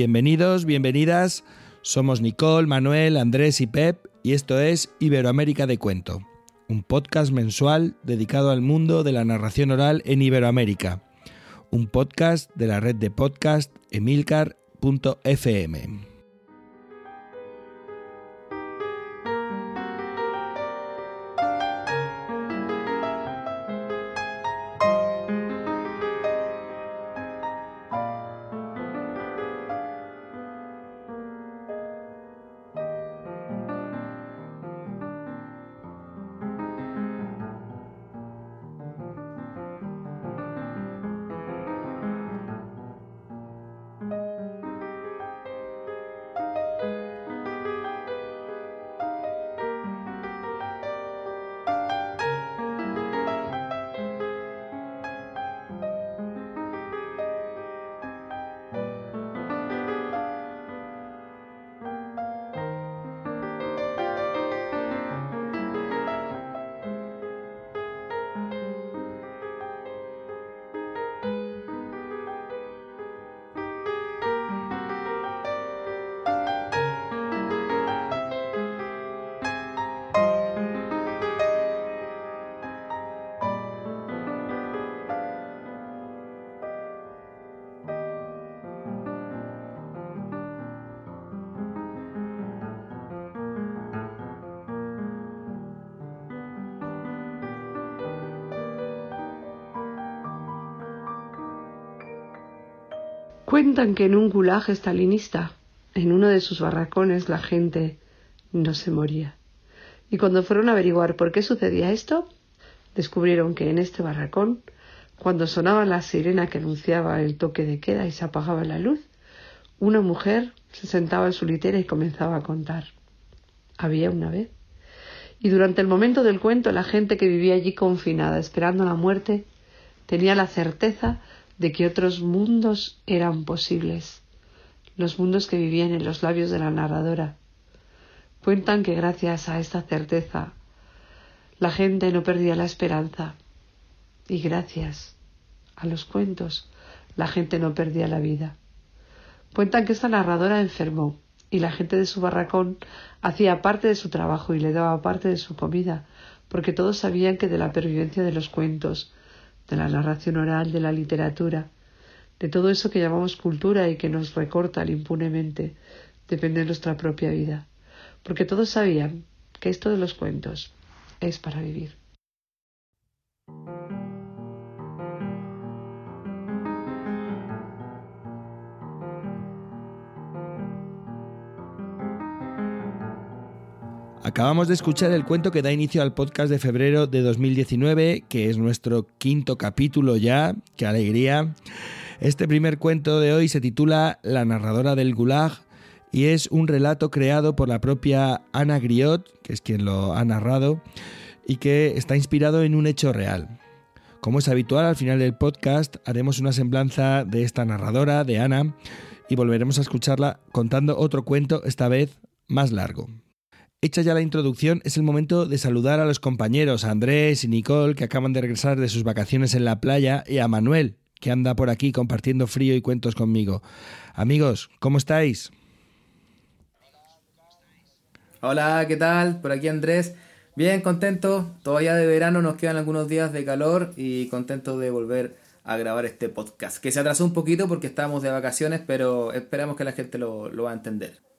Bienvenidos, bienvenidas. Somos Nicole, Manuel, Andrés y Pep y esto es Iberoamérica de Cuento, un podcast mensual dedicado al mundo de la narración oral en Iberoamérica. Un podcast de la red de podcast emilcar.fm. Que en un gulag estalinista, en uno de sus barracones, la gente no se moría. Y cuando fueron a averiguar por qué sucedía esto, descubrieron que en este barracón, cuando sonaba la sirena que anunciaba el toque de queda y se apagaba la luz, una mujer se sentaba en su litera y comenzaba a contar. Había una vez. Y durante el momento del cuento, la gente que vivía allí confinada, esperando la muerte, tenía la certeza de que otros mundos eran posibles, los mundos que vivían en los labios de la narradora. Cuentan que gracias a esta certeza la gente no perdía la esperanza y gracias a los cuentos la gente no perdía la vida. Cuentan que esta narradora enfermó y la gente de su barracón hacía parte de su trabajo y le daba parte de su comida, porque todos sabían que de la pervivencia de los cuentos de la narración oral, de la literatura, de todo eso que llamamos cultura y que nos recortan impunemente, depende de nuestra propia vida. Porque todos sabían que esto de los cuentos es para vivir. Acabamos de escuchar el cuento que da inicio al podcast de febrero de 2019, que es nuestro quinto capítulo ya. ¡Qué alegría! Este primer cuento de hoy se titula La narradora del Gulag y es un relato creado por la propia Ana Griot, que es quien lo ha narrado, y que está inspirado en un hecho real. Como es habitual, al final del podcast haremos una semblanza de esta narradora, de Ana, y volveremos a escucharla contando otro cuento, esta vez más largo. Hecha ya la introducción, es el momento de saludar a los compañeros, a Andrés y Nicole, que acaban de regresar de sus vacaciones en la playa, y a Manuel, que anda por aquí compartiendo frío y cuentos conmigo. Amigos, ¿cómo estáis? Hola, ¿qué tal? Por aquí Andrés. Bien, contento. Todavía de verano nos quedan algunos días de calor y contento de volver a grabar este podcast. Que se atrasó un poquito porque estábamos de vacaciones, pero esperamos que la gente lo, lo va a entender.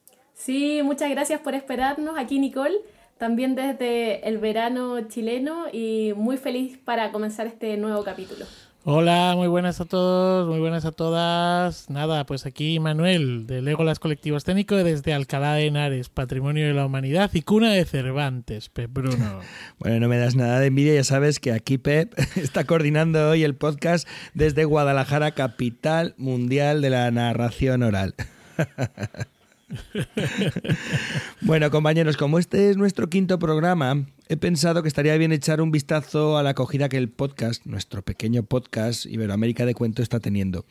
Sí, muchas gracias por esperarnos aquí, Nicole. También desde el verano chileno y muy feliz para comenzar este nuevo capítulo. Hola, muy buenas a todos, muy buenas a todas. Nada, pues aquí Manuel de Legolas Colectivo Escénico desde Alcalá de Henares, Patrimonio de la Humanidad y cuna de Cervantes, Pep Bruno. bueno, no me das nada de envidia, ya sabes que aquí Pep está coordinando hoy el podcast desde Guadalajara, capital mundial de la narración oral. bueno, compañeros, como este es nuestro quinto programa, he pensado que estaría bien echar un vistazo a la acogida que el podcast, nuestro pequeño podcast Iberoamérica de Cuento, está teniendo.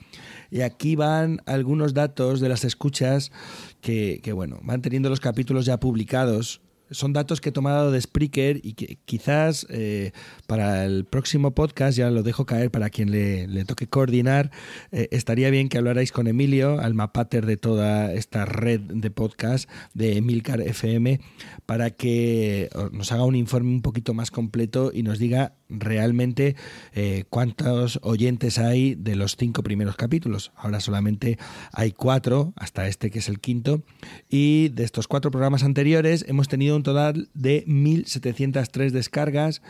Y aquí van algunos datos de las escuchas que, que bueno, van teniendo los capítulos ya publicados son datos que he tomado de Spreaker y que quizás eh, para el próximo podcast, ya lo dejo caer para quien le, toque coordinar, eh, estaría bien que hablarais con Emilio, alma pater de toda esta red de podcast de Emilcar FM, para que nos haga un informe un poquito más completo y nos diga realmente eh, cuántos oyentes hay de los cinco primeros capítulos. Ahora solamente hay cuatro, hasta este que es el quinto, y de estos cuatro programas anteriores hemos tenido un total de 1.703 descargas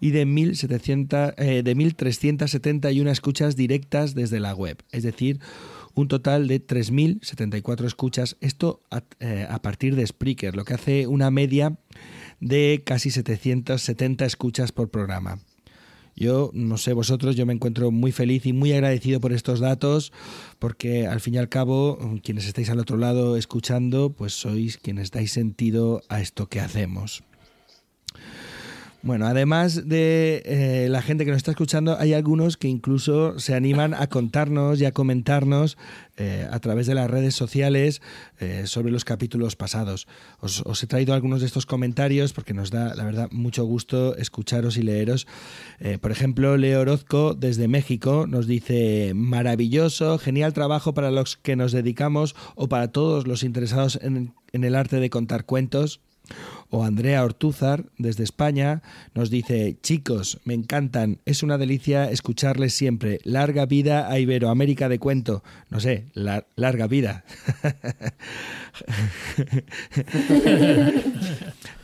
y de, 1700, eh, de 1.371 escuchas directas desde la web. Es decir, un total de 3.074 escuchas. Esto eh, a, partir de Spreaker, lo que hace una media de casi 770 escuchas por programa. Yo no sé vosotros, yo me encuentro muy feliz y muy agradecido por estos datos, porque al fin y al cabo, quienes estáis al otro lado escuchando, pues sois quienes dais sentido a esto que hacemos. Bueno, además de eh, la gente que nos está escuchando, hay algunos que incluso se animan a contarnos y a comentarnos eh, a través de las redes sociales eh, sobre los capítulos pasados. Os, he traído algunos de estos comentarios porque nos da, la verdad, mucho gusto escucharos y leeros. por ejemplo, Leo Orozco desde México nos dice, maravilloso, genial trabajo para los que nos dedicamos o para todos los interesados en el arte de contar cuentos. O Andrea Ortúzar, desde España, nos dice, chicos, me encantan, es una delicia escucharles siempre. Larga vida a Iberoamérica de cuento. No sé, larga vida.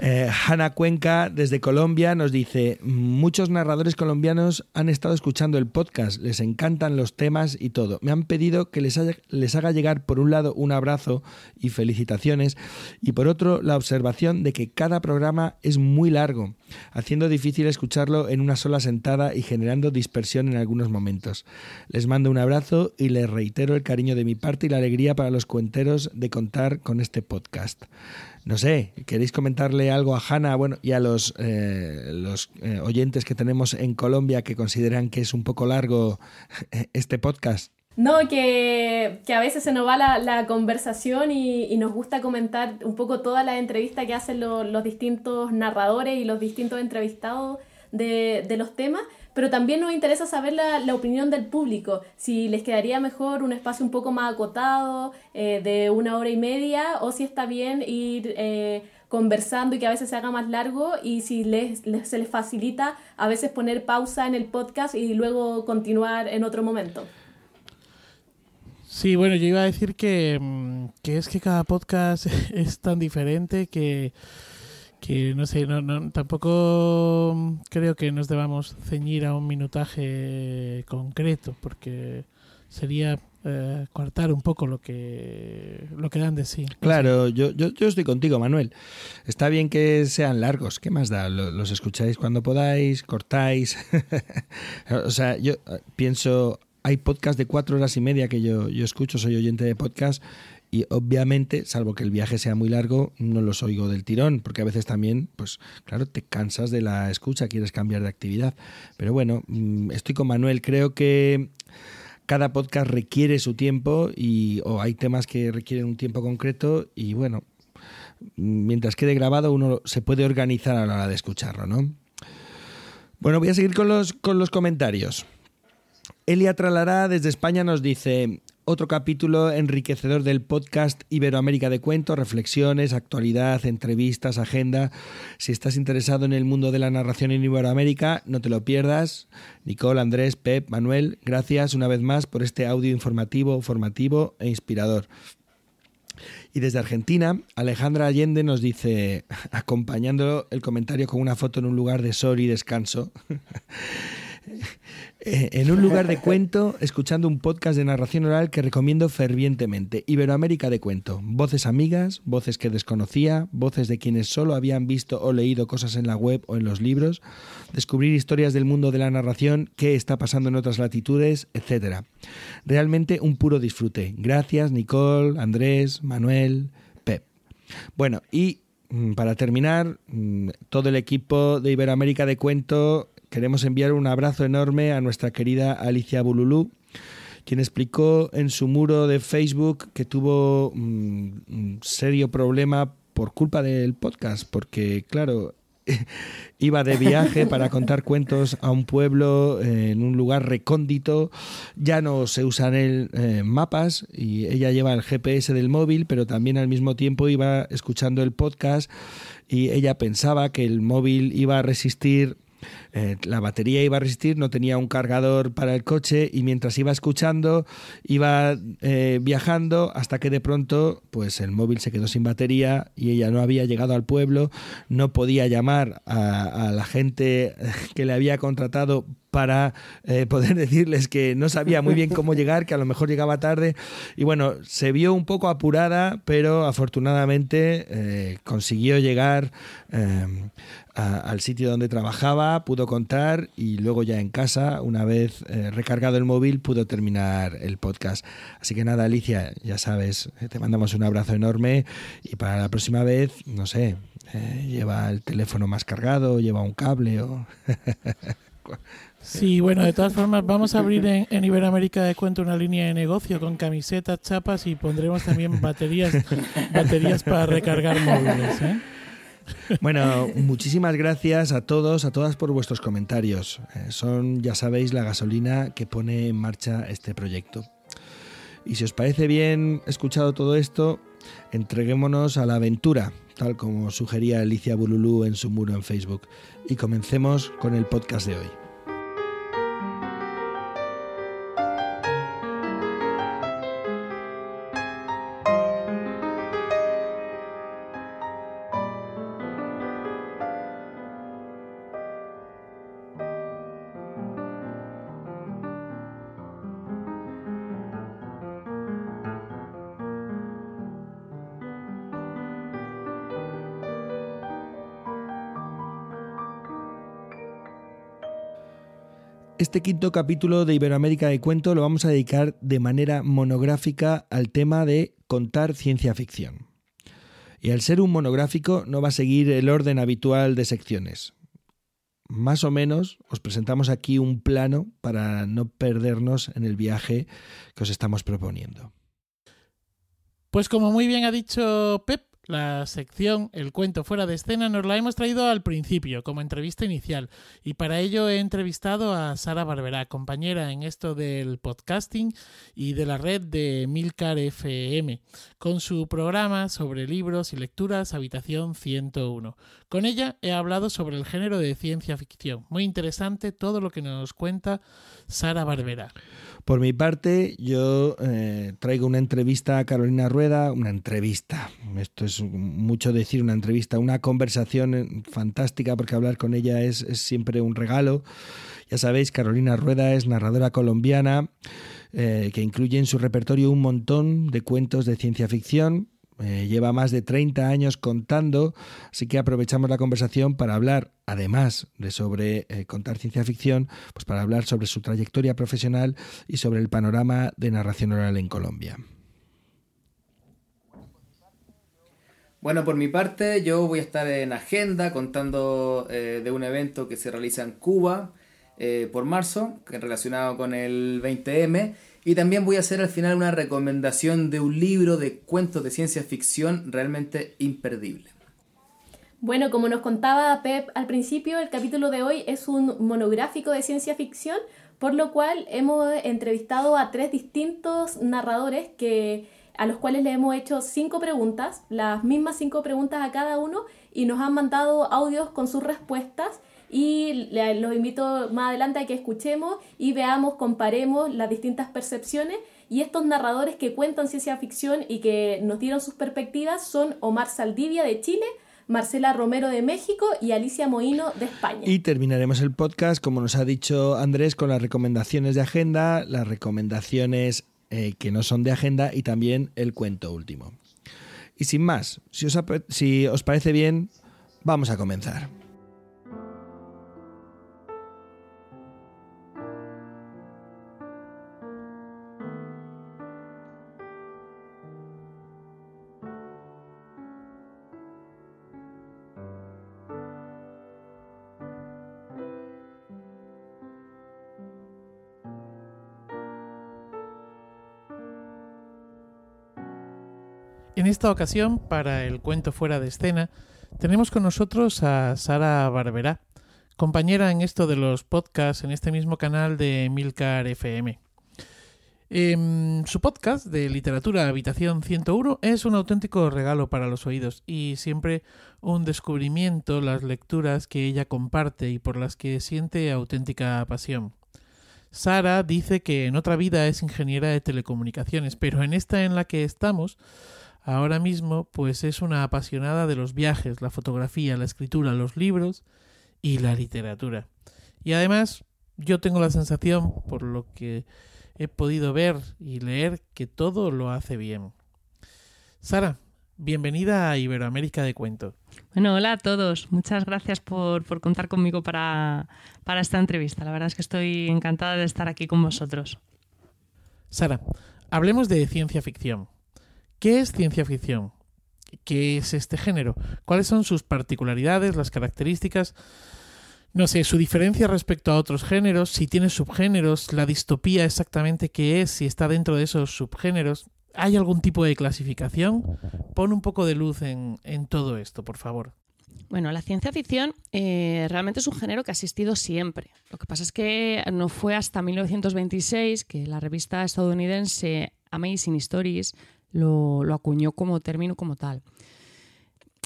Eh, Hanna Cuenca, desde Colombia, nos dice, muchos narradores colombianos han estado escuchando el podcast, les encantan los temas y todo. Me han pedido que les, les haga llegar, por un lado, un abrazo y felicitaciones, y por otro, la observación de que cada programa es muy largo, haciendo difícil escucharlo en una sola sentada y generando dispersión en algunos momentos. Les mando un abrazo y les reitero el cariño de mi parte y la alegría para los cuenteros de contar con este podcast. No sé, ¿queréis comentarle algo a Hanna bueno, y a los, eh, los eh, oyentes que tenemos en Colombia que consideran que es un poco largo este podcast? No, que, a veces se nos va la, conversación y, nos gusta comentar un poco toda la entrevista que hacen los distintos narradores y los distintos entrevistados de, los temas, pero también nos interesa saber la, opinión del público, si les quedaría mejor un espacio un poco más acotado, eh, de una hora y media, o si está bien ir... Eh, conversando y que a veces se haga más largo y si les, se les facilita a veces poner pausa en el podcast y luego continuar en otro momento. Sí, bueno, yo iba a decir que, mm, que es que cada podcast es tan diferente que, que no sé, no, no, tampoco creo que nos debamos ceñir a un minutaje concreto, porque sería eh, cortar un poco lo que lo que dan de sí. Claro, yo, yo, yo, estoy contigo, Manuel. Está bien que sean largos, ¿qué más da? Los escucháis cuando podáis, cortáis. o sea, yo eh, pienso, hay podcast de cuatro horas y media que yo, yo escucho, soy oyente de podcast y obviamente, salvo que el viaje sea muy largo, no los oigo del tirón, porque a veces también, pues claro, te cansas de la escucha, quieres cambiar de actividad. Pero bueno, mm, estoy con Manuel, creo que cada podcast requiere su tiempo y o hay temas que requieren un tiempo concreto y bueno, mientras quede grabado uno se puede organizar a la hora de escucharlo, ¿no? Bueno, voy a seguir con los, con los comentarios. Elia Tralará desde España nos dice, otro capítulo enriquecedor del podcast Iberoamérica de Cuentos, reflexiones, actualidad, entrevistas, agenda. Si estás interesado en el mundo de la narración en Iberoamérica, no te lo pierdas. Nicole, Andrés, Pep, Manuel, gracias una vez más por este audio informativo, formativo e inspirador. Y desde Argentina, Alejandra Allende nos dice, acompañando el comentario con una foto en un lugar de sol y descanso, en un lugar de cuento, escuchando un podcast de narración oral que recomiendo fervientemente. Iberoamérica de cuento. Voces amigas, voces que desconocía, voces de quienes solo habían visto o leído cosas en la web o en los libros, descubrir historias del mundo de la narración, qué está pasando en otras latitudes, etc. Realmente un puro disfrute. Gracias Nicole, Andrés, Manuel, Pep. Bueno, y mm, para terminar, mm, todo el equipo de Iberoamérica de Cuento queremos enviar un abrazo enorme a nuestra querida Alicia Bululú, quien explicó en su muro de Facebook que tuvo mm, un serio problema por culpa del podcast, porque claro, iba de viaje para contar cuentos a un pueblo eh, en un lugar recóndito. Ya no se usan el, eh, mapas y ella lleva el GPS del móvil, pero también al mismo tiempo iba escuchando el podcast y ella pensaba que el móvil iba a resistir eh, la batería iba a resistir, no tenía un cargador para el coche y mientras iba escuchando, iba eh, viajando hasta que de pronto pues el móvil se quedó sin batería y ella no había llegado al pueblo, no podía llamar a, a la gente que le había contratado para eh, poder decirles que no sabía muy bien cómo llegar, que a lo mejor llegaba tarde. Y bueno, se vio un poco apurada, pero afortunadamente eh, consiguió llegar a- al sitio donde trabajaba, pudo contar y luego ya en casa, una vez eh, recargado el móvil, pudo terminar el podcast. Así que nada, Alicia, ya sabes, te mandamos un abrazo enorme y para la próxima vez, no sé, lleva el teléfono más cargado, lleva un cable o... Sí, bueno, de todas formas, vamos a abrir en, en Iberoamérica de Cuento una línea de negocio con camisetas, chapas y pondremos también baterías, baterías para recargar móviles. ¿eh? Bueno, muchísimas gracias a todos, a todas por vuestros comentarios. Eh, son, ya sabéis, la gasolina que pone en marcha este proyecto. Y si os parece bien escuchado todo esto, entreguémonos a la aventura, tal como sugería Alicia Bululú en su muro en Facebook. Y comencemos con el podcast de hoy. Este quinto capítulo de Iberoamérica de Cuento lo vamos a dedicar de manera monográfica al tema de contar ciencia ficción. Y al ser un monográfico no va a seguir el orden habitual de secciones. Más o menos os presentamos aquí un plano para no perdernos en el viaje que os estamos proponiendo. Pues como muy bien ha dicho Pep, la sección El cuento fuera de escena nos la hemos traído al principio, como entrevista inicial, y para ello he entrevistado a Sara Barberá, compañera en esto del podcasting y de la red de Milcar FM, con su programa sobre libros y lecturas Habitación 101. Con ella he hablado sobre el género de ciencia ficción. Muy interesante todo lo que nos cuenta Sara Barberá. Por mi parte, yo eh, traigo una entrevista a Carolina Rueda, una entrevista, esto es mucho decir, una entrevista, una conversación fantástica porque hablar con ella es, es siempre un regalo. Ya sabéis, Carolina Rueda es narradora colombiana eh, que incluye en su repertorio un montón de cuentos de ciencia ficción. Eh, lleva más de 30 años contando, así que aprovechamos la conversación para hablar, además de sobre eh, contar ciencia ficción, pues para hablar sobre su trayectoria profesional y sobre el panorama de narración oral en Colombia. Bueno, por mi parte, yo voy a estar en agenda contando eh, de un evento que se realiza en Cuba por marzo, relacionado con el 20M. Y también voy a hacer al final una recomendación de un libro de cuentos de ciencia ficción realmente imperdible. Bueno, como nos contaba Pep al principio, el capítulo de hoy es un monográfico de ciencia ficción, por lo cual hemos entrevistado a tres distintos narradores que, a los cuales le hemos hecho cinco preguntas, las mismas cinco preguntas a cada uno, y nos han mandado audios con sus respuestas. Y le- los invito más adelante a que escuchemos y veamos, comparemos las distintas percepciones. Y estos narradores que cuentan ciencia ficción y que nos dieron sus perspectivas son Omar Saldivia de Chile, Marcela Romero de México y Alicia Moino de España. Y terminaremos el podcast, como nos ha dicho Andrés, con las recomendaciones de agenda, las recomendaciones eh, que no son de agenda y también el cuento último. Y sin más, si os, si os parece bien, vamos a comenzar. Esta ocasión, para el cuento fuera de escena, tenemos con nosotros a Sara Barberá, compañera en esto de los podcasts en este mismo canal de Milcar FM. Em, su podcast de literatura Habitación 101 es un auténtico regalo para los oídos y siempre un descubrimiento las lecturas que ella comparte y por las que siente auténtica pasión. Sara dice que en otra vida es ingeniera de telecomunicaciones, pero en esta en la que estamos ahora mismo pues es una apasionada de los viajes, la fotografía, la escritura, los libros y la literatura. Y además yo tengo la sensación, por lo que he podido ver y leer que todo lo hace bien. Sara, bienvenida a Iberoamérica de Cuento. Bueno, hola a todos. Muchas gracias por, contar conmigo para, para esta entrevista. La verdad es que estoy encantada de estar aquí con vosotros. Sara, hablemos de ciencia ficción. ¿Qué es ciencia ficción? ¿Qué es este género? ¿Cuáles son sus particularidades, las características? no sé, su diferencia respecto a otros géneros, si tiene subgéneros, la distopía exactamente qué es, si está dentro de esos subgéneros. ¿Hay algún tipo de clasificación? Pon un poco de luz en, todo esto, por favor. Bueno, la ciencia ficción eh, realmente es un género que ha existido siempre. Lo que pasa es que no fue hasta 1926 que la revista estadounidense Amazing Stories lo, acuñó como término como tal.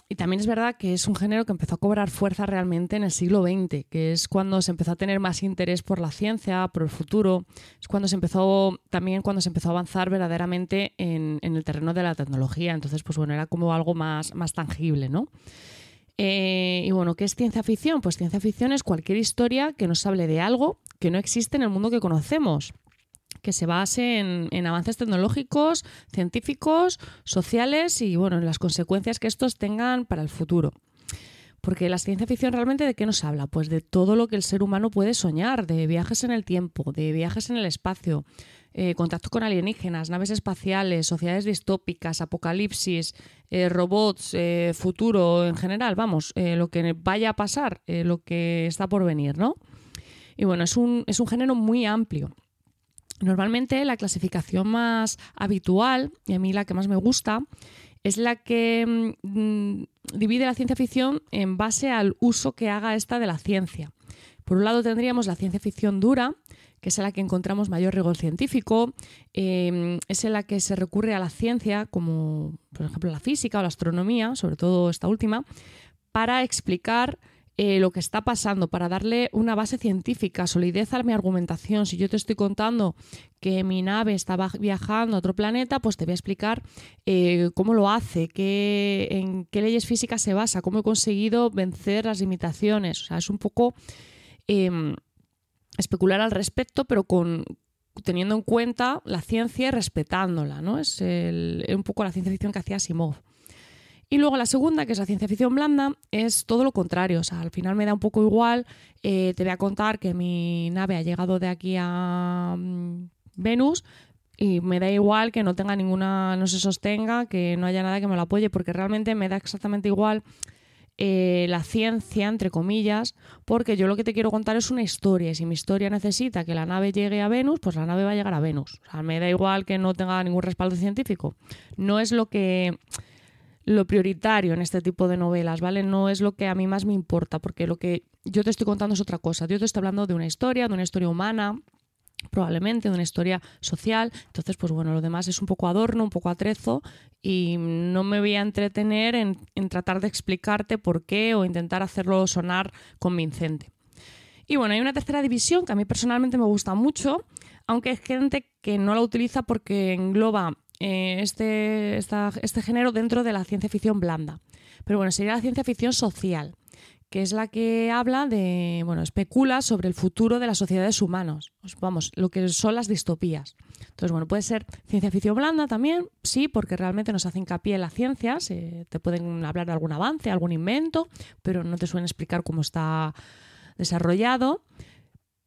Y también es verdad que es un género que empezó a cobrar fuerza realmente en el siglo XX, que es cuando se empezó a tener más interés por la ciencia, por el futuro, es cuando se empezó, también cuando se empezó a avanzar verdaderamente en, el terreno de la tecnología. Entonces, pues bueno, era como algo más, más tangible, ¿no? Eh, y bueno, ¿qué es ciencia ficción? Pues ciencia ficción es cualquier historia que nos hable de algo que no existe en el mundo que conocemos que se base en, avances tecnológicos, científicos, sociales y bueno, en las consecuencias que estos tengan para el futuro. Porque la ciencia ficción realmente de qué nos habla? Pues de todo lo que el ser humano puede soñar, de viajes en el tiempo, de viajes en el espacio, eh, contacto con alienígenas, naves espaciales, sociedades distópicas, apocalipsis, eh, robots, eh, futuro en general, vamos, lo que vaya a pasar, lo que está por venir, ¿no? Y bueno, es un, es un género muy amplio. Normalmente la clasificación más habitual, y a mí la que más me gusta, es la que mm, divide la ciencia ficción en base al uso que haga esta de la ciencia. Por un lado tendríamos la ciencia ficción dura, que es en la que encontramos mayor rigor científico, em, es en la que se recurre a la ciencia, como por ejemplo la física o la astronomía, sobre todo esta última, para explicar eh, lo que está pasando, para darle una base científica, solidez a mi argumentación. Si yo te estoy contando que mi nave estaba viajando a otro planeta, pues te voy a explicar eh, cómo lo hace, qué, en qué leyes físicas se basa, cómo he conseguido vencer las limitaciones. O sea, es un poco em, especular al respecto, pero con, teniendo en cuenta la ciencia y respetándola, ¿no? Es un poco la ciencia ficción que hacía Simov. Y luego la segunda, que es la ciencia ficción blanda, es todo lo contrario. O sea, al final me da un poco igual. Eh, te voy a contar que mi nave ha llegado de aquí a mm, Venus y me da igual que no tenga ninguna, no se sostenga, que no haya nada que me lo apoye, porque realmente me da exactamente igual eh, la ciencia, entre comillas, porque yo lo que te quiero contar es una historia. Y si mi historia necesita que la nave llegue a Venus, pues la nave va a llegar a Venus. O sea, me da igual que no tenga ningún respaldo científico. No es lo que lo prioritario en este tipo de novelas, ¿vale? No es lo que a mí más me importa, porque lo que yo te estoy contando es otra cosa. Yo te estoy hablando de una historia, de una historia humana, probablemente de una historia social. Entonces, pues bueno, lo demás es un poco adorno, un poco atrezo y no me voy a entretener en, tratar de explicarte por qué o intentar hacerlo sonar convincente. Y bueno, hay una tercera división que a mí personalmente me gusta mucho, aunque hay gente que no la utiliza porque engloba eh, este, este género dentro de la ciencia ficción blanda. Pero bueno, sería la ciencia ficción social, que es la que habla de, bueno, especula sobre el futuro de las sociedades humanas, vamos, lo que son las distopías. Entonces, bueno, puede ser ciencia ficción blanda también, sí, porque realmente nos hace hincapié en la ciencia, te pueden hablar de algún avance, algún invento, pero no te suelen explicar cómo está desarrollado.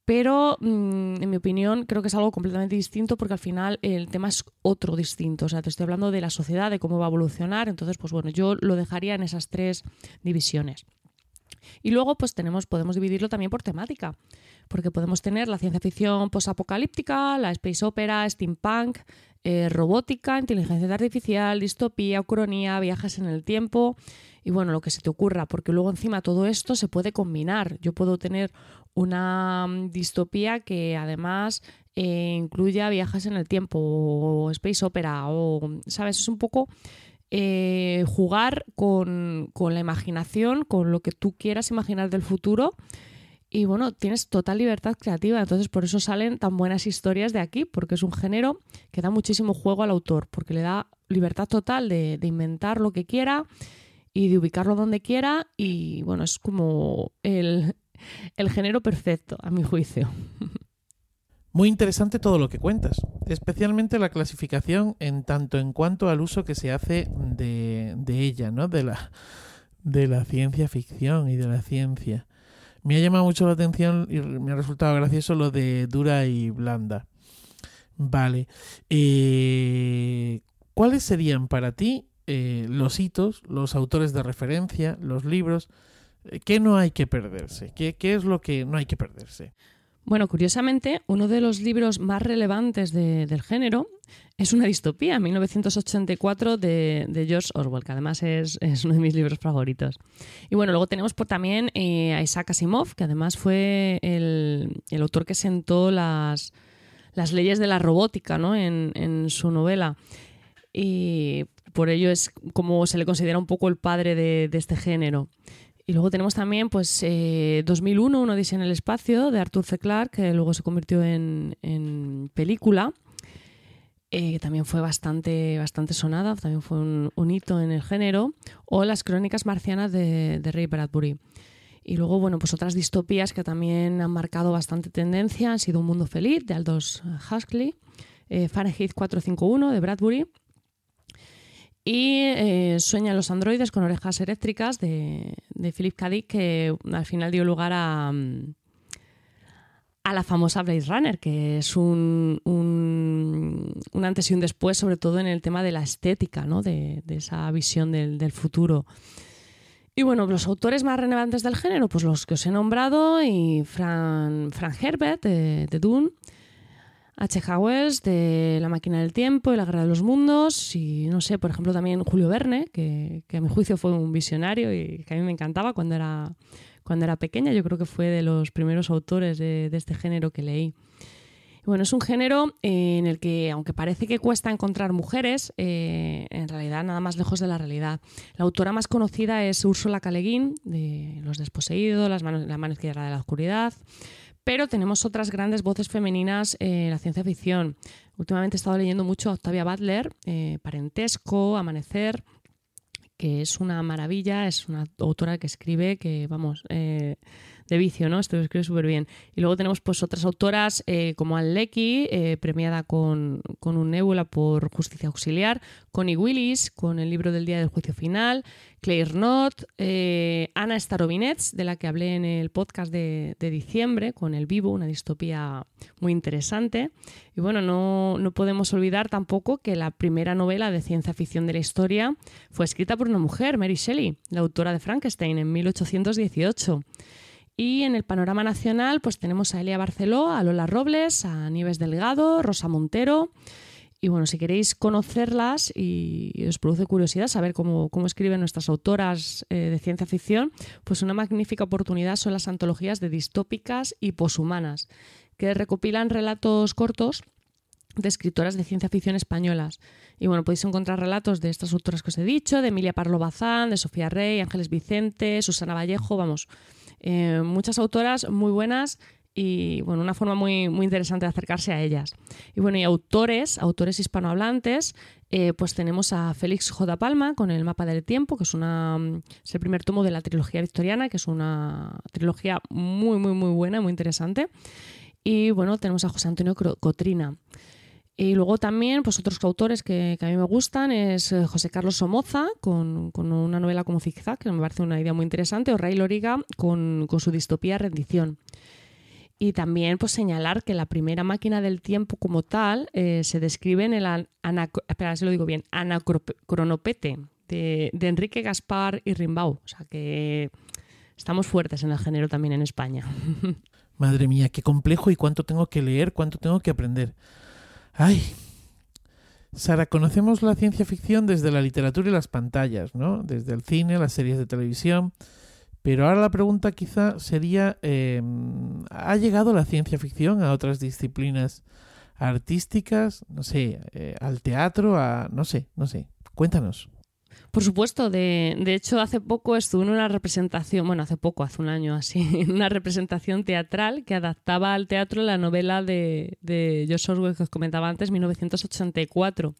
Pero, mm, en mi opinión, creo que es algo completamente distinto porque al final el tema es otro distinto. O sea, te estoy hablando de la sociedad, de cómo va a evolucionar. Entonces, pues bueno, yo lo dejaría en esas tres divisiones. Y luego pues tenemos, podemos dividirlo también por temática, porque podemos tener la ciencia ficción posapocalíptica, la space opera, steampunk, eh, robótica, inteligencia artificial, distopía, ucronía, viajes en el tiempo y bueno, lo que se te ocurra, porque luego encima todo esto se puede combinar. Yo puedo tener una mm, distopía que además eh, incluya viajes en el tiempo o space opera o, ¿sabes? Es un poco eh, jugar con, la imaginación, con lo que tú quieras imaginar del futuro. Y bueno, tienes total libertad creativa, entonces por eso salen tan buenas historias de aquí, porque es un género que da muchísimo juego al autor, porque le da libertad total de, de inventar lo que quiera y de ubicarlo donde quiera y bueno, es como el, el género perfecto, a mi juicio. Muy interesante todo lo que cuentas, especialmente la clasificación en tanto en cuanto al uso que se hace de, ella, ¿no? De la, de la ciencia ficción y de la ciencia. Me ha llamado mucho la atención y me ha resultado gracioso lo de dura y blanda. Vale. Eh, ¿Cuáles serían para ti eh, los hitos, los autores de referencia, los libros? ¿Qué no hay que perderse? ¿Qué, ¿Qué es lo que no hay que perderse? Bueno, curiosamente, uno de los libros más relevantes del género es una distopía, 1984, de, George Orwell, que además es, uno de mis libros favoritos. Y bueno, luego tenemos también eh, a Isaac Asimov, que además fue el, autor que sentó las, las, leyes de la robótica ¿no? en, en su novela. Y por ello es como se le considera un poco el padre de, de este género. Y luego tenemos también, pues, 2001, eh, Uno dice en el espacio, de Arthur C. Clarke, que luego se convirtió en, película. Eh, también fue bastante, bastante sonada, también fue un, hito en el género. O Las crónicas marcianas de, Ray Bradbury. Y luego, bueno, pues otras distopías que también han marcado bastante tendencia han sido Un mundo feliz, de Aldous Huxley. Eh, Fahrenheit 451, de Bradbury y eh, Sueñan los androides con orejas eléctricas de, Philip K. Dick, que al final dio lugar a, a la famosa Blade Runner, que es un, un, antes y un después, sobre todo en el tema de la estética, ¿no? de, esa visión del, futuro. Y bueno, los autores más relevantes del género, pues los que os he nombrado, y Frank, Herbert de, de Dune, H.G. Wells de La máquina del tiempo y La guerra de los mundos y no sé, por ejemplo también Julio Verne, que, a mi juicio fue un visionario y que a mí me encantaba cuando era, cuando era pequeña, yo creo que fue de los primeros autores de, este género que leí. Bueno, es un género en el que, aunque parece que cuesta encontrar mujeres, eh, en realidad nada más lejos de la realidad. La autora más conocida es Úrsula K. de Los Desposeídos, La mano izquierda de la oscuridad, pero tenemos otras grandes voces femeninas en la ciencia ficción. Últimamente he estado leyendo mucho a Octavia Butler, eh, Parentesco, Amanecer, que es una maravilla, es una autora que escribe que, vamos, eh, de vicio, ¿no? Esto lo escribe súper bien. Y luego tenemos pues otras autoras eh, como Anne Leckie, eh, premiada con, un Nebula por Justicia Auxiliar, Connie Willis, con el libro del Día del Juicio Final, Claire Knott, eh, Ana Starobinets, de la que hablé en el podcast de, diciembre, con El Vivo, una distopía muy interesante. Y bueno, no, no podemos olvidar tampoco que la primera novela de ciencia ficción de la historia fue escrita por una mujer, Mary Shelley, la autora de Frankenstein, en 1818. Y en el panorama nacional, pues tenemos a Elia Barceló, a Lola Robles, a Nieves Delgado, Rosa Montero. Y bueno, si queréis conocerlas y os produce curiosidad saber cómo, escriben nuestras autoras eh, de ciencia ficción, pues una magnífica oportunidad son las antologías de distópicas y poshumanas, que recopilan relatos cortos de escritoras de ciencia ficción españolas. Y bueno, podéis encontrar relatos de estas autoras que os he dicho, de Emilia Parlo Bazán, de Sofía Rey, Ángeles Vicente, Susana Vallejo, vamos, eh, muchas autoras muy buenas y bueno, una forma muy, muy interesante de acercarse a ellas. Y bueno, y autores, autores hispanohablantes, eh, pues tenemos a Félix J. Palma con El mapa del tiempo, que es, una, es el primer tomo de la trilogía victoriana, que es una trilogía muy, muy, muy buena, muy interesante. Y bueno, tenemos a José Antonio Cotrina. Y luego también, pues otros autores que, a mí me gustan es eh, José Carlos Somoza, con, una novela como Zigzag, que me parece una idea muy interesante, o Ray Loriga con, su distopía Rendición. Y también pues señalar que la primera máquina del tiempo como tal eh, se describe en el espera, si Anacronopete de, de, Enrique Gaspar y Rimbaud. O sea que estamos fuertes en el género también en España. Madre mía, qué complejo y cuánto tengo que leer, cuánto tengo que aprender. Ay. Sara, conocemos la ciencia ficción desde la literatura y las pantallas, ¿no? Desde el cine, las series de televisión. Pero ahora la pregunta quizá sería, eh, ¿ha llegado la ciencia ficción a otras disciplinas artísticas? No sé, eh, al teatro, a... no sé, no sé. Cuéntanos. Por supuesto, de, de, hecho hace poco estuve en una representación, bueno, hace poco, hace un año así, una representación teatral que adaptaba al teatro la novela de, de Josh Orwell que os comentaba antes, 1984.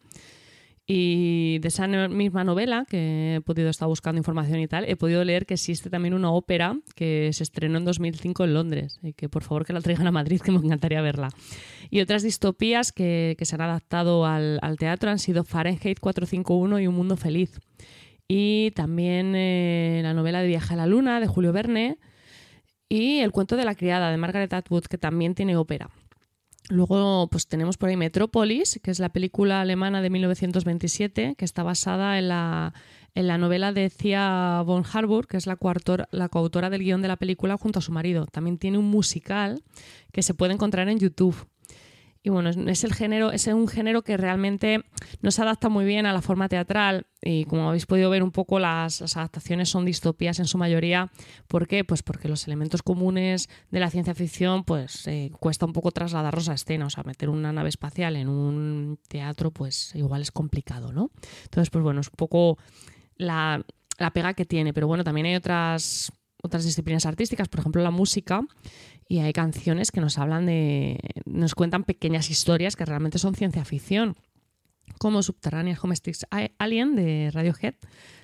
Y de esa misma novela, que he podido estar buscando información y tal, he podido leer que existe también una ópera que se estrenó en 2005 en Londres. Y que por favor que la traigan a Madrid, que me encantaría verla. Y otras distopías que, se han adaptado al, al, teatro han sido Fahrenheit 451 y Un Mundo Feliz. Y también eh, la novela de Viaje a la Luna de Julio Verne. Y El cuento de la criada de Margaret Atwood, que también tiene ópera. Luego, pues tenemos por ahí Metrópolis, que es la película alemana de 1927, que está basada en la, en la novela de Thea von Harburg, que es la, la coautora del guion de la película junto a su marido. También tiene un musical que se puede encontrar en YouTube. Y bueno, es el género, es un género que realmente no se adapta muy bien a la forma teatral. Y como habéis podido ver un poco, las, adaptaciones son distopías en su mayoría. ¿Por qué? Pues porque los elementos comunes de la ciencia ficción, pues eh, cuesta un poco trasladarlos a escena. O sea, meter una nave espacial en un teatro, pues igual es complicado, ¿no? Entonces, pues bueno, es un poco la, la pega que tiene. Pero bueno, también hay otras otras disciplinas artísticas, por ejemplo la música, y hay canciones que nos hablan de, nos cuentan pequeñas historias que realmente son ciencia ficción, como Subterranean Homestics Alien de Radiohead,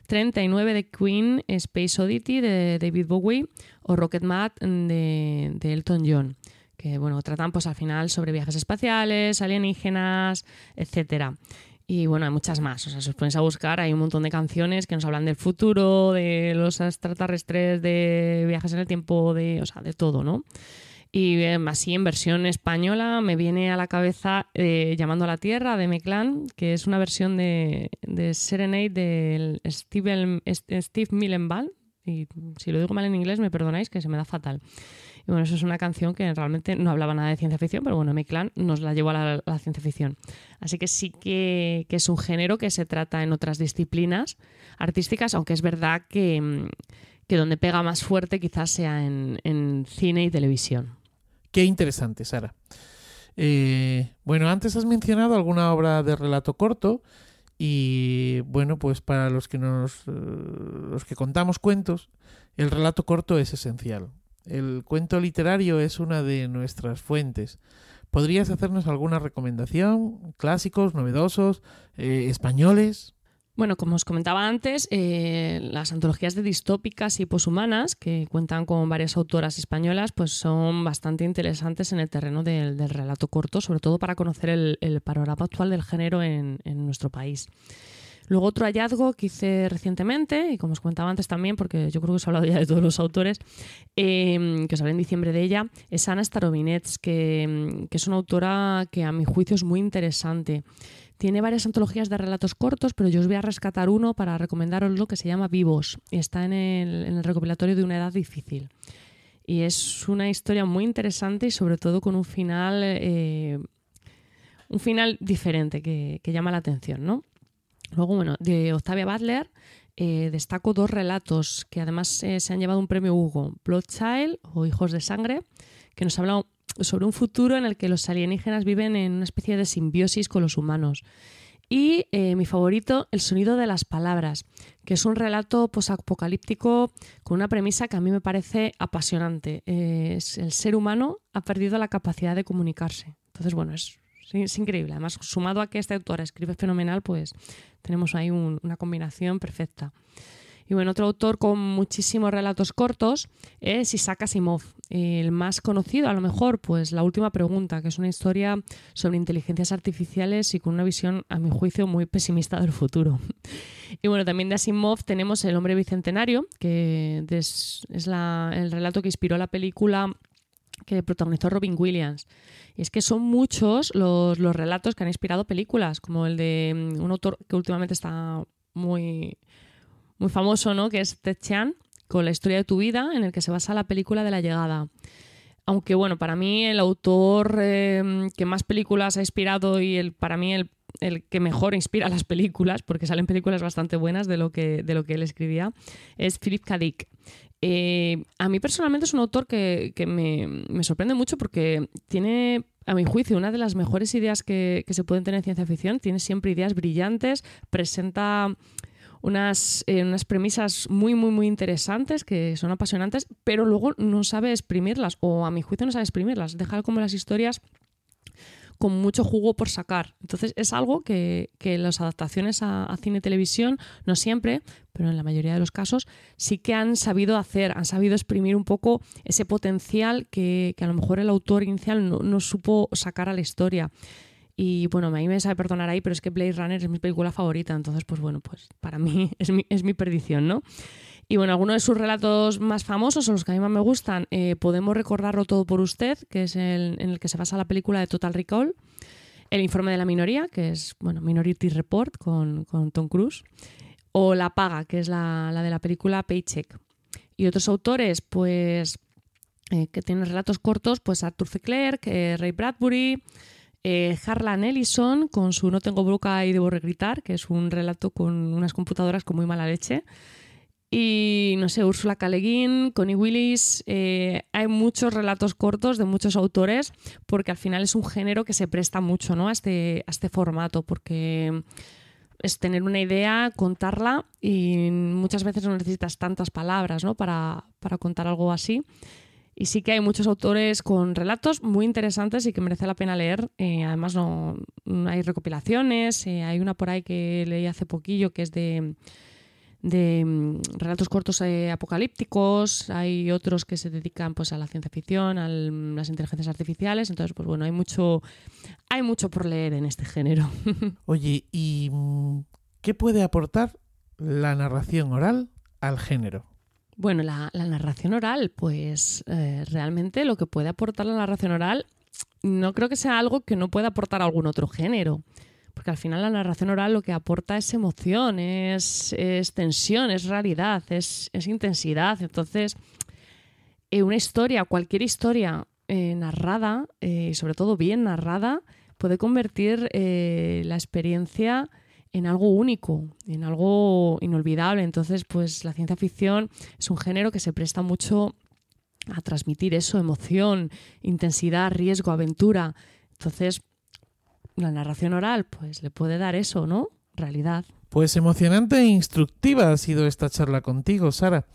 39 de Queen, Space Oddity de David Bowie o Rocket Mad de, de Elton John que bueno, tratan pues al final sobre viajes espaciales, alienígenas, etcétera. Y bueno, hay muchas más. O sea, si os ponéis a buscar, hay un montón de canciones que nos hablan del futuro, de los extraterrestres, de viajes en el tiempo, de, o sea, de todo, ¿no? Y eh, así en versión española me viene a la cabeza eh, Llamando a la Tierra de Meclán, que es una versión de, de Serenade del Steve, Steve Millenball. Y si lo digo mal en inglés, me perdonáis, que se me da fatal. Y bueno, eso es una canción que realmente no hablaba nada de ciencia ficción, pero bueno, mi clan nos la llevó a la, ciencia ficción. Así que sí que, que, es un género que se trata en otras disciplinas artísticas, aunque es verdad que, que donde pega más fuerte quizás sea en, en cine y televisión. Qué interesante, Sara. Eh, bueno, antes has mencionado alguna obra de relato corto y bueno, pues para los que nos los que contamos cuentos, el relato corto es esencial. El cuento literario es una de nuestras fuentes. ¿Podrías hacernos alguna recomendación? ¿Clásicos, novedosos, eh, españoles? Bueno, como os comentaba antes, eh, las antologías de distópicas y poshumanas, que cuentan con varias autoras españolas, pues son bastante interesantes en el terreno del, relato corto, sobre todo para conocer el, panorama actual del género en nuestro país. Luego otro hallazgo que hice recientemente, y como os comentaba antes también, porque yo creo que os he hablado ya de todos los autores, eh, que os hablé en diciembre de ella, es Ana Starobinets, que, que es una autora que a mi juicio es muy interesante. Tiene varias antologías de relatos cortos, pero yo os voy a rescatar uno para recomendaroslo que se llama Vivos y está en el, en el recopilatorio de una edad difícil. Y es una historia muy interesante y sobre todo con un final, eh, un final diferente que, que llama la atención, ¿no? Luego, bueno, de Octavia Butler eh, destaco dos relatos que además eh, se han llevado un premio Hugo, Blood Child o Hijos de Sangre, que nos habla sobre un futuro en el que los alienígenas viven en una especie de simbiosis con los humanos. Y eh, mi favorito, El sonido de las palabras, que es un relato posapocalíptico con una premisa que a mí me parece apasionante. es el ser humano ha perdido la capacidad de comunicarse. Entonces, bueno, es Es increíble. Además, sumado a que este autor escribe fenomenal, pues tenemos ahí un, una combinación perfecta. Y bueno, otro autor con muchísimos relatos cortos es Isaac Asimov. El más conocido, a lo mejor, pues La última pregunta, que es una historia sobre inteligencias artificiales y con una visión, a mi juicio, muy pesimista del futuro. Y bueno, también de Asimov tenemos El hombre bicentenario, que es la, el relato que inspiró la película que protagonizó Robin Williams. Y es que son muchos los, los, relatos que han inspirado películas, como el de un autor que últimamente está muy, muy famoso, ¿no? que es Ted con la historia de tu vida, en el que se basa la película de la llegada. Aunque bueno, para mí el autor em, que más películas ha inspirado y el, para mí el, que mejor inspira las películas, porque salen películas bastante buenas de lo que, de lo que él escribía, es Philip K. Dick. Eh, a mí personalmente es un autor que, me, sorprende mucho porque tiene, a mi juicio, una de las mejores ideas que, se pueden tener en ciencia ficción. Tiene siempre ideas brillantes, presenta unas, eh, unas premisas muy, muy, muy interesantes que son apasionantes, pero luego no sabe exprimirlas, o a mi juicio no sabe exprimirlas. Deja como las historias con mucho jugo por sacar. Entonces es algo que, que las adaptaciones a, cine y televisión, no siempre, pero en la mayoría de los casos, sí que han sabido hacer, han sabido exprimir un poco ese potencial que, que a lo mejor el autor inicial no, no supo sacar a la historia. Y bueno, a mí me sabe perdonar ahí, pero es que Blade Runner es mi película favorita, entonces pues bueno, pues para mí es mi, es mi perdición, ¿no? Y bueno, algunos de sus relatos más famosos, o los que a mí más me gustan, eh, podemos recordarlo todo por usted, que es el, en el que se basa la película de Total Recall, El informe de la minoría, que es, bueno, Minority Report con, con Tom Cruise, o La paga, que es la, la de la película Paycheck. Y otros autores, pues, eh, que tienen relatos cortos, pues Arthur C. Clarke, Ray Bradbury, eh, Harlan Ellison con su No tengo boca y debo regritar, que es un relato con unas computadoras con muy mala leche. Y no sé, Úrsula K. Connie Willis. Eh, hay muchos relatos cortos de muchos autores, porque al final es un género que se presta mucho ¿no? a, este, a este formato, porque es tener una idea, contarla y muchas veces no necesitas tantas palabras ¿no? para, para contar algo así. Y sí que hay muchos autores con relatos muy interesantes y que merece la pena leer. Eh, además, no, hay recopilaciones. Eh, hay una por ahí que leí hace poquillo que es de, de mm, relatos cortos eh, apocalípticos. Hay otros que se dedican pues, a la ciencia ficción, a las inteligencias artificiales. Entonces, pues bueno, hay mucho, hay mucho por leer en este género. Oye, ¿y mm, qué puede aportar la narración oral al género? Bueno, la, narración oral, pues eh, realmente lo que puede aportar la narración oral no creo que sea algo que no pueda aportar algún otro género. Porque al final la narración oral lo que aporta es emoción, es, tensión, es realidad, es, intensidad. Entonces, eh, una historia, cualquier historia eh, narrada, y sobre todo bien narrada, puede convertir la experiencia en algo único, en algo inolvidable. Entonces, pues la ciencia ficción es un género que se presta mucho a transmitir eso, emoción, intensidad, riesgo, aventura. Entonces, la narración oral, pues le puede dar eso, ¿no? Realidad. Pues emocionante e instructiva ha sido esta charla contigo, Sara.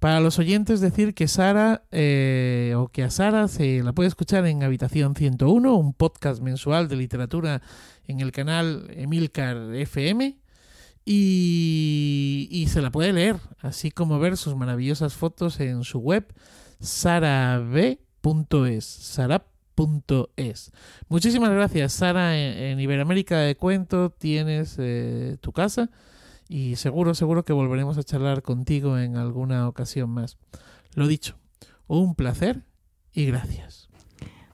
Para los oyentes decir que Sara eh, o que a Sara se la puede escuchar en Habitación 101, un podcast mensual de literatura en el canal Emilcar FM y, se la puede leer, así como ver sus maravillosas fotos en su web sarab.es. Muchísimas gracias, Sara. En, Iberoamérica de Cuento tienes eh, tu casa y seguro, seguro que volveremos a charlar contigo en alguna ocasión más. Lo dicho, un placer y gracias.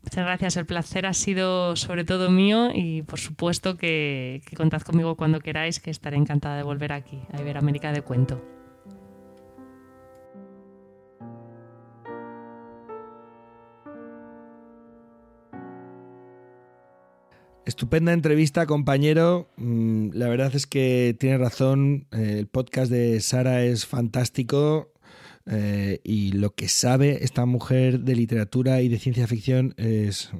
Muchas gracias, el placer ha sido sobre todo mío y por supuesto que, que contad conmigo cuando queráis, que estaré encantada de volver aquí, a Iberoamérica de Cuento. Estupenda entrevista, compañero. Mm, la verdad es que tiene razón. Eh, el podcast de Sara es fantástico. Eh, y lo que sabe esta mujer de literatura y de ciencia ficción es,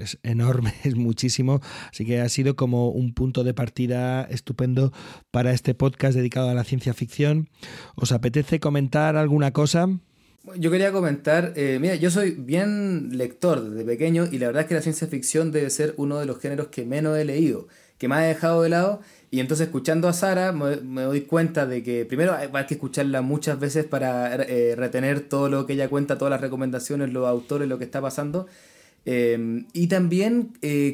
es, enorme, es muchísimo. Así que ha sido como un punto de partida estupendo para este podcast dedicado a la ciencia ficción. ¿Os apetece comentar alguna cosa? Yo quería comentar, eh, mira, yo soy bien lector desde pequeño y la verdad es que la ciencia ficción debe ser uno de los géneros que menos he leído, que más he dejado de lado. Y entonces escuchando a Sara me, doy cuenta de que primero hay que escucharla muchas veces para eh, retener todo lo que ella cuenta, todas las recomendaciones, los autores, lo que está pasando. Eh, y también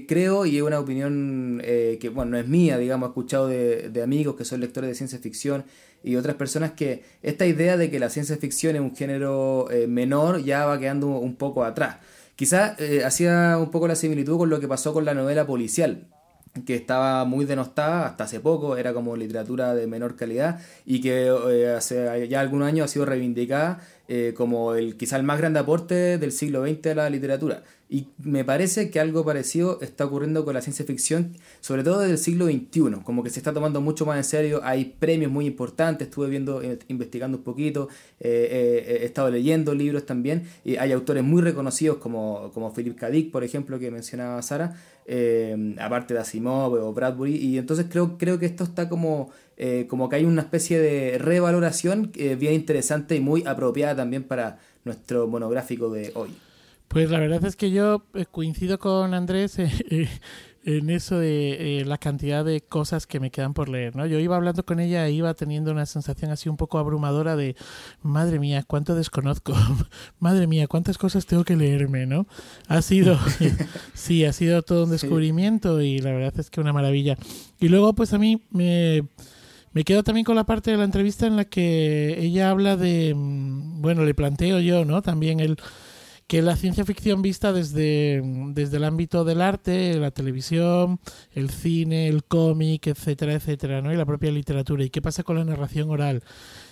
creo, y es una opinión que, bueno, no es mía, digamos, he escuchado de, de amigos que son lectores de ciencia ficción y otras personas que esta idea de que la ciencia ficción es un género eh, menor ya va quedando un poco atrás. Quizás eh, hacía un poco la similitud con lo que pasó con la novela policial, que estaba muy denostada hasta hace poco, era como literatura de menor calidad y que eh, hace ya algunos años ha sido reivindicada eh, como el quizá el más grande aporte del siglo XX a la literatura. Y me parece que algo parecido está ocurriendo con la ciencia ficción, sobre todo desde el siglo XXI, como que se está tomando mucho más en serio, hay premios muy importantes, estuve viendo, eh, investigando un poquito, he estado leyendo libros también, y hay autores muy reconocidos como, como Philip K. Dick, por ejemplo, que mencionaba Sara, eh, aparte de Asimov o Bradbury, y entonces creo, creo que esto está como, eh, como que hay una especie de revaloración eh, bien interesante y muy apropiada también para nuestro monográfico de hoy. Pues la verdad es que yo coincido con Andrés en eso de eh, la cantidad de cosas que me quedan por leer, ¿no? Yo iba hablando con ella e iba teniendo una sensación así un poco abrumadora de, madre mía, cuánto desconozco, madre mía, cuántas cosas tengo que leerme, ¿no? Ha sido, sí, ha sido todo un descubrimiento y la verdad es que una maravilla. Y luego, pues a mí me... Me quedo también con la parte de la entrevista en la que ella habla de, mm, bueno, le planteo yo, ¿no? También el, que la ciencia ficción vista desde, desde el ámbito del arte, la televisión, el cine, el cómic, etcétera, etcétera, ¿no? Y la propia literatura. ¿Y qué pasa con la narración oral?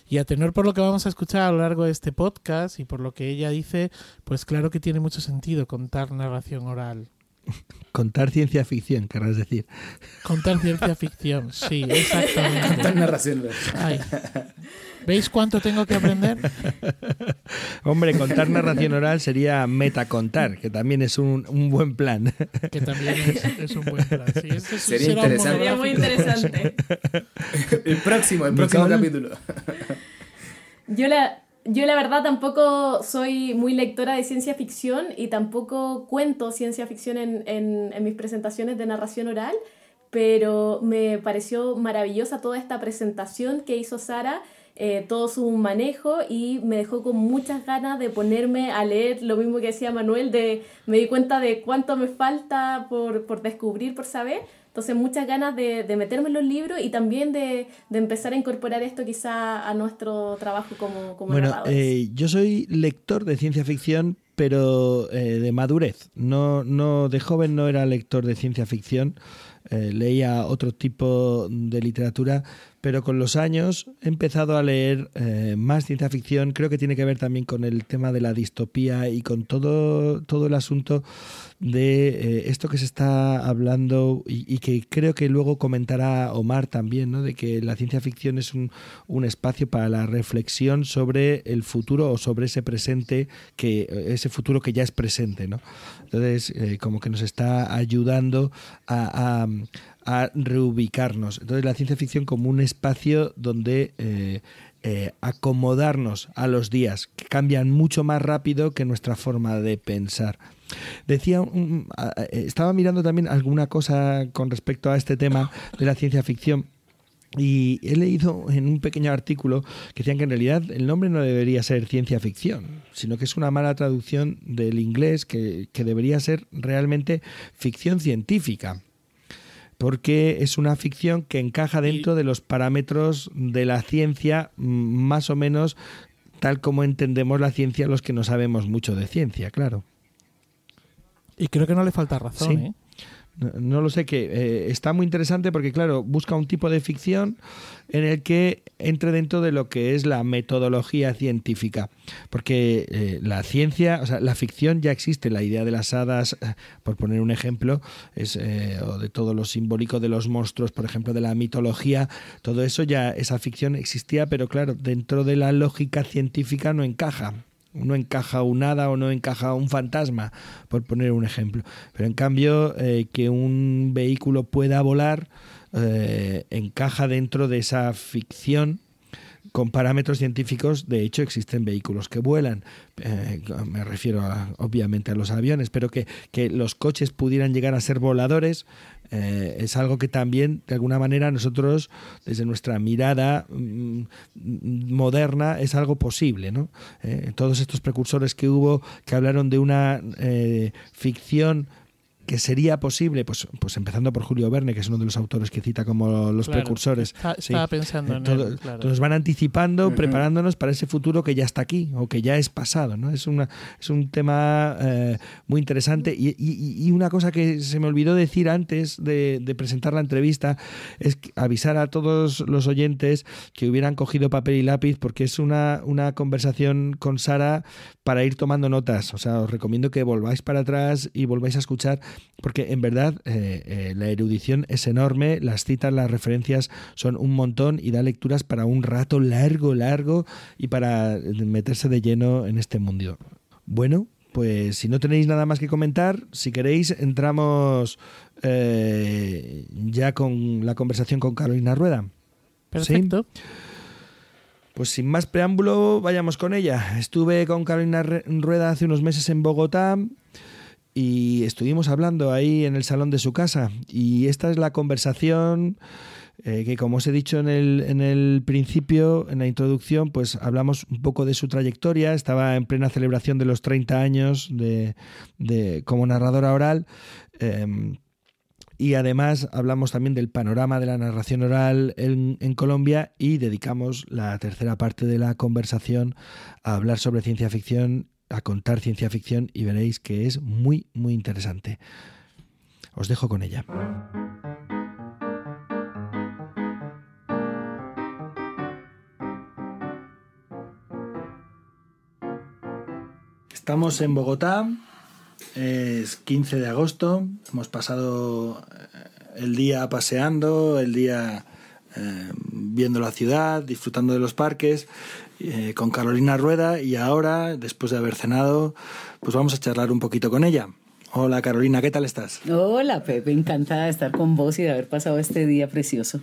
Y a tenor por lo que vamos a escuchar a lo largo de este podcast y por lo que ella dice, pues claro que tiene mucho sentido contar narración oral. Contar ciencia ficción, querrás decir. Contar ciencia ficción, sí, exactamente. Contar narración. Ay. ¿Veis cuánto tengo que aprender? Hombre, contar narración oral sería metacontar, que también es un, un buen plan. Que también es, un buen plan. Sí, este sería, interesante. sería muy interesante. el próximo, el próximo capítulo. Yo la, yo la verdad tampoco soy muy lectora de ciencia ficción y tampoco cuento ciencia ficción en, en, mis presentaciones de narración oral, pero me pareció maravillosa toda esta presentación que hizo Sara eh, todo su manejo y me dejó con muchas ganas de ponerme a leer lo mismo que decía Manuel, de me di cuenta de cuánto me falta por, por descubrir, por saber. Entonces muchas ganas de, de meterme en los libros y también de, de, empezar a incorporar esto quizá a nuestro trabajo como, como Bueno, eh, yo soy lector de ciencia ficción, pero eh, de madurez. No, no, de joven no era lector de ciencia ficción. Eh, leía otro tipo de literatura, pero con los años he empezado a leer eh, más ciencia ficción. Creo que tiene que ver también con el tema de la distopía y con todo, todo el asunto de eh, esto que se está hablando y, que creo que luego comentará Omar también, ¿no? de que la ciencia ficción es un, un espacio para la reflexión sobre el futuro o sobre ese presente, que ese futuro que ya es presente. ¿no? Entonces, como que nos está ayudando a a reubicarnos. Entonces la ciencia ficción como un espacio donde eh, eh, acomodarnos a los días, que cambian mucho más rápido que nuestra forma de pensar. Decía, estaba mirando también alguna cosa con respecto a este tema de la ciencia ficción. Y he leído en un pequeño artículo que decían que en realidad el nombre no debería ser ciencia ficción, sino que es una mala traducción del inglés que, que debería ser realmente ficción científica porque es una ficción que encaja dentro de los parámetros de la ciencia mm, más o menos tal como entendemos la ciencia los que no sabemos mucho de ciencia, claro. Y creo que no le falta razón, ¿eh? No, lo sé, que eh, está muy interesante porque, claro, busca un tipo de ficción en el que entre dentro de lo que es la metodología científica. Porque eh, la ciencia, o sea, la ficción ya existe, la idea de las hadas, eh, por poner un ejemplo, es, o de todo lo simbólico de los monstruos, por ejemplo, de la mitología, todo eso ya, esa ficción existía, pero claro, dentro de la lógica científica no encaja no encaja un hada o no encaja un fantasma, por poner un ejemplo. Pero en cambio, eh, que un vehículo pueda volar eh, encaja dentro de esa ficción con parámetros científicos, de hecho existen vehículos que vuelan, eh, me refiero obviamente a los aviones, pero que, que, los coches pudieran llegar a ser voladores, eh, es algo que también, de alguna manera, nosotros, desde nuestra mirada mm, moderna, es algo posible. ¿no? Eh, todos estos precursores que hubo, que hablaron de una ficción que sería posible, pues, pues empezando por Julio Verne, que es uno de los autores que cita como los Claro, precursores. está- Sí. Estaba pensando en Todo- él, claro. Nos van anticipando, preparándonos para ese futuro que ya está aquí o que ya es pasado. ¿no? Es, una, es un tema eh, muy interesante. Y, y- y una cosa que se me olvidó decir antes de, de presentar la entrevista es que avisar a todos los oyentes que hubieran cogido papel y lápiz porque es una, una conversación con Sara para ir tomando notas. O sea, os recomiendo que volváis para atrás y volváis a escuchar porque en verdad eh, eh, la erudición es enorme, las citas, las referencias son un montón y da lecturas para un rato largo, largo y para meterse de lleno en este mundo. Bueno, pues si no tenéis nada más que comentar, si queréis entramos eh, ya con la conversación con Carolina Rueda. Perfecto. Pues sin más preámbulo, vayamos con ella. Estuve con Carolina Rueda hace unos meses en Bogotá y estuvimos hablando ahí en el salón de su casa. Y esta es la conversación eh, que, como os he dicho en el, en el principio, en la introducción, pues hablamos un poco de su trayectoria. Estaba en plena celebración de los 30 años de, de- como narradora oral. Em, y además hablamos también del panorama de la narración oral en, en Colombia y dedicamos la tercera parte de la conversación a hablar sobre ciencia ficción, a contar ciencia ficción y veréis que es muy, muy interesante. Os dejo con ella. Estamos en Bogotá, es 15 de agosto, hemos pasado eh, el día paseando, el día eh, viendo la ciudad, disfrutando de los parques, eh, con Carolina Rueda y ahora, después de haber cenado, pues vamos a charlar un poquito con ella. Hola Carolina, ¿qué tal estás? Hola Pepe, encantada de estar con vos y de haber pasado este día precioso.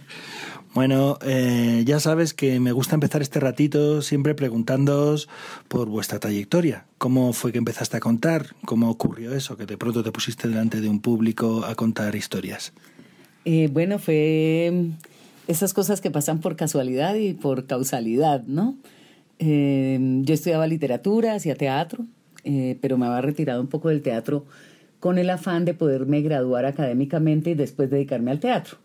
Bueno, eh, ya sabes que me gusta empezar este ratito siempre preguntándoos por vuestra trayectoria. ¿Cómo fue que empezaste a contar? ¿Cómo ocurrió eso? Que de pronto te pusiste delante de un público a contar historias. Eh, bueno, fue esas cosas que pasan por casualidad y por causalidad, ¿no? Eh, yo estudiaba literatura, hacía teatro, eh, pero me había retirado un poco del teatro con el afán de poderme graduar académicamente y después dedicarme al teatro.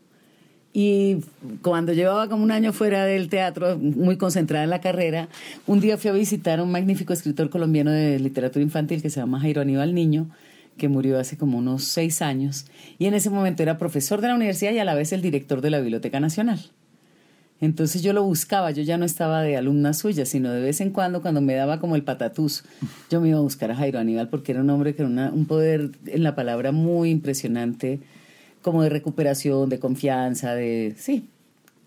Y cuando llevaba como un año fuera del teatro, muy concentrada en la carrera, un día fui a visitar a un magnífico escritor colombiano de literatura infantil que se llama Jairo Aníbal Niño, que murió hace como unos seis años. Y en ese momento era profesor de la universidad y a la vez el director de la Biblioteca Nacional. Entonces yo lo buscaba, yo ya no estaba de alumna suya, sino de vez en cuando, cuando me daba como el patatús, yo me iba a buscar a Jairo Aníbal porque era un hombre que era una- un poder en la palabra muy impresionante, como de recuperación, de confianza, de... Sí,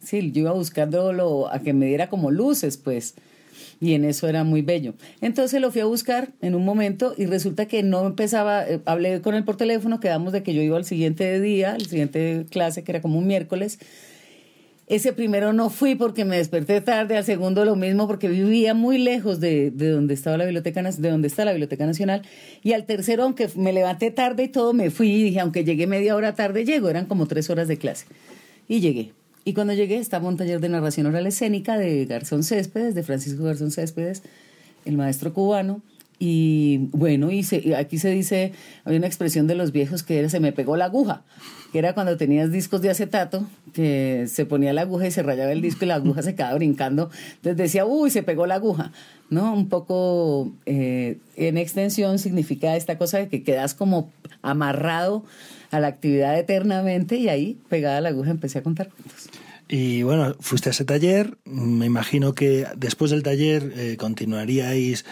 sí, yo iba buscándolo a que me diera como luces, pues, y en eso era muy bello. Entonces lo fui a buscar en un momento y resulta que no empezaba, eh, hablé con él por teléfono, quedamos de que yo iba al siguiente día, al siguiente clase, que era como un miércoles, ese primero no fui porque me desperté tarde, al segundo lo mismo porque vivía muy lejos de, de donde estaba la biblioteca de donde está la Biblioteca Nacional y al tercero aunque me levanté tarde y todo me fui y dije aunque llegué media hora tarde llego, eran como tres horas de clase y llegué. Y cuando llegué estaba un taller de narración oral escénica de Garzón Céspedes, de Francisco Garzón Céspedes, el maestro cubano. Y bueno, y aquí se dice, había una expresión de los viejos que era se me pegó la aguja, que era cuando tenías discos de acetato, que se ponía la aguja y se rayaba el disco y la aguja se quedaba brincando. Entonces decía, uy, se pegó la aguja, ¿no? Un poco eh, en extensión significa esta cosa de que quedas como amarrado a la actividad eternamente y ahí, pegada la aguja, empecé a contar cuentos. Y bueno, fuiste a ese taller, me imagino que después del taller eh, continuaríais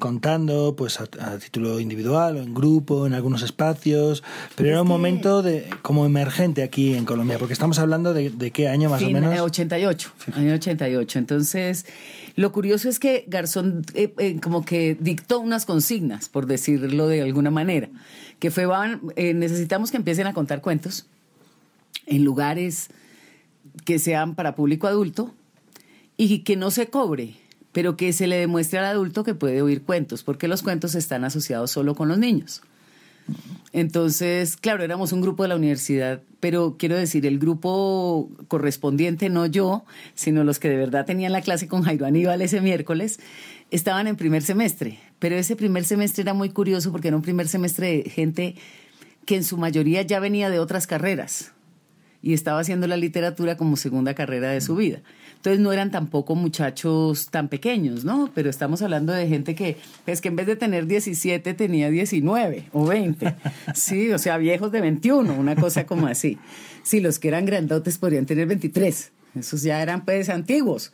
contando pues a, a título individual o en grupo, en algunos espacios, pero era un momento de como emergente aquí en Colombia, porque estamos hablando de, de qué año más Fin, o menos. eh, 88, año 88. Entonces, lo curioso es que Garzón eh, eh, como que dictó unas consignas, por decirlo de alguna manera, que fue, van, eh, necesitamos que empiecen a contar cuentos en lugares que sean para público adulto y que no se cobre, pero que se le demuestre al adulto que puede oír cuentos, porque los cuentos están asociados solo con los niños. Entonces, claro, éramos un grupo de la universidad, pero quiero decir, el grupo correspondiente, no yo, sino los que de verdad tenían la clase con Jairo Aníbal ese miércoles, estaban en primer semestre. Pero ese primer semestre era muy curioso porque era un primer semestre de gente que en su mayoría ya venía de otras carreras y estaba haciendo la literatura como segunda carrera de su vida. Entonces no eran tampoco muchachos tan pequeños, ¿no? Pero estamos hablando de gente que, es que en vez de tener 17 tenía 19 o 20. Sí, o sea, viejos de 21, una cosa como así. Sí, los que eran grandotes podrían tener 23. Esos ya eran pues antiguos.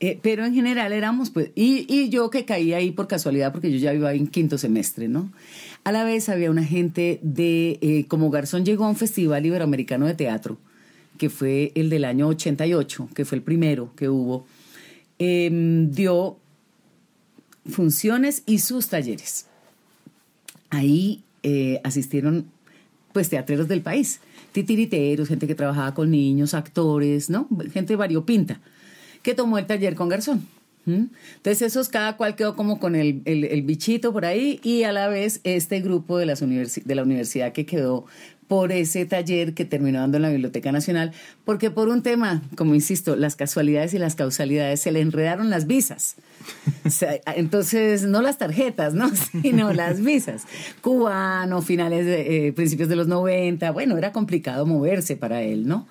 Eh, pero en general éramos, pues, y, y, yo que caí ahí por casualidad, porque yo ya iba en quinto semestre, ¿no? A la vez había una gente de, eh, como Garzón llegó a un festival iberoamericano de teatro, que fue el del año 88, que fue el primero que hubo, em, dio funciones y sus talleres. Ahí eh, asistieron pues teatreros del país, titiriteros, gente que trabajaba con niños, actores, ¿no? Gente variopinta que tomó el taller con Garzón. Entonces esos cada cual quedó como con el, el, bichito por ahí y a la vez este grupo de, las de la universidad que quedó por ese taller que terminó dando en la Biblioteca Nacional, porque por un tema, como insisto, las casualidades y las causalidades, se le enredaron las visas. entonces, no las tarjetas, ¿no? sino las visas. Cubano, finales, de, eh, principios de los 90, bueno, era complicado moverse para él, ¿no?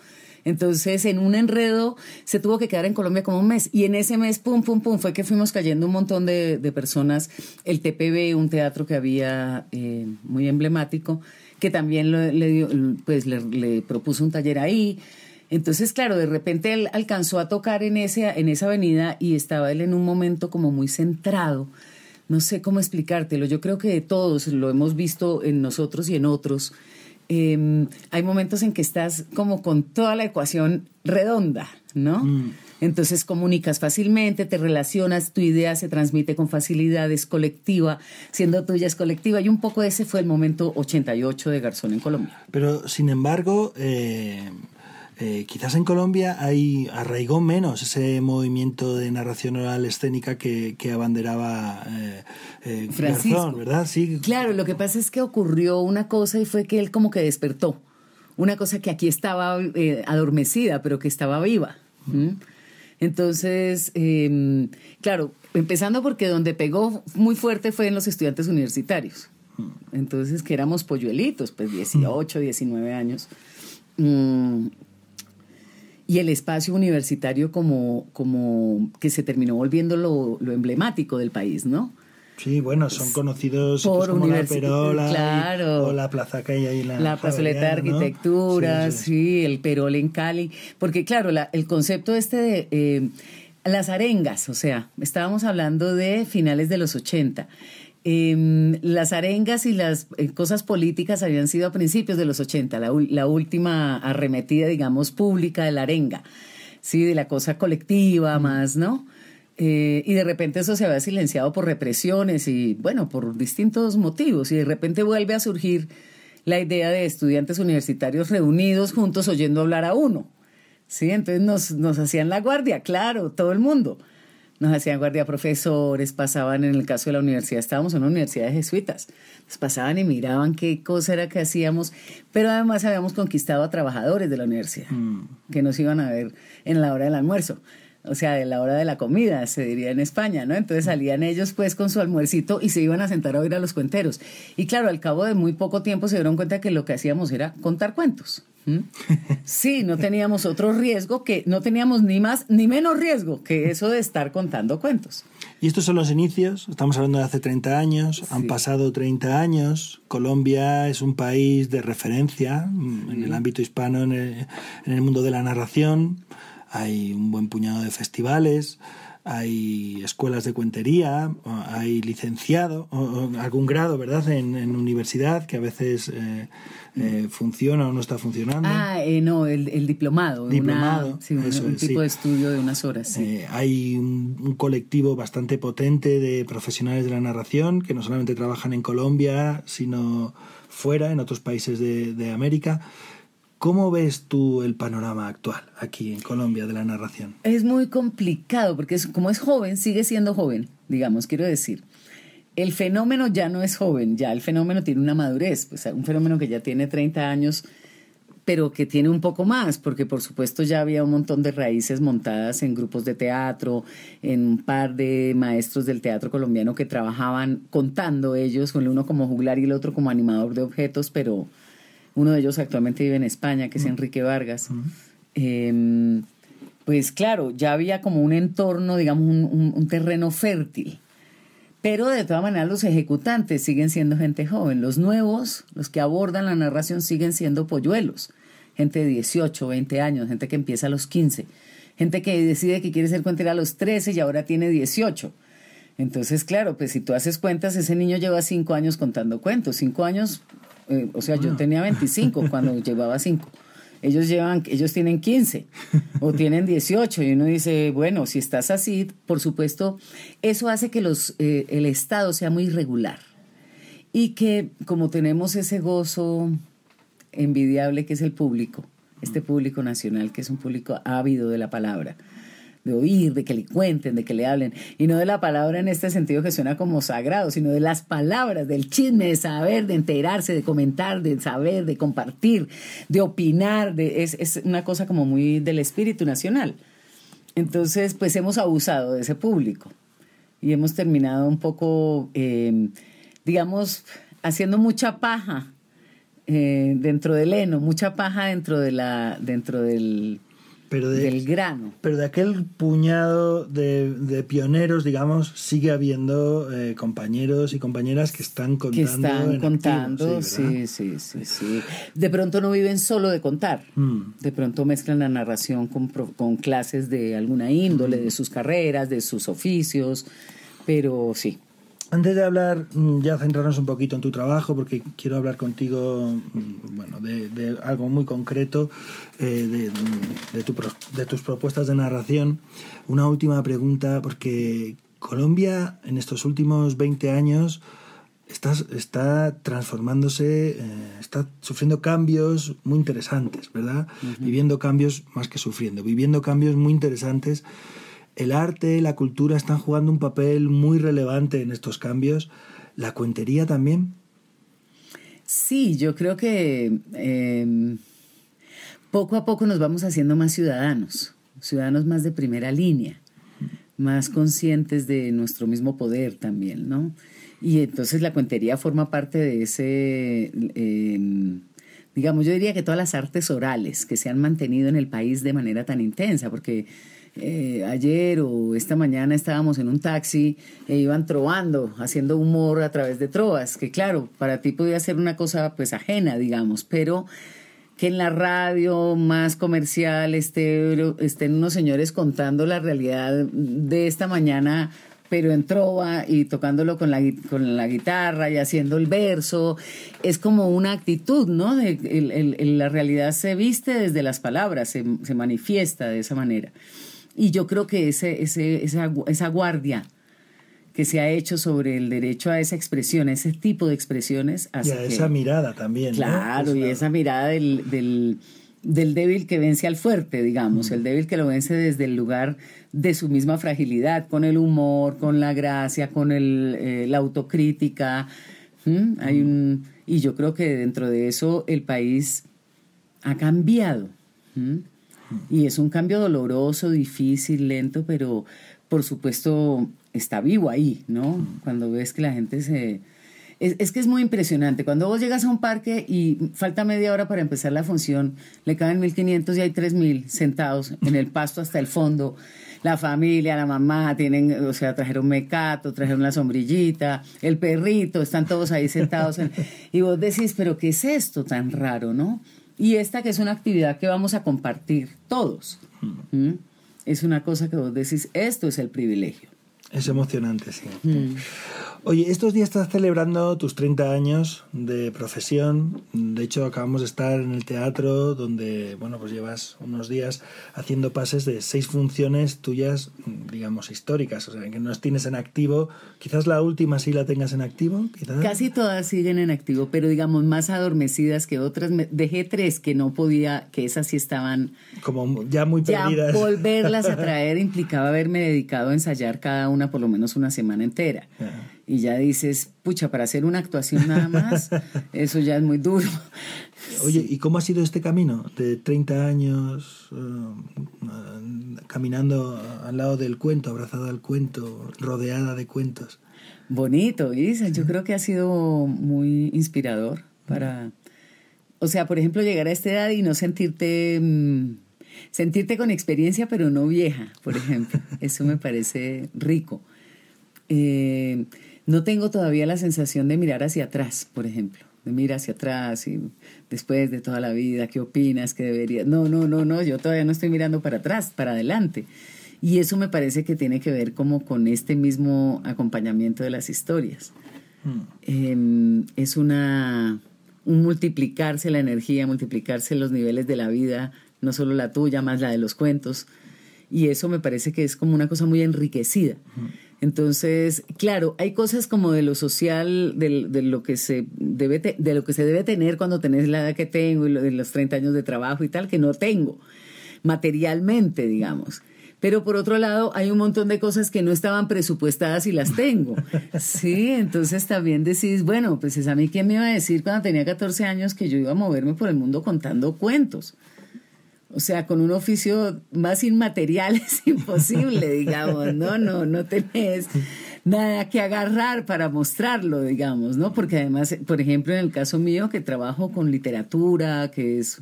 Entonces, en un enredo, se tuvo que quedar en Colombia como un mes. Y en ese mes, pum, pum, pum, fue que fuimos cayendo un montón de, personas. El TPB, un teatro que había eh, muy emblemático, que también le, dio, pues, le, propuso un taller ahí. Entonces, claro, de repente él alcanzó a tocar en, ese, en esa avenida y estaba él en un momento como muy centrado. No sé cómo explicártelo. Yo creo que todos lo hemos visto en nosotros y en otros Em, hay momentos en que estás como con toda la ecuación redonda, ¿no? Mm. Entonces comunicas fácilmente, te relacionas, tu idea se transmite con facilidad, es colectiva, siendo tuya es colectiva. Y un poco ese fue el momento 88 de Garzón en Colombia. Pero, sin embargo, eh, eh, quizás en Colombia hay arraigó menos ese movimiento de narración oral escénica que, abanderaba eh, eh, Francisco, ¿verdad? Sí. Claro, lo que pasa es que ocurrió una cosa y fue que él como que despertó. Una cosa que aquí estaba adormecida, pero que estaba viva. Entonces, em, claro, empezando porque donde pegó muy fuerte fue en los estudiantes universitarios. Entonces, que éramos polluelitos, pues 18, 19 años. Mm, y el espacio universitario como, como que se terminó volviendo lo, emblemático del país, ¿no? Sí, bueno, son conocidos por como la Perola claro, o la plaza que hay ahí en la La plazoleta de arquitectura, sí, el Perol en Cali, porque claro, la, el concepto este de eh, las arengas, o sea, estábamos hablando de finales de los 80 Em, las arengas y las eh, cosas políticas habían sido a principios de los 80, la, última arremetida, digamos, pública de la arenga, ¿sí? de la cosa colectiva más, ¿no? Eh, y de repente eso se había silenciado por represiones y, bueno, por distintos motivos, y de repente vuelve a surgir la idea de estudiantes universitarios reunidos juntos oyendo hablar a uno. ¿sí? Entonces nos, nos hacían la guardia, claro, todo el mundo nos hacían guardia profesores, pasaban en el caso de la universidad, estábamos en una universidad de jesuitas, nos pasaban y miraban qué cosa era que hacíamos, pero además habíamos conquistado a trabajadores de la universidad, mm. que nos iban a ver en la hora del almuerzo. O sea, de la hora de la comida, se diría en España, ¿no? Entonces salían ellos pues con su almuercito y se iban a sentar a oír a los cuenteros. Y claro, al cabo de muy poco tiempo se dieron cuenta que lo que hacíamos era contar cuentos. Sí, no teníamos otro riesgo que, no teníamos ni más ni menos riesgo que eso de estar contando cuentos. Y estos son los inicios, estamos hablando de hace 30 años, han pasado 30 años, Colombia es un país de referencia mm, en el ámbito hispano, en el, en el mundo de la narración, hay un buen puñado de festivales, hay escuelas de cuentería, hay licenciado, o, algún grado, ¿verdad?, en, universidad que a veces eh, eh, funciona o no está funcionando. Ah, eh, no, el, diplomado. Diplomado. sí, un, tipo de estudio de unas horas. Sí. hay un, colectivo bastante potente de profesionales de la narración que no solamente trabajan en Colombia, sino fuera, en otros países de, de América. ¿Cómo ves tú el panorama actual aquí en Colombia de la narración? Es muy complicado porque como es joven, sigue siendo joven, digamos, quiero decir. El fenómeno ya no es joven, ya el fenómeno tiene una madurez, pues un fenómeno que ya tiene 30 años, pero que tiene un poco más, porque por supuesto ya había un montón de raíces montadas en grupos de teatro, en un par de maestros del teatro colombiano que trabajaban contando ellos, el uno como juglar y el otro como animador de objetos, pero uno de ellos actualmente vive en España, que es Enrique Vargas. Em, pues claro, ya había como un entorno, digamos, un, un terreno fértil. Pero de todas maneras los ejecutantes siguen siendo gente joven. Los nuevos, los que abordan la narración, siguen siendo polluelos. Gente de 18, 20 años, gente que empieza a los 15. Gente que decide que quiere ser cuentera a los 13 y ahora tiene 18. Entonces, claro, pues si tú haces cuentas, ese niño lleva 5 años contando cuentos. 5 años, eh, o sea, yo tenía 25 cuando llevaba 5 ellos llevan, ellos tienen 15 o tienen 18 y uno dice, bueno, si estás así, por supuesto, eso hace que los, eh, el Estado sea muy irregular y que como tenemos ese gozo envidiable que es el público, este público nacional que es un público ávido de la palabra, de oír, de que le cuenten, de que le hablen, y no de la palabra en este sentido que suena como sagrado, sino de las palabras, del chisme, de saber, de enterarse, de comentar, de saber, de compartir, de opinar, es, es una cosa como muy del espíritu nacional. Entonces, pues hemos abusado de ese público y hemos terminado un poco, eh, digamos, haciendo mucha paja eh, dentro del heno, mucha paja dentro de la, dentro del pero del grano. Pero de aquel puñado de, pioneros, digamos, sigue habiendo eh, compañeros y compañeras que están contando. Que están contando, sí, sí, sí, sí, De pronto no viven solo de contar. Mm. De pronto mezclan la narración con, con clases de alguna índole, de sus carreras, de sus oficios. Pero sí, antes de hablar, mm, ya centrarnos un poquito en tu trabajo, porque quiero hablar contigo mm, bueno, de, algo muy concreto, eh, de, de, tus propuestas de narración. Una última pregunta, porque Colombia en estos últimos 20 años está, está transformándose, eh, está sufriendo cambios muy interesantes, ¿verdad? Viviendo cambios más que sufriendo, viviendo cambios muy interesantes el arte, la cultura están jugando un papel muy relevante en estos cambios. ¿La cuentería también? Sí, yo creo que em, poco a poco nos vamos haciendo más ciudadanos, ciudadanos más de primera línea, más conscientes de nuestro mismo poder también, ¿no? Y entonces la cuentería forma parte de ese, em, digamos, yo diría que todas las artes orales que se han mantenido en el país de manera tan intensa, porque eh, ayer o esta mañana estábamos en un taxi e iban trovando, haciendo humor a través de trovas, que claro, para ti podía ser una cosa pues ajena, digamos, pero que en la radio más comercial esté, estén unos señores contando la realidad de esta mañana pero en trova y tocándolo con la, con la guitarra y haciendo el verso, es como una actitud, ¿no? De, la realidad se viste desde las palabras, se, se manifiesta de esa manera. Y yo creo que ese, ese, esa, esa guardia que se ha hecho sobre el derecho a esa expresión, ese tipo de expresiones. y a esa mirada también. Claro, y esa mirada del, del, del, débil que vence al fuerte, digamos, el débil que lo vence desde el lugar de su misma fragilidad, con el humor, con la gracia, con el, eh, la autocrítica. Hay un, y yo creo que dentro de eso el país ha cambiado. Y es un cambio doloroso, difícil, lento, pero por supuesto está vivo ahí, ¿no? Cuando ves que la gente se... Es, que es muy impresionante. Cuando vos llegas a un parque y falta media hora para empezar la función, le caben 1.500 y hay 3.000 sentados en el pasto hasta el fondo. La familia, la mamá, tienen, o sea, trajeron mecato, trajeron la sombrillita, el perrito, están todos ahí sentados. y vos decís, pero ¿qué es esto tan raro, no? Y esta que es una actividad que vamos a compartir todos. ¿Mm? Es una cosa que vos decís, esto es el privilegio. Es emocionante, sí. Mm. Oye, estos días estás celebrando tus 30 años de profesión. De hecho, acabamos de estar en el teatro donde, bueno, pues llevas unos días haciendo pases de seis funciones tuyas, digamos, históricas. O sea, que no las tienes en activo. Quizás la última sí la tengas en activo. Casi todas siguen en activo, pero digamos más adormecidas que otras. Dejé tres que no podía, que esas sí estaban... Como ya muy perdidas. Ya volverlas a traer implicaba haberme dedicado a ensayar cada una por lo menos una semana entera y ya dices, pucha, para hacer una actuación nada más, eso ya es muy duro. Oye, ¿y cómo ha sido este camino de 30 años eh, caminando al lado del cuento, abrazada al cuento, rodeada de cuentos? Bonito, Isa. Yo creo que ha sido muy inspirador para, o sea, por ejemplo, llegar a esta edad y no sentirte, mm, sentirte con experiencia, pero no vieja, por ejemplo. Eso me parece rico. Eh, no tengo todavía la sensación de mirar hacia atrás, por ejemplo, de mirar hacia atrás y después de toda la vida, ¿qué opinas? ¿Qué debería? No, no, no, no, yo todavía no estoy mirando para atrás, para adelante. Y eso me parece que tiene que ver como con este mismo acompañamiento de las historias. Mm. Em, es una, un multiplicarse la energía, multiplicarse los niveles de la vida, no solo la tuya, más la de los cuentos. Y eso me parece que es como una cosa muy enriquecida. Entonces, claro, hay cosas como de lo social, de, lo que se debe de lo que se debe tener cuando tenés la edad que tengo y de los 30 años de trabajo y tal, que no tengo materialmente, digamos. Pero por otro lado, hay un montón de cosas que no estaban presupuestadas y las tengo. Sí, entonces también decís, bueno, pues es a mí quién me iba a decir cuando tenía 14 años que yo iba a moverme por el mundo contando cuentos. O sea, con un oficio más inmaterial es imposible, digamos, ¿no? No, no tenés nada que agarrar para mostrarlo, digamos, ¿no? Porque además, por ejemplo, en el caso mío, que trabajo con literatura, que es,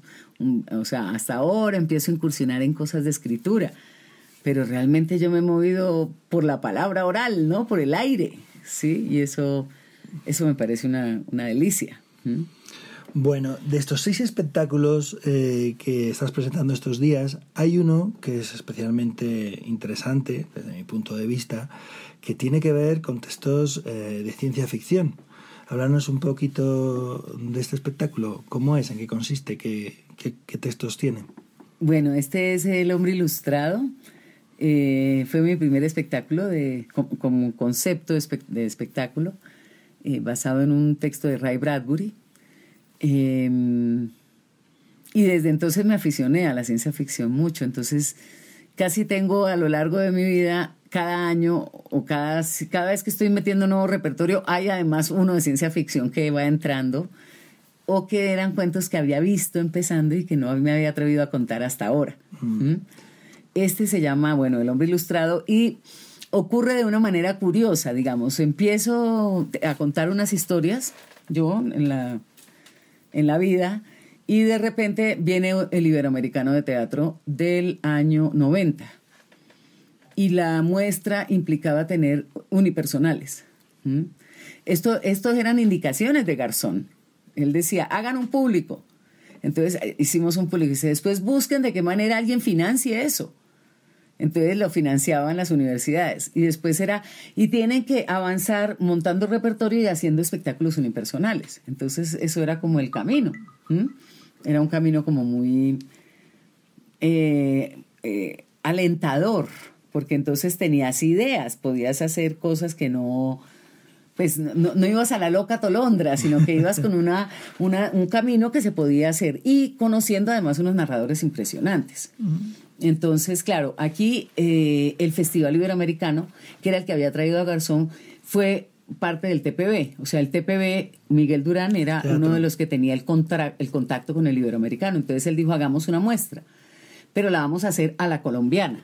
o sea, hasta ahora empiezo a incursionar en cosas de escritura, pero realmente yo me he movido por la palabra oral, ¿no? Por el aire, ¿sí? Y eso, eso me parece una, una delicia. Bueno, de estos seis espectáculos eh, que estás presentando estos días, hay uno que es especialmente interesante desde mi punto de vista, que tiene que ver con textos eh, de ciencia ficción. Háblanos un poquito de este espectáculo, cómo es, en qué consiste, qué, textos tiene. Bueno, este es El hombre ilustrado. Eh, fue mi primer espectáculo de, como, concepto de, espectáculo, basado en un texto de Ray Bradbury Em, y desde entonces me aficioné a la ciencia ficción mucho. Entonces, casi tengo a lo largo de mi vida, cada año o cada, cada vez que estoy metiendo un nuevo repertorio, hay además uno de ciencia ficción que va entrando o que eran cuentos que había visto empezando y que no me había atrevido a contar hasta ahora. Mm. ¿Mm? Este se llama, bueno, El hombre ilustrado y ocurre de una manera curiosa, digamos. Empiezo a contar unas historias, yo en la en la vida. Y de repente viene el Iberoamericano de Teatro del año 90. Y la muestra implicaba tener unipersonales. Esto, estos eran indicaciones de Garzón. Él decía, hagan un público. Entonces eh, hicimos un público y dice, después busquen de qué manera alguien financie eso. Entonces lo financiaban las universidades. Y después era, y tienen que avanzar montando repertorio y haciendo espectáculos unipersonales. Entonces eso era como el camino. Era un camino como muy eh, eh, alentador, porque entonces tenías ideas, podías hacer cosas que no, pues no, ibas a la loca tolondra, sino que ibas con una, un camino que se podía hacer y conociendo además unos narradores impresionantes. Entonces, claro, aquí eh, el Festival Iberoamericano, que era el que había traído a Garzón, fue parte del TPB. O sea, el TPB, Miguel Durán era uno de los que tenía el, el contacto con el Iberoamericano. Entonces él dijo, hagamos una muestra, pero la vamos a hacer a la colombiana.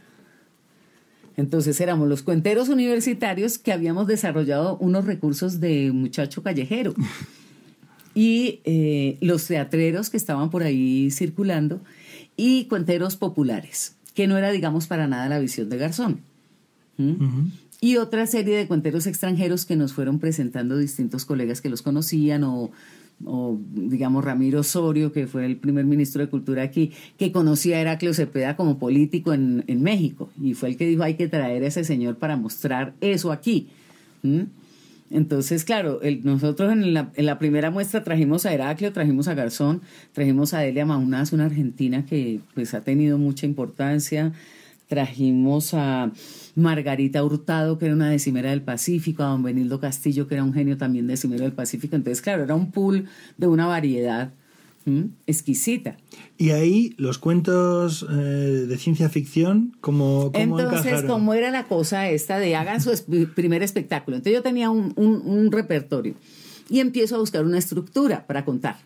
Entonces éramos los cuenteros universitarios que habíamos desarrollado unos recursos de muchacho callejero. Y eh, los teatreros que estaban por ahí circulando y cuenteros populares, que no era, digamos, para nada la visión de Garzón. Y otra serie de cuenteros extranjeros que nos fueron presentando distintos colegas que los conocían o, digamos, Ramiro Osorio, que fue el primer ministro de Cultura aquí, que conocía a Heraclio Cepeda como político en, México y fue el que dijo hay que traer a ese señor para mostrar eso aquí. Entonces, claro, nosotros en la, primera muestra trajimos a Heraclio, trajimos a Garzón, trajimos a Delia Maunaz, una argentina que pues ha tenido mucha importancia, trajimos a Margarita Hurtado, que era una decimera del Pacífico, a don Benildo Castillo, que era un genio también decimero del Pacífico. Entonces, claro, era un pool de una variedad ¿Mm? exquisita. Y ahí los cuentos eh, de ciencia ficción, ¿cómo, cómo Entonces, encajaron? como era la cosa esta de hagan su es- primer espectáculo. Entonces yo tenía un, un- un repertorio y empiezo a buscar una estructura para contar.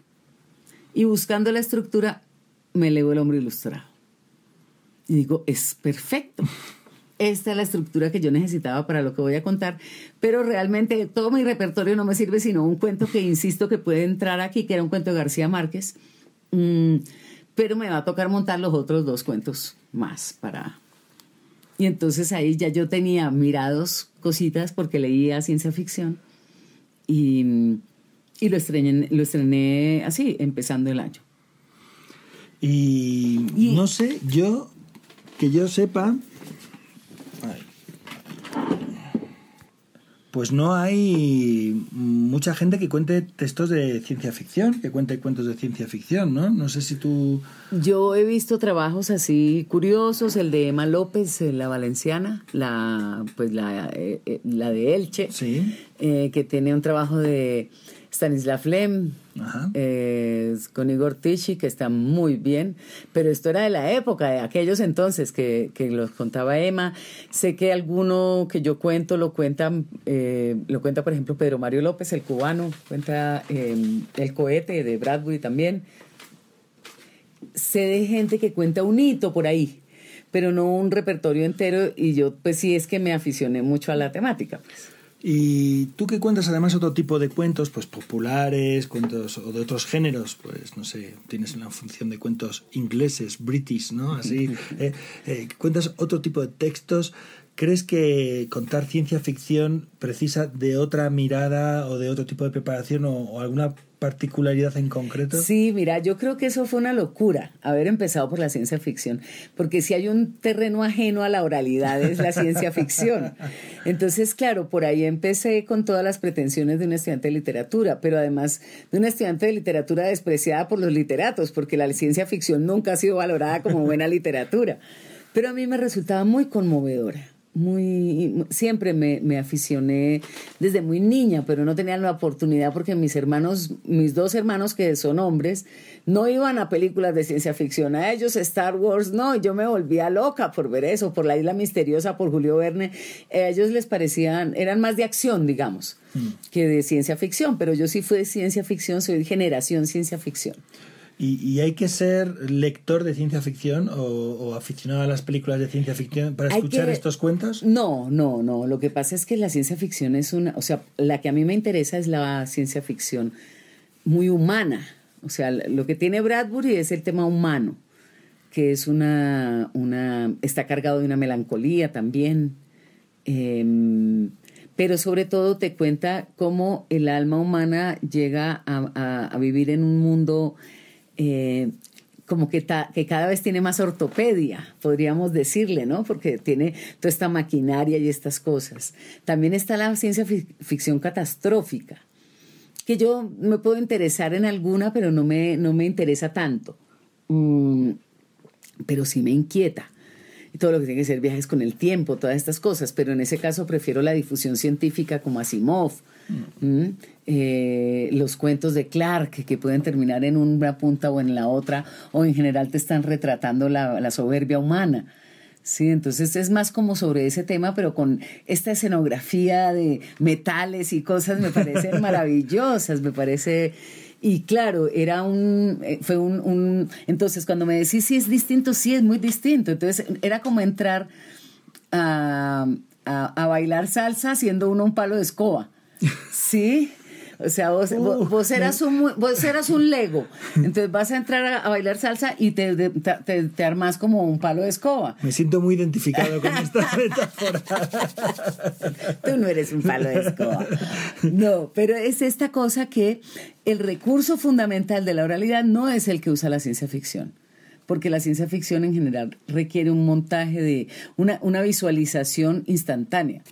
Y buscando la estructura, me elevo el hombre ilustrado. Y digo, es perfecto. Esta es la estructura que yo necesitaba para lo que voy a contar, pero realmente todo mi repertorio no me sirve sino un cuento que insisto que puede entrar aquí, que era un cuento de García Márquez, Mm, pero me va a tocar montar los otros dos cuentos más para... Y entonces ahí ya yo tenía mirados cositas porque leía ciencia ficción y, y lo, estrené, lo estrené así, empezando el año. Y, Y- no sé, yo, que yo sepa, pues no hay mucha gente que cuente textos de ciencia ficción, que cuente cuentos de ciencia ficción, ¿no? No sé si tú... Yo he visto trabajos así curiosos, el de Emma López, eh, la valenciana, la, pues la, eh, eh, la de Elche, Sí. eh, que tiene un trabajo de Stanislav Lem, Ajá. eh, con Igor Tichy, que está muy bien, pero esto era de la época, de aquellos entonces que, que los contaba Emma. Sé que alguno que yo cuento lo cuenta, eh, lo cuenta por ejemplo Pedro Mario López, el cubano, cuenta eh, El cohete de Bradbury también. Sé de gente que cuenta un hito por ahí, pero no un repertorio entero y yo pues sí es que me aficioné mucho a la temática. Pues. Y tú que cuentas además otro tipo de cuentos, pues populares, cuentos o de otros géneros, pues no sé, tienes una función de cuentos ingleses, british, ¿no? Así, eh, eh, cuentas otro tipo de textos. ¿Crees que contar ciencia ficción precisa de otra mirada o de otro tipo de preparación o, o alguna particularidad en concreto? Sí, mira, yo creo que eso fue una locura, haber empezado por la ciencia ficción, porque si hay un terreno ajeno a la oralidad es la ciencia ficción. Entonces, claro, por ahí empecé con todas las pretensiones de un estudiante de literatura, pero además de un estudiante de literatura despreciada por los literatos, porque la ciencia ficción nunca ha sido valorada como buena literatura. Pero a mí me resultaba muy conmovedora muy siempre me, me, aficioné desde muy niña, pero no tenía la oportunidad porque mis hermanos, mis dos hermanos que son hombres, no iban a películas de ciencia ficción, a ellos Star Wars, no, yo me volvía loca por ver eso, por la isla misteriosa, por Julio Verne, a ellos les parecían, eran más de acción, digamos, mm. que de ciencia ficción, pero yo sí fui de ciencia ficción, soy de generación ciencia ficción. ¿Y, ¿Y, hay que ser lector de ciencia ficción o, o, aficionado a las películas de ciencia ficción para escuchar que, estos cuentos? No, no, no. Lo que pasa es que la ciencia ficción es una, o sea, la que a mí me interesa es la ciencia ficción muy humana. O sea, lo que tiene Bradbury es el tema humano, que es una, una está cargado de una melancolía también. Eh, pero sobre todo te cuenta cómo el alma humana llega a, a, a vivir en un mundo eh, como que, ta, que, cada vez tiene más ortopedia, podríamos decirle, ¿no? Porque tiene toda esta maquinaria y estas cosas. También está la ciencia ficción catastrófica, que yo me puedo interesar en alguna, pero no me, no me interesa tanto. Mm, pero sí me inquieta. Todo lo que tiene que ser viajes con el tiempo, todas estas cosas. Pero en ese caso prefiero la difusión científica como Asimov. Mm. Eh, los cuentos de Clark que, pueden terminar en una punta o en la otra o en general te están retratando la, la, soberbia humana. Sí, entonces es más como sobre ese tema, pero con esta escenografía de metales y cosas me parecen maravillosas, me parece... Y claro, era un, fue un, un, entonces cuando me decís si es distinto, sí es muy distinto. Entonces era como entrar a, a, a bailar salsa haciendo uno un palo de escoba. ¿Sí? O sea, vos, uh, vos, vos, eras un, vos eras un Lego. Entonces vas a entrar a, a bailar salsa y te, te, te, te, armas como un palo de escoba. Me siento muy identificado con esta metáfora. Tú no eres un palo de escoba. No, pero es esta cosa que el recurso fundamental de la oralidad no es el que usa la ciencia ficción porque la ciencia ficción en general requiere un montaje de una, una visualización instantánea,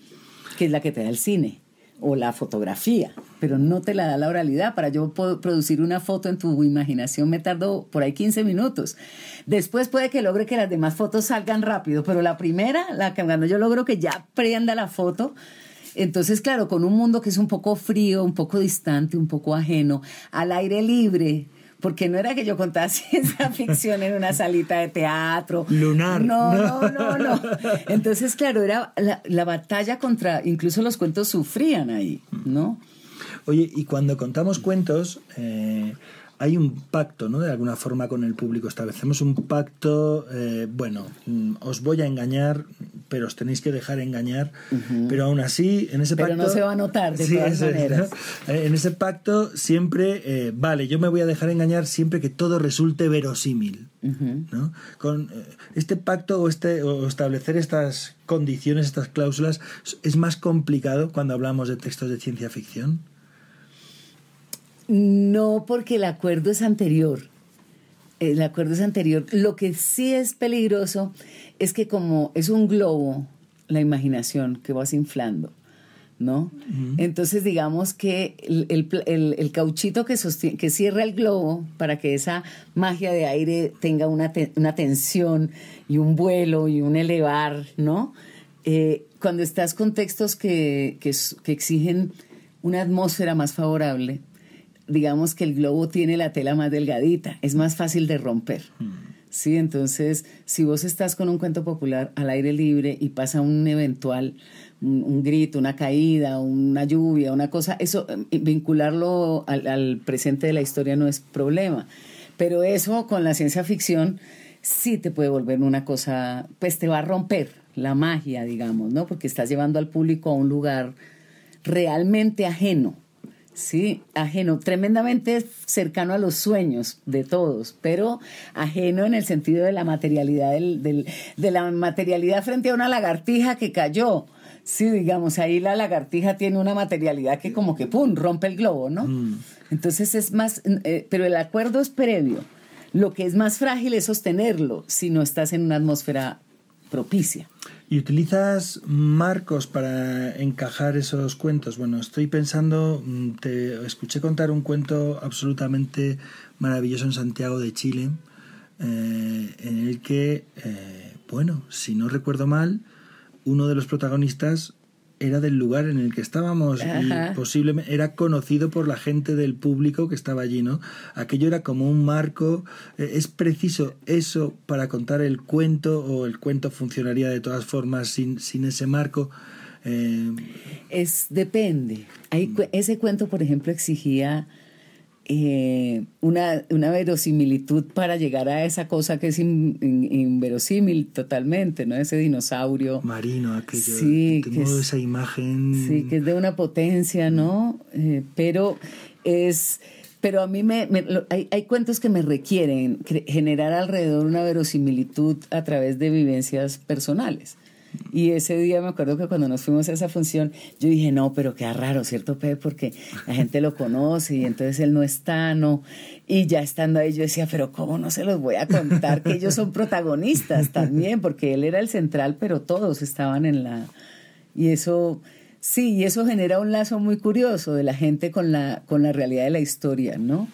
que es la que te da el cine o la fotografía, pero no te la da la oralidad. Para yo producir una foto en tu imaginación me tardó por ahí 15 minutos. Después puede que logre que las demás fotos salgan rápido, pero la primera, la que cuando yo logro que ya prenda la foto, entonces, claro, con un mundo que es un poco frío, un poco distante, un poco ajeno, al aire libre, porque no era que yo contaba ciencia ficción en una salita de teatro. Lunar. No, no, no, no. Entonces, claro, era la, la batalla contra, incluso los cuentos sufrían ahí, ¿no? Oye, y cuando contamos cuentos, eh, hay un pacto, ¿no? De alguna forma con el público. Establecemos un pacto, eh, bueno, mm, os voy a engañar, pero os tenéis que dejar engañar. Pero aún así, en ese Pero pacto... no se va a notar, de Sí, todas maneras. ¿no? Eh, En ese pacto siempre, eh, vale, yo me voy a dejar engañar siempre que todo resulte verosímil. ¿no? Con eh, este pacto o, este, o establecer estas condiciones, estas cláusulas, es más complicado cuando hablamos de textos de ciencia ficción. No, porque el acuerdo es anterior. El acuerdo es anterior. Lo que sí es peligroso es que como es un globo, la imaginación que vas inflando, ¿no? Entonces digamos que el, el el- el cauchito que, sostie- que cierra el globo para que esa magia de aire tenga una, te- una tensión y un vuelo y un elevar, ¿no? Eh, cuando estás con textos que, que que exigen una atmósfera más favorable, digamos que el globo tiene la tela más delgadita, es más fácil de romper. Sí, entonces, si vos estás con un cuento popular al aire libre y pasa un eventual, un, un grito, una caída, una lluvia, una cosa, eso, eh, vincularlo al, al presente de la historia no es problema. Pero eso con la ciencia ficción sí te puede volver una cosa, pues te va a romper la magia, digamos, ¿no? Porque estás llevando al público a un lugar realmente ajeno. Sí, ajeno, tremendamente cercano a los sueños de todos, pero ajeno en el sentido de la materialidad del, del- de la materialidad frente a una lagartija que cayó. Sí, digamos, ahí la lagartija tiene una materialidad que como que pum, rompe el globo, ¿no? Entonces es más, eh, pero el acuerdo es previo. Lo que es más frágil es sostenerlo si no estás en una atmósfera propicia. ¿Y utilizas marcos para encajar esos cuentos? Bueno, estoy pensando, mm, te escuché contar un cuento absolutamente maravilloso en Santiago de Chile, eh, en el que, eh, bueno, si no recuerdo mal, uno de los protagonistas era del lugar en el que estábamos Ajá. y posiblemente era conocido por la gente del público que estaba allí, ¿no? Aquello era como un marco. Eh, ¿Es preciso eso para contar el cuento o el cuento funcionaría de todas formas sin, sin ese marco? Eh, Es depende. Hay, ese cuento, por ejemplo, exigía eh, una, una verosimilitud para llegar a esa cosa que es in- in- inverosímil totalmente, ¿no? Ese dinosaurio. marino, aquello. Sí, que es- esa imagen. Sí, que es de una potencia, ¿no? Eh, pero es. Pero a mí me, me- lo- hay, hay cuentos que me requieren generar alrededor una verosimilitud a través de vivencias personales. Y ese día me acuerdo que cuando nos fuimos a esa función, yo dije, no, pero qué raro, ¿cierto, Pepe? Porque la gente lo conoce y entonces él no está, ¿no? Y ya estando ahí yo decía, pero ¿cómo no se los voy a contar? Que ellos son protagonistas también, porque él era el central, pero todos estaban en la... Y eso, sí, y eso genera un lazo muy curioso de la gente con la, con la realidad de la historia, ¿no?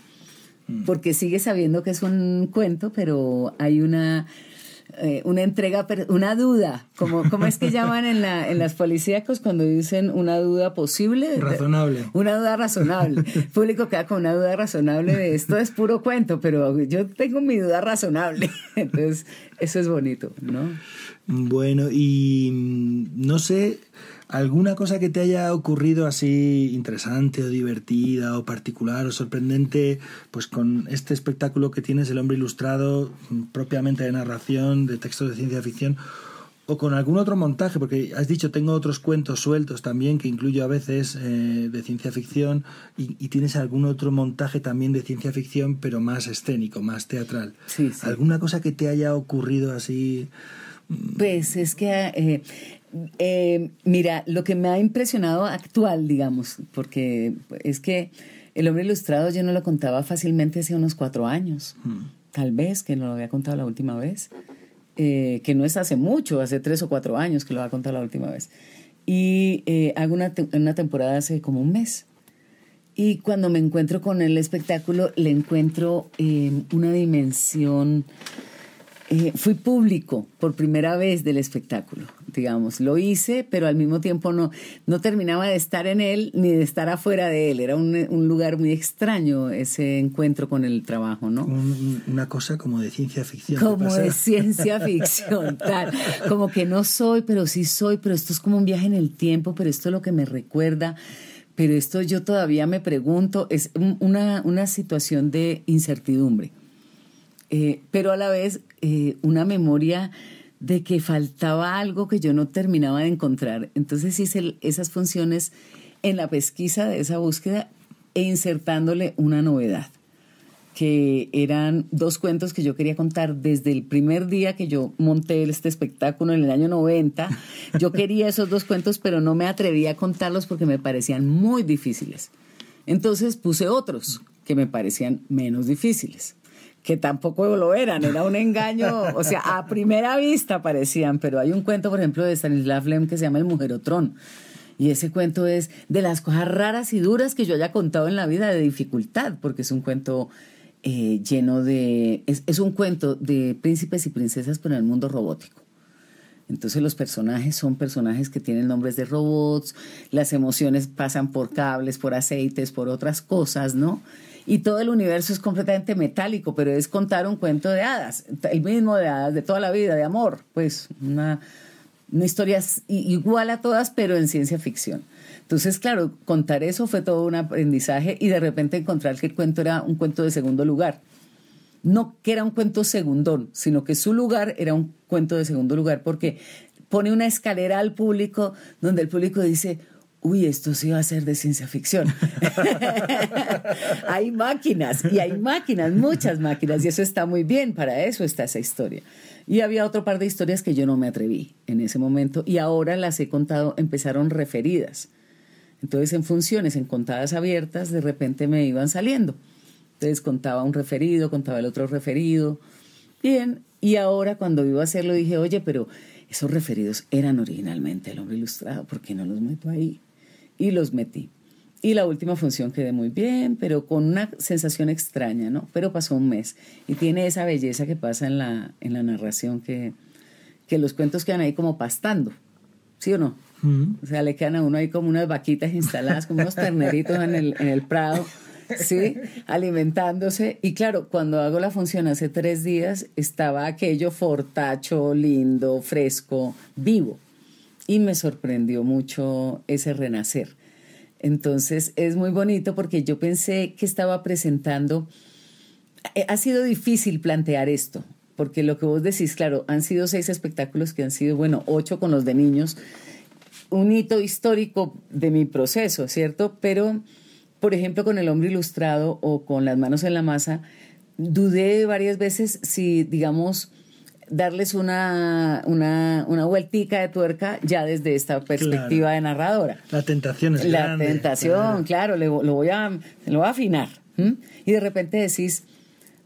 Porque sigue sabiendo que es un cuento, pero hay una, eh, una entrega, una duda, como ¿cómo es que llaman en, la, en las policíacos cuando dicen una duda posible? Razonable. Una duda razonable. El público queda con una duda razonable de esto es puro cuento, pero yo tengo mi duda razonable. Entonces, eso es bonito, ¿no? Bueno, y mm, no sé, alguna cosa que te haya ocurrido así interesante o divertida o particular o sorprendente, pues con este espectáculo que tienes, El hombre ilustrado, propiamente de narración, de textos de ciencia ficción, o con algún otro montaje, porque has dicho tengo otros cuentos sueltos también que incluyo a veces eh, de ciencia ficción y, y tienes algún otro montaje también de ciencia ficción pero más escénico, más teatral. Sí, sí. ¿Alguna cosa que te haya ocurrido así? Pues es que, eh, eh, mira, lo que me ha impresionado actual, digamos, porque es que el hombre ilustrado yo no lo contaba fácilmente hace unos cuatro años, tal vez, que no lo había contado la última vez, eh, que no es hace mucho, hace tres o cuatro años que lo había contado la última vez. Y eh, hago una, te- una temporada hace como un mes. Y cuando me encuentro con el espectáculo, le encuentro eh, una dimensión Eh, fui público por primera vez del espectáculo, digamos. Lo hice, pero al mismo tiempo no, no terminaba de estar en él ni de estar afuera de él. Era un, un lugar muy extraño ese encuentro con el trabajo, ¿no? Un- una cosa como de ciencia ficción. Como de ciencia ficción, tal. Como que no soy, pero sí soy, pero esto es como un viaje en el tiempo, pero esto es lo que me recuerda. Pero esto yo todavía me pregunto, es un- una, una situación de incertidumbre. Eh, pero a la vez eh, una memoria de que faltaba algo que yo no terminaba de encontrar. Entonces hice esas funciones en la pesquisa de esa búsqueda e insertándole una novedad que eran dos cuentos que yo quería contar desde el primer día que yo monté este espectáculo en el año 90. Yo quería esos dos cuentos, pero no me atrevía a contarlos porque me parecían muy difíciles. Entonces puse otros que me parecían menos difíciles, que tampoco lo eran, era un engaño, o sea, a primera vista parecían, pero hay un cuento, por ejemplo, de Stanislav Lem que se llama El Mujerotrón. Y ese cuento es de las cosas raras y duras que yo haya contado en la vida de dificultad, porque es un cuento eh, lleno de... Es, es un cuento de príncipes y princesas, pero en el mundo robótico. Entonces los personajes son personajes que tienen nombres de robots, las emociones pasan por cables, por aceites, por otras cosas, ¿no? Y todo el universo es completamente metálico, pero es contar un cuento de hadas, el mismo de hadas de toda la vida, de amor, pues una, una historia igual a todas, pero en ciencia ficción. Entonces, claro, contar eso fue todo un aprendizaje y de repente encontrar que el cuento era un cuento de segundo lugar no que era un cuento segundón, sino que su lugar era un cuento de segundo lugar porque pone una escalera al público donde el público dice, uy, esto sí va a ser de ciencia ficción. hay máquinas y hay máquinas, muchas máquinas, y eso está muy bien, para eso está esa historia. Y había otro par de historias que yo no me atreví en ese momento y ahora las he contado, empezaron referidas. Entonces en funciones, en contadas abiertas, de repente me iban saliendo. Entonces contaba un referido, contaba el otro referido. Bien, y ahora cuando iba a hacerlo dije, oye, pero esos referidos eran originalmente el hombre ilustrado, ¿por qué no los meto ahí? Y los metí. Y la última función quedé muy bien, pero con una sensación extraña, ¿no? Pero pasó un mes y tiene esa belleza que pasa en la, en la narración que, que los cuentos quedan ahí como pastando, ¿sí o no? O sea, le quedan a uno ahí como unas vaquitas instaladas, como unos terneritos en el, en el prado, ¿sí? Alimentándose. Y claro, cuando hago la función hace tres días, estaba aquello fortacho, lindo, fresco, vivo. Y me sorprendió mucho ese renacer. Entonces es muy bonito porque yo pensé que estaba presentando... Eh, Ha sido difícil plantear esto, porque lo que vos decís, claro, han sido seis espectáculos que han sido, bueno, ocho con los de niños, un hito histórico de mi proceso, ¿cierto? Pero, por ejemplo, con El hombre ilustrado o con Las manos en la masa, dudé varias veces si, digamos, darles una, una, una vueltica de tuerca ya desde esta perspectiva de narradora. La tentación es La grande, tentación, claro, le- lo, voy a, lo voy a afinar. Y de repente decís,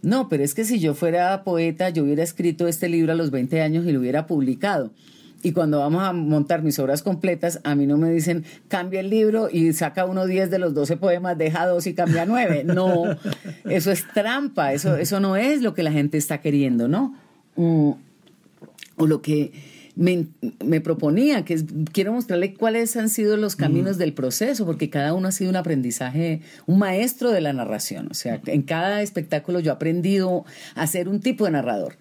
no, pero es que si yo fuera poeta, yo hubiera escrito este libro a los 20 años y lo hubiera publicado. Y cuando vamos a montar mis obras completas, a mí no me dicen, cambia el libro y saca uno 10 de los 12 poemas, deja dos y cambia nueve. No, eso es trampa, eso, eso no es lo que la gente está queriendo, ¿no? Mm, o lo que me, me proponía, que es, quiero mostrarle cuáles han sido los caminos del proceso, porque cada uno ha sido un aprendizaje, un maestro de la narración. O sea, en cada espectáculo yo he aprendido a ser un tipo de narrador.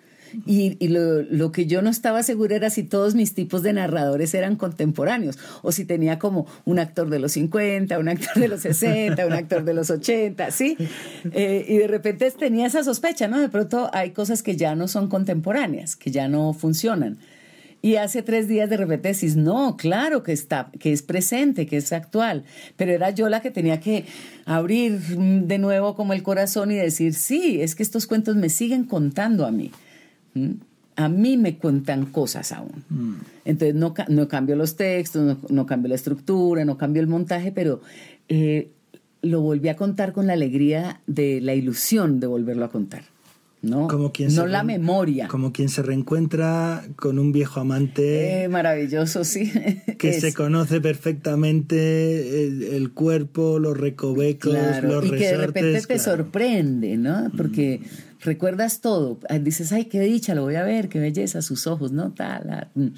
Y, y lo, lo que yo no estaba segura era si todos mis tipos de narradores eran contemporáneos o si tenía como un actor de los 50, un actor de los 60, un actor de los 80, ¿sí? Eh, y de repente tenía esa sospecha, ¿no? De pronto hay cosas que ya no son contemporáneas, que ya no funcionan. Y hace tres días de repente decís, no, claro que está, que es presente, que es actual. Pero era yo la que tenía que abrir de nuevo como el corazón y decir, sí, es que estos cuentos me siguen contando a mí. ¿Mm? A mí me cuentan cosas aún. Entonces no, no cambio los textos, no, no cambio la estructura, no cambio el montaje, pero eh, lo volví a contar con la alegría de la ilusión de volverlo a contar. ¿no? Como quien no se la memoria. Como quien se reencuentra con un viejo amante Eh, maravilloso, sí. que Es- se conoce perfectamente el, el cuerpo, los recovecos, Claro, los y que de repente te sorprende, ¿no? Porque recuerdas todo. Ah, Dices, ay, qué dicha, lo voy a ver, qué belleza, sus ojos, ¿no? Tal, ah, mm.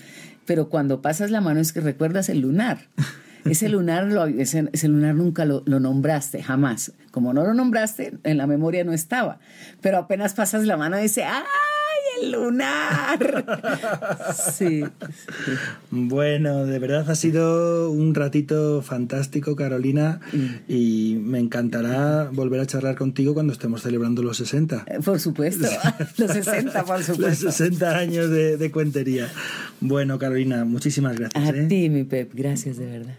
Pero cuando pasas la mano es que recuerdas el lunar. Ese lunar, lo- ese, ese lunar nunca lo, lo nombraste, jamás. Como no lo nombraste, en la memoria no estaba. Pero apenas pasas la mano dice, ¡ay, el lunar! Sí. Bueno, de verdad ha sido un ratito fantástico, Carolina, y me encantará volver a charlar contigo cuando estemos celebrando los 60. Eh, Por supuesto. Los 60, por Los supuesto. 60 años de, de cuentería. Bueno, Carolina, muchísimas gracias. A ¿eh? ti, mi Pep. Gracias, de verdad.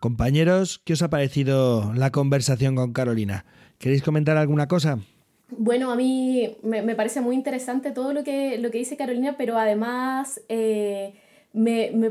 Compañeros, ¿qué os ha parecido la conversación con Carolina? ¿Queréis comentar alguna cosa? Bueno, a mí me, me parece muy interesante todo lo que, lo que dice Carolina, pero además eh, me, me,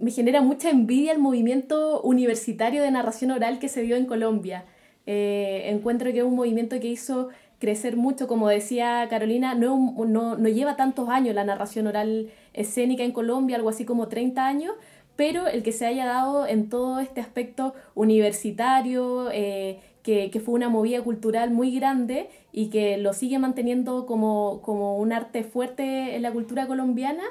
me genera mucha envidia el movimiento universitario de narración oral que se dio en Colombia. Eh, encuentro que es un movimiento que hizo crecer mucho, como decía Carolina, no, no, no lleva tantos años la narración oral escénica en Colombia, algo así como 30 años, pero el que se haya dado en todo este aspecto universitario, eh, que, fue una movida cultural muy grande y que lo sigue manteniendo como, como un arte fuerte en la cultura colombiana,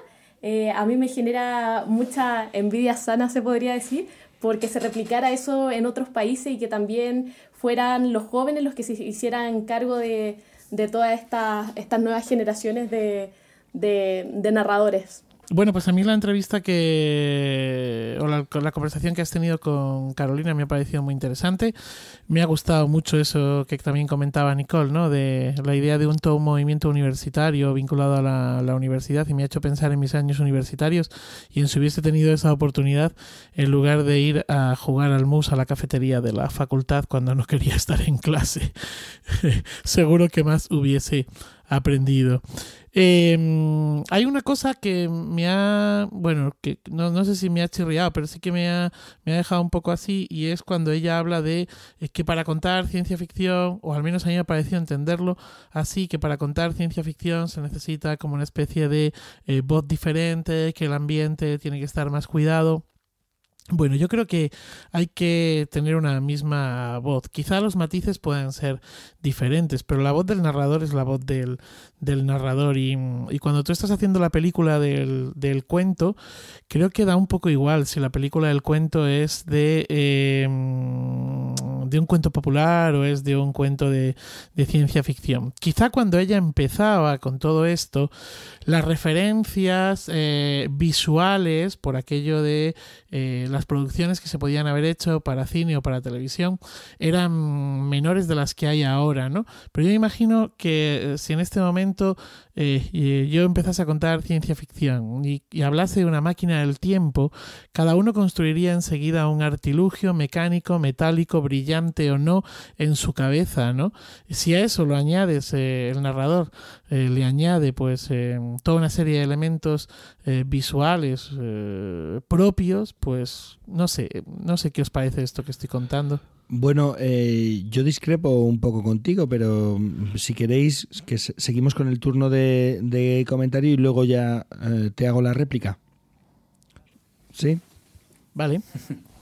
eh, a mí me genera mucha envidia sana, se podría decir, porque se replicara eso en otros países y que también fueran los jóvenes los que se hicieran cargo de, de todas estas, estas nuevas generaciones de, de narradores. Bueno, pues a mí la entrevista que. o la, la conversación que has tenido con Carolina me ha parecido muy interesante. Me ha gustado mucho eso que también comentaba Nicole, ¿no? De la idea de un, todo un movimiento universitario vinculado a la, la universidad y me ha hecho pensar en mis años universitarios y en si hubiese tenido esa oportunidad en lugar de ir a jugar al mus a la cafetería de la facultad cuando no quería estar en clase. Seguro que más hubiese aprendido. Eh, hay una cosa que me ha, bueno, que no, no sé si me ha chirriado, pero sí que me ha, me ha dejado un poco así y es cuando ella habla de que para contar ciencia ficción, o al menos a mí me ha parecido entenderlo así, que para contar ciencia ficción se necesita como una especie de eh, voz diferente, que el ambiente tiene que estar más cuidado. Bueno, yo creo que hay que tener una misma voz. Quizá los matices puedan ser diferentes, pero la voz del narrador es la voz del, del narrador. Y, y cuando tú estás haciendo la película del, del, cuento, creo que da un poco igual si la película del cuento es de, eh, de un cuento popular o es de un cuento de, ciencia ficción. Quizá cuando ella empezaba con todo esto, las referencias eh, visuales por aquello de eh, las producciones que se podían haber hecho para cine o para televisión eran menores de las que hay ahora, ¿no? Pero yo imagino que si en este momento eh, yo empezase a contar ciencia ficción y, hablase de una máquina del tiempo, cada uno construiría enseguida un artilugio mecánico, metálico, brillante o no en su cabeza, ¿no? Si a eso lo añades, eh, el narrador eh, le añade pues toda una serie de elementos eh, visuales propios, pues no sé, no sé qué os parece esto que estoy contando. Bueno, eh, yo discrepo un poco contigo, pero si queréis que seguimos con el turno de, de comentario y luego ya eh, te hago la réplica. ¿Sí? Vale.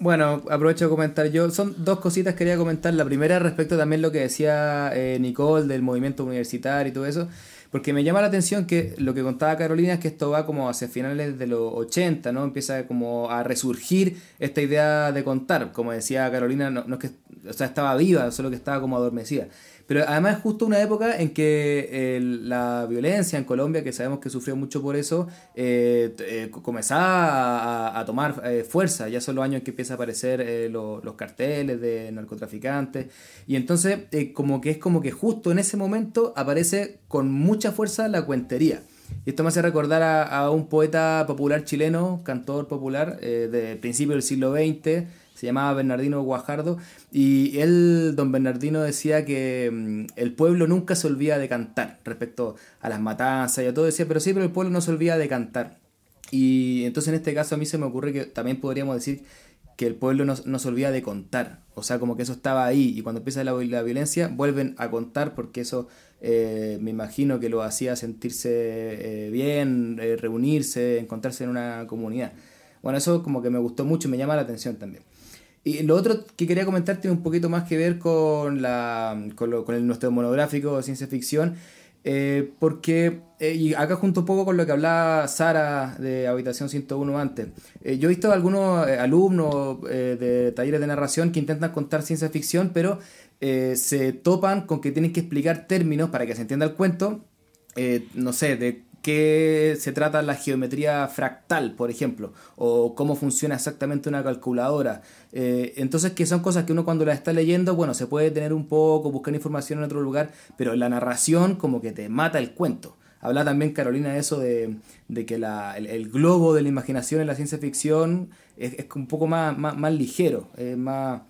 Bueno, aprovecho de comentar yo. Son dos cositas que quería comentar. La primera respecto también lo que decía eh, Nicole del movimiento universitario y todo eso. Porque me llama la atención que lo que contaba Carolina es que esto va como hacia finales de los 80, ¿no? Empieza como a resurgir esta idea de contar. Como decía Carolina, no, no es que o sea, estaba viva, solo que estaba como adormecida. Pero además es justo una época en que la violencia en Colombia, que sabemos que sufrió mucho por eso, eh, eh, comenzaba a, tomar eh, fuerza. Ya son los años en que empieza a aparecer lo, los carteles de narcotraficantes. Y entonces como que es como que justo en ese momento aparece con mucha fuerza la cuentería. Y esto me hace recordar a, un poeta popular chileno, cantor popular, de principio del siglo XX, se llamaba Bernardino Guajardo, y él, don Bernardino, decía que mm, el pueblo nunca se olvida de cantar respecto a las matanzas y a todo, decía, pero sí, pero el pueblo no se olvida de cantar. Y entonces en este caso a mí se me ocurre que también podríamos decir que el pueblo no, se olvida de contar, o sea, como que eso estaba ahí, y cuando empieza la, la violencia vuelven a contar porque eso eh, me imagino que lo hacía sentirse eh, bien, eh, reunirse, encontrarse en una comunidad. Bueno, eso como que me gustó mucho y me llama la atención también. Y lo otro que quería comentar tiene un poquito más que ver con, la, con, lo, con el, nuestro monográfico de ciencia ficción, eh, porque, eh, y acá junto un poco con lo que hablaba Sara de Habitación 101 antes, eh, yo he visto algunos alumnos de talleres de narración que intentan contar ciencia ficción, pero se topan con que tienen que explicar términos para que se entienda el cuento, no sé, de qué se trata la geometría fractal, por ejemplo, o cómo funciona exactamente una calculadora. Eh, entonces, que son cosas que uno cuando las está leyendo, bueno, se puede tener un poco, buscar información en otro lugar, pero la narración como que te mata el cuento. Habla también Carolina de eso de, que el, globo de la imaginación en la ciencia ficción es, un poco más, ligero, es más,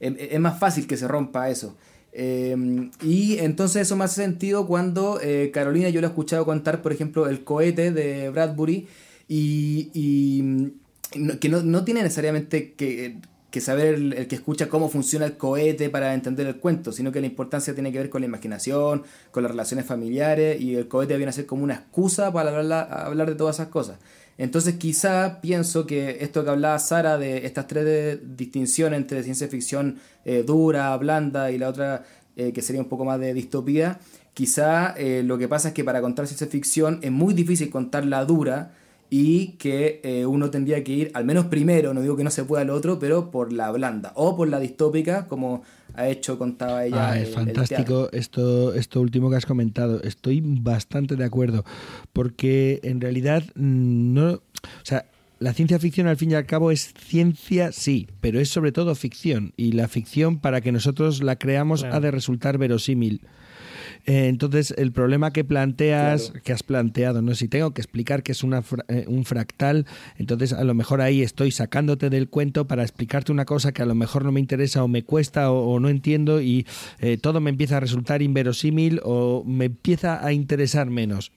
es más fácil que se rompa eso. Em, y entonces eso me hace sentido cuando eh, Carolina yo lo he escuchado contar, por ejemplo, el cohete de Bradbury y, mm, que no, tiene necesariamente que, saber el, que escucha cómo funciona el cohete para entender el cuento, sino que la importancia tiene que ver con la imaginación, con las relaciones familiares y el cohete viene a ser como una excusa para hablar de todas esas cosas. Entonces quizá pienso que esto que hablaba Sara de estas tres distinciones entre ciencia ficción eh, dura, blanda y la otra eh, que sería un poco más de distopía, quizá eh, lo que pasa es que para contar ciencia ficción es muy difícil contar la dura y que uno tendría que ir, al menos primero, no digo que no se pueda el otro, pero por la blanda o por la distópica, como ha hecho, contaba ella. Ah, es fantástico esto, esto último que has comentado. Estoy bastante de acuerdo, porque en realidad mm, no, o sea, la ciencia ficción al fin y al cabo es ciencia, sí, pero es sobre todo ficción y la ficción para que nosotros la creamos ha de resultar verosímil. Eh, entonces, el problema que planteas, que has planteado, no si tengo que explicar que es una, eh, un fractal, entonces a lo mejor ahí estoy sacándote del cuento para explicarte una cosa que a lo mejor no me interesa o me cuesta o, no entiendo y eh, todo me empieza a resultar inverosímil o me empieza a interesar menos.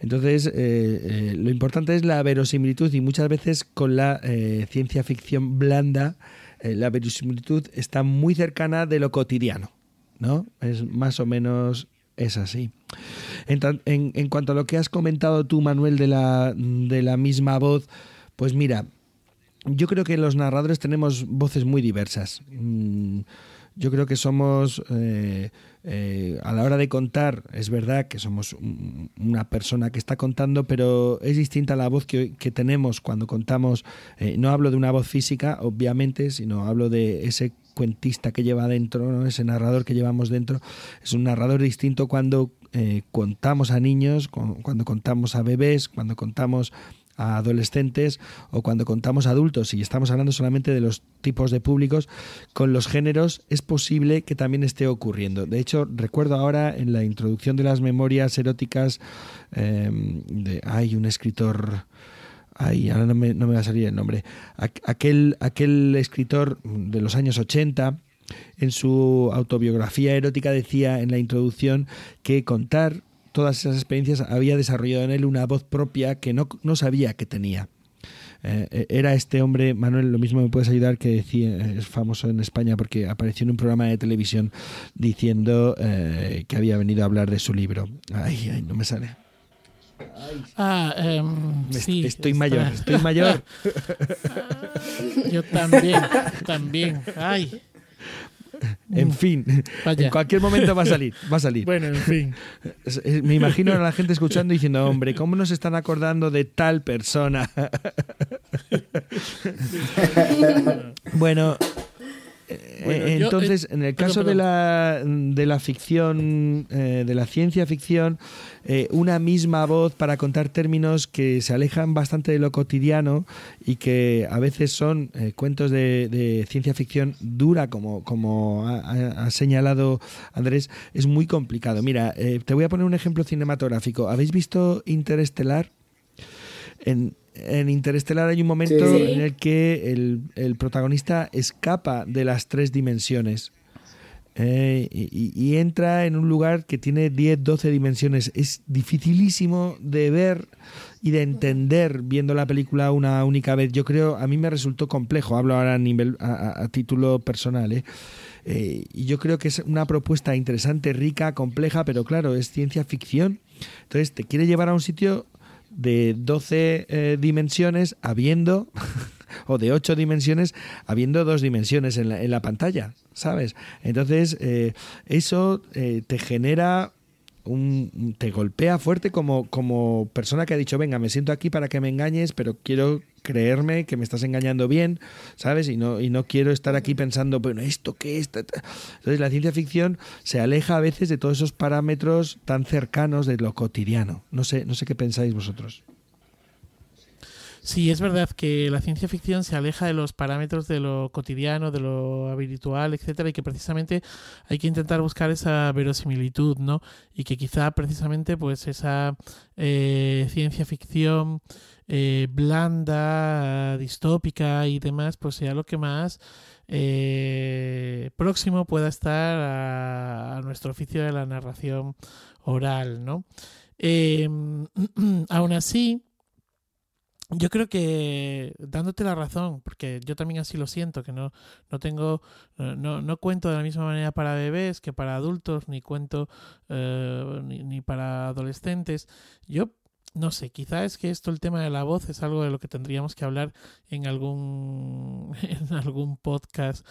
Entonces, lo importante es la verosimilitud y muchas veces con la ciencia ficción blanda, la verosimilitud está muy cercana de lo cotidiano. ¿No? Es más o menos es así. En, en, cuanto a lo que has comentado tú, Manuel, de la, de la misma voz, pues mira, yo creo que los narradores tenemos voces muy diversas. Mm, yo creo que somos, eh, eh, a la hora de contar, es verdad que somos una persona que está contando, pero es distinta la voz que, tenemos cuando contamos. Eh, no hablo de una voz física, obviamente, sino hablo de ese cuentista que lleva dentro, ese narrador que llevamos dentro. Es un narrador distinto cuando contamos a niños, cuando contamos a bebés, cuando contamos a adolescentes o cuando contamos a adultos y estamos hablando solamente de los tipos de públicos, con los géneros es posible que también esté ocurriendo. De hecho, recuerdo ahora en la introducción de las memorias eróticas, em, de, hay un escritor... Ay, ahora no me, no me va a salir el nombre. Aquel, aquel escritor de los años 80, en su autobiografía erótica decía en la introducción que contar todas esas experiencias había desarrollado en él una voz propia que no, sabía que tenía. Eh, eh, era este hombre, Manuel, lo mismo me puedes ayudar, que decía, es famoso en España porque apareció en un programa de televisión diciendo eh, que había venido a hablar de su libro. Ay, ay, no me sale. Ah, em, sí, estoy mayor, estoy mayor. Yo también, también. Ay. En fin, en cualquier momento va a salir, va a salir. Bueno, en fin. Me imagino a la gente escuchando y diciendo, hombre, ¿cómo nos están acordando de tal persona? bueno, eh, entonces, en el caso de la, de la ficción, eh, de la ciencia ficción, eh, una misma voz para contar términos que se alejan bastante de lo cotidiano y que a veces son cuentos de, ciencia ficción dura, como, como ha, señalado Andrés, es muy complicado. Mira, te voy a poner un ejemplo cinematográfico. ¿Habéis visto Interestelar? En, en Interestelar hay un momento en el que el, protagonista escapa de las tres dimensiones. Eh, y, entra en un lugar que tiene 10, 12 dimensiones. Es dificilísimo de ver y de entender viendo la película una única vez. Yo creo, a mí me resultó complejo, hablo ahora a, nivel, a, título personal. ¿eh? Eh, y yo creo que es una propuesta interesante, rica, compleja, pero claro, es ciencia ficción. Entonces te quiere llevar a un sitio de 12 eh, dimensiones habiendo o de ocho dimensiones habiendo dos dimensiones en la, en la pantalla, ¿sabes? Entonces, eh, eso eh, te genera un, te golpea fuerte como, como persona que ha dicho, venga, me siento aquí para que me engañes, pero quiero creerme que me estás engañando bien, ¿sabes? Y no, y no quiero estar aquí pensando, bueno, ¿esto qué es? Entonces la ciencia ficción se aleja a veces de todos esos parámetros tan cercanos de lo cotidiano. No sé, no sé qué pensáis vosotros. Sí, es verdad que la ciencia ficción se aleja de los parámetros de lo cotidiano, de lo habitual, etcétera, y que precisamente hay que intentar buscar esa verosimilitud, ¿no? Y que quizá precisamente, pues, esa eh, ciencia ficción eh, blanda, distópica y demás, pues sea lo que más eh, próximo pueda estar a, a, nuestro oficio de la narración oral, ¿no? aún así, yo creo que dándote la razón, porque yo también así lo siento, que no, no tengo, no, no cuento de la misma manera para bebés que para adultos, ni cuento eh, ni, ni, para adolescentes. Yo no sé, quizá es que esto, el tema de la voz, es algo de lo que tendríamos que hablar en algún, en algún podcast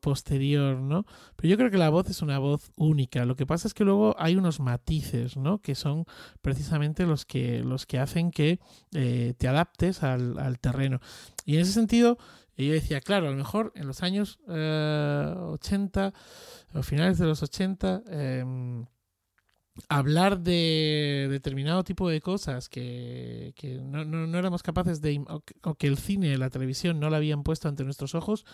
posterior, ¿no? Pero yo creo que la voz es una voz única. Lo que pasa es que luego hay unos matices, ¿no? Que son precisamente los que, los que hacen que eh, te adaptes al, terreno. Y en ese sentido, yo decía, claro, a lo mejor en los años eh, 80 o finales de los 80, eh, hablar de determinado tipo de cosas que, que no, no, no, éramos capaces de, o que el cine, la televisión no la habían puesto ante nuestros ojos,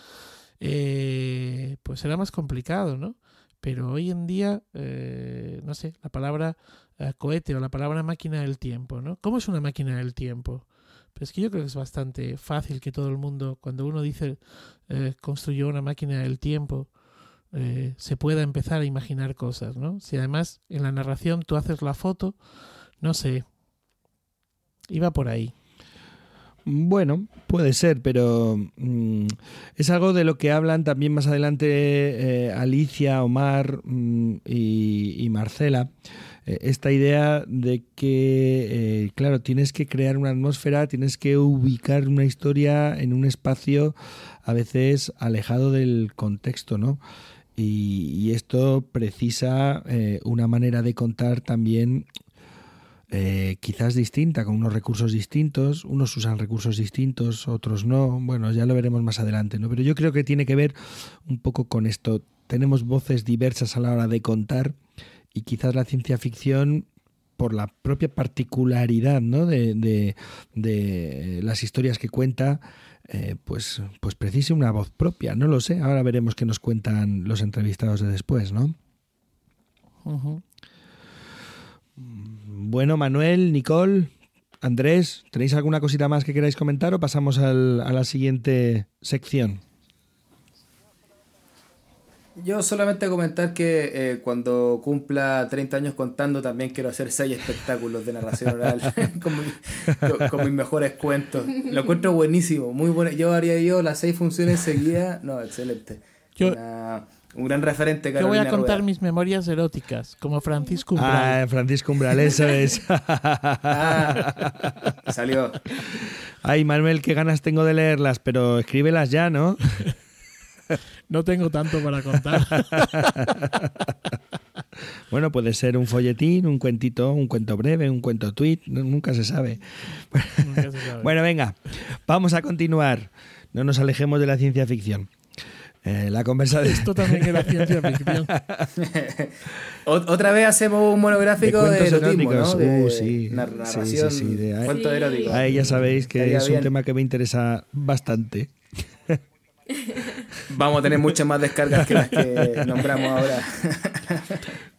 eh, pues era más complicado, ¿no? Pero hoy en día, eh, no sé, la palabra eh, cohete o la palabra máquina del tiempo, ¿no? ¿Cómo es una máquina del tiempo? Pues es que yo creo que es bastante fácil que todo el mundo, cuando uno dice eh, construyó una máquina del tiempo, se pueda empezar a imaginar cosas, ¿no? Si además en la narración tú haces la foto, no sé, iba por ahí. Bueno, puede ser, pero mmm, es algo de lo que hablan también más adelante eh, Alicia, Omar mmm, y, Marcela. Eh, esta idea de que, eh, claro, tienes que crear una atmósfera, tienes que ubicar una historia en un espacio a veces alejado del contexto, ¿no? Y, y esto precisa una manera de contar también eh, quizás distinta, con unos recursos distintos, unos usan recursos distintos, otros no, bueno, ya lo veremos más adelante, ¿no? Pero yo creo que tiene que ver un poco con esto. Tenemos voces diversas a la hora de contar y quizás la ciencia ficción por la propia particularidad ¿no? de, de, de las historias que cuenta, eh, pues, pues precise una voz propia. No lo sé. Ahora veremos qué nos cuentan los entrevistados de después, ¿no? Bueno, Manuel, Nicole, Andrés, ¿tenéis alguna cosita más que queráis comentar o pasamos al, a la siguiente sección? Yo solamente comentar que eh, cuando cumpla 30 años contando también quiero hacer 6 espectáculos de narración oral con, mi, con, mis mejores cuentos. Lo encuentro buenísimo, muy bueno. Yo haría yo las 6 funciones seguidas. No, excelente. Yo, Una, un gran referente, Yo voy a contar Rueda. mis memorias eróticas, como Francisco Umbral. Ah, Francisco Umbral, eso es. ah, salió. Ay, Manuel, qué ganas tengo de leerlas, pero escríbelas ya, ¿no? no tengo tanto para contar. bueno, puede ser un folletín, un cuentito, un cuento breve, un cuento tweet, nunca se sabe. Nunca se sabe. bueno, venga, vamos a continuar. No nos alejemos de la ciencia ficción. Eh, la conversación. Esto también era ciencia ficción. Otra vez hacemos un monográfico de, de erotismo, ¿no? De uh, sí, narración, sí, sí, sí, de, cuento sí. erótico. Ahí ya sabéis que Estaría es un bien. tema que me interesa bastante. Vamos a tener muchas más descargas que las que nombramos ahora.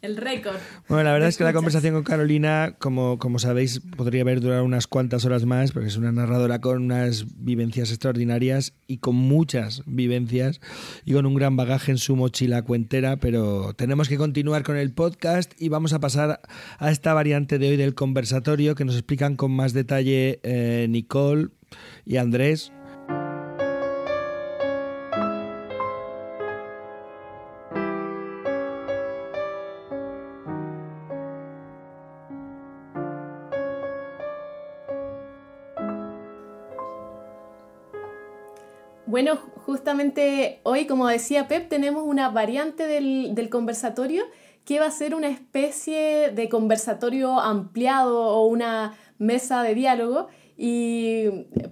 El récord. Bueno, la verdad es que la conversación con Carolina, como, como sabéis, podría haber durado unas cuantas horas más, porque es una narradora con unas vivencias extraordinarias y con muchas vivencias y con un gran bagaje en su mochila cuentera, pero tenemos que continuar con el podcast y vamos a pasar a esta variante de hoy del conversatorio que nos explican con más detalle eh, Nicole y Andrés. Bueno, justamente hoy, como decía Pep, tenemos una variante del, conversatorio que va a ser una especie de conversatorio ampliado o una mesa de diálogo. Y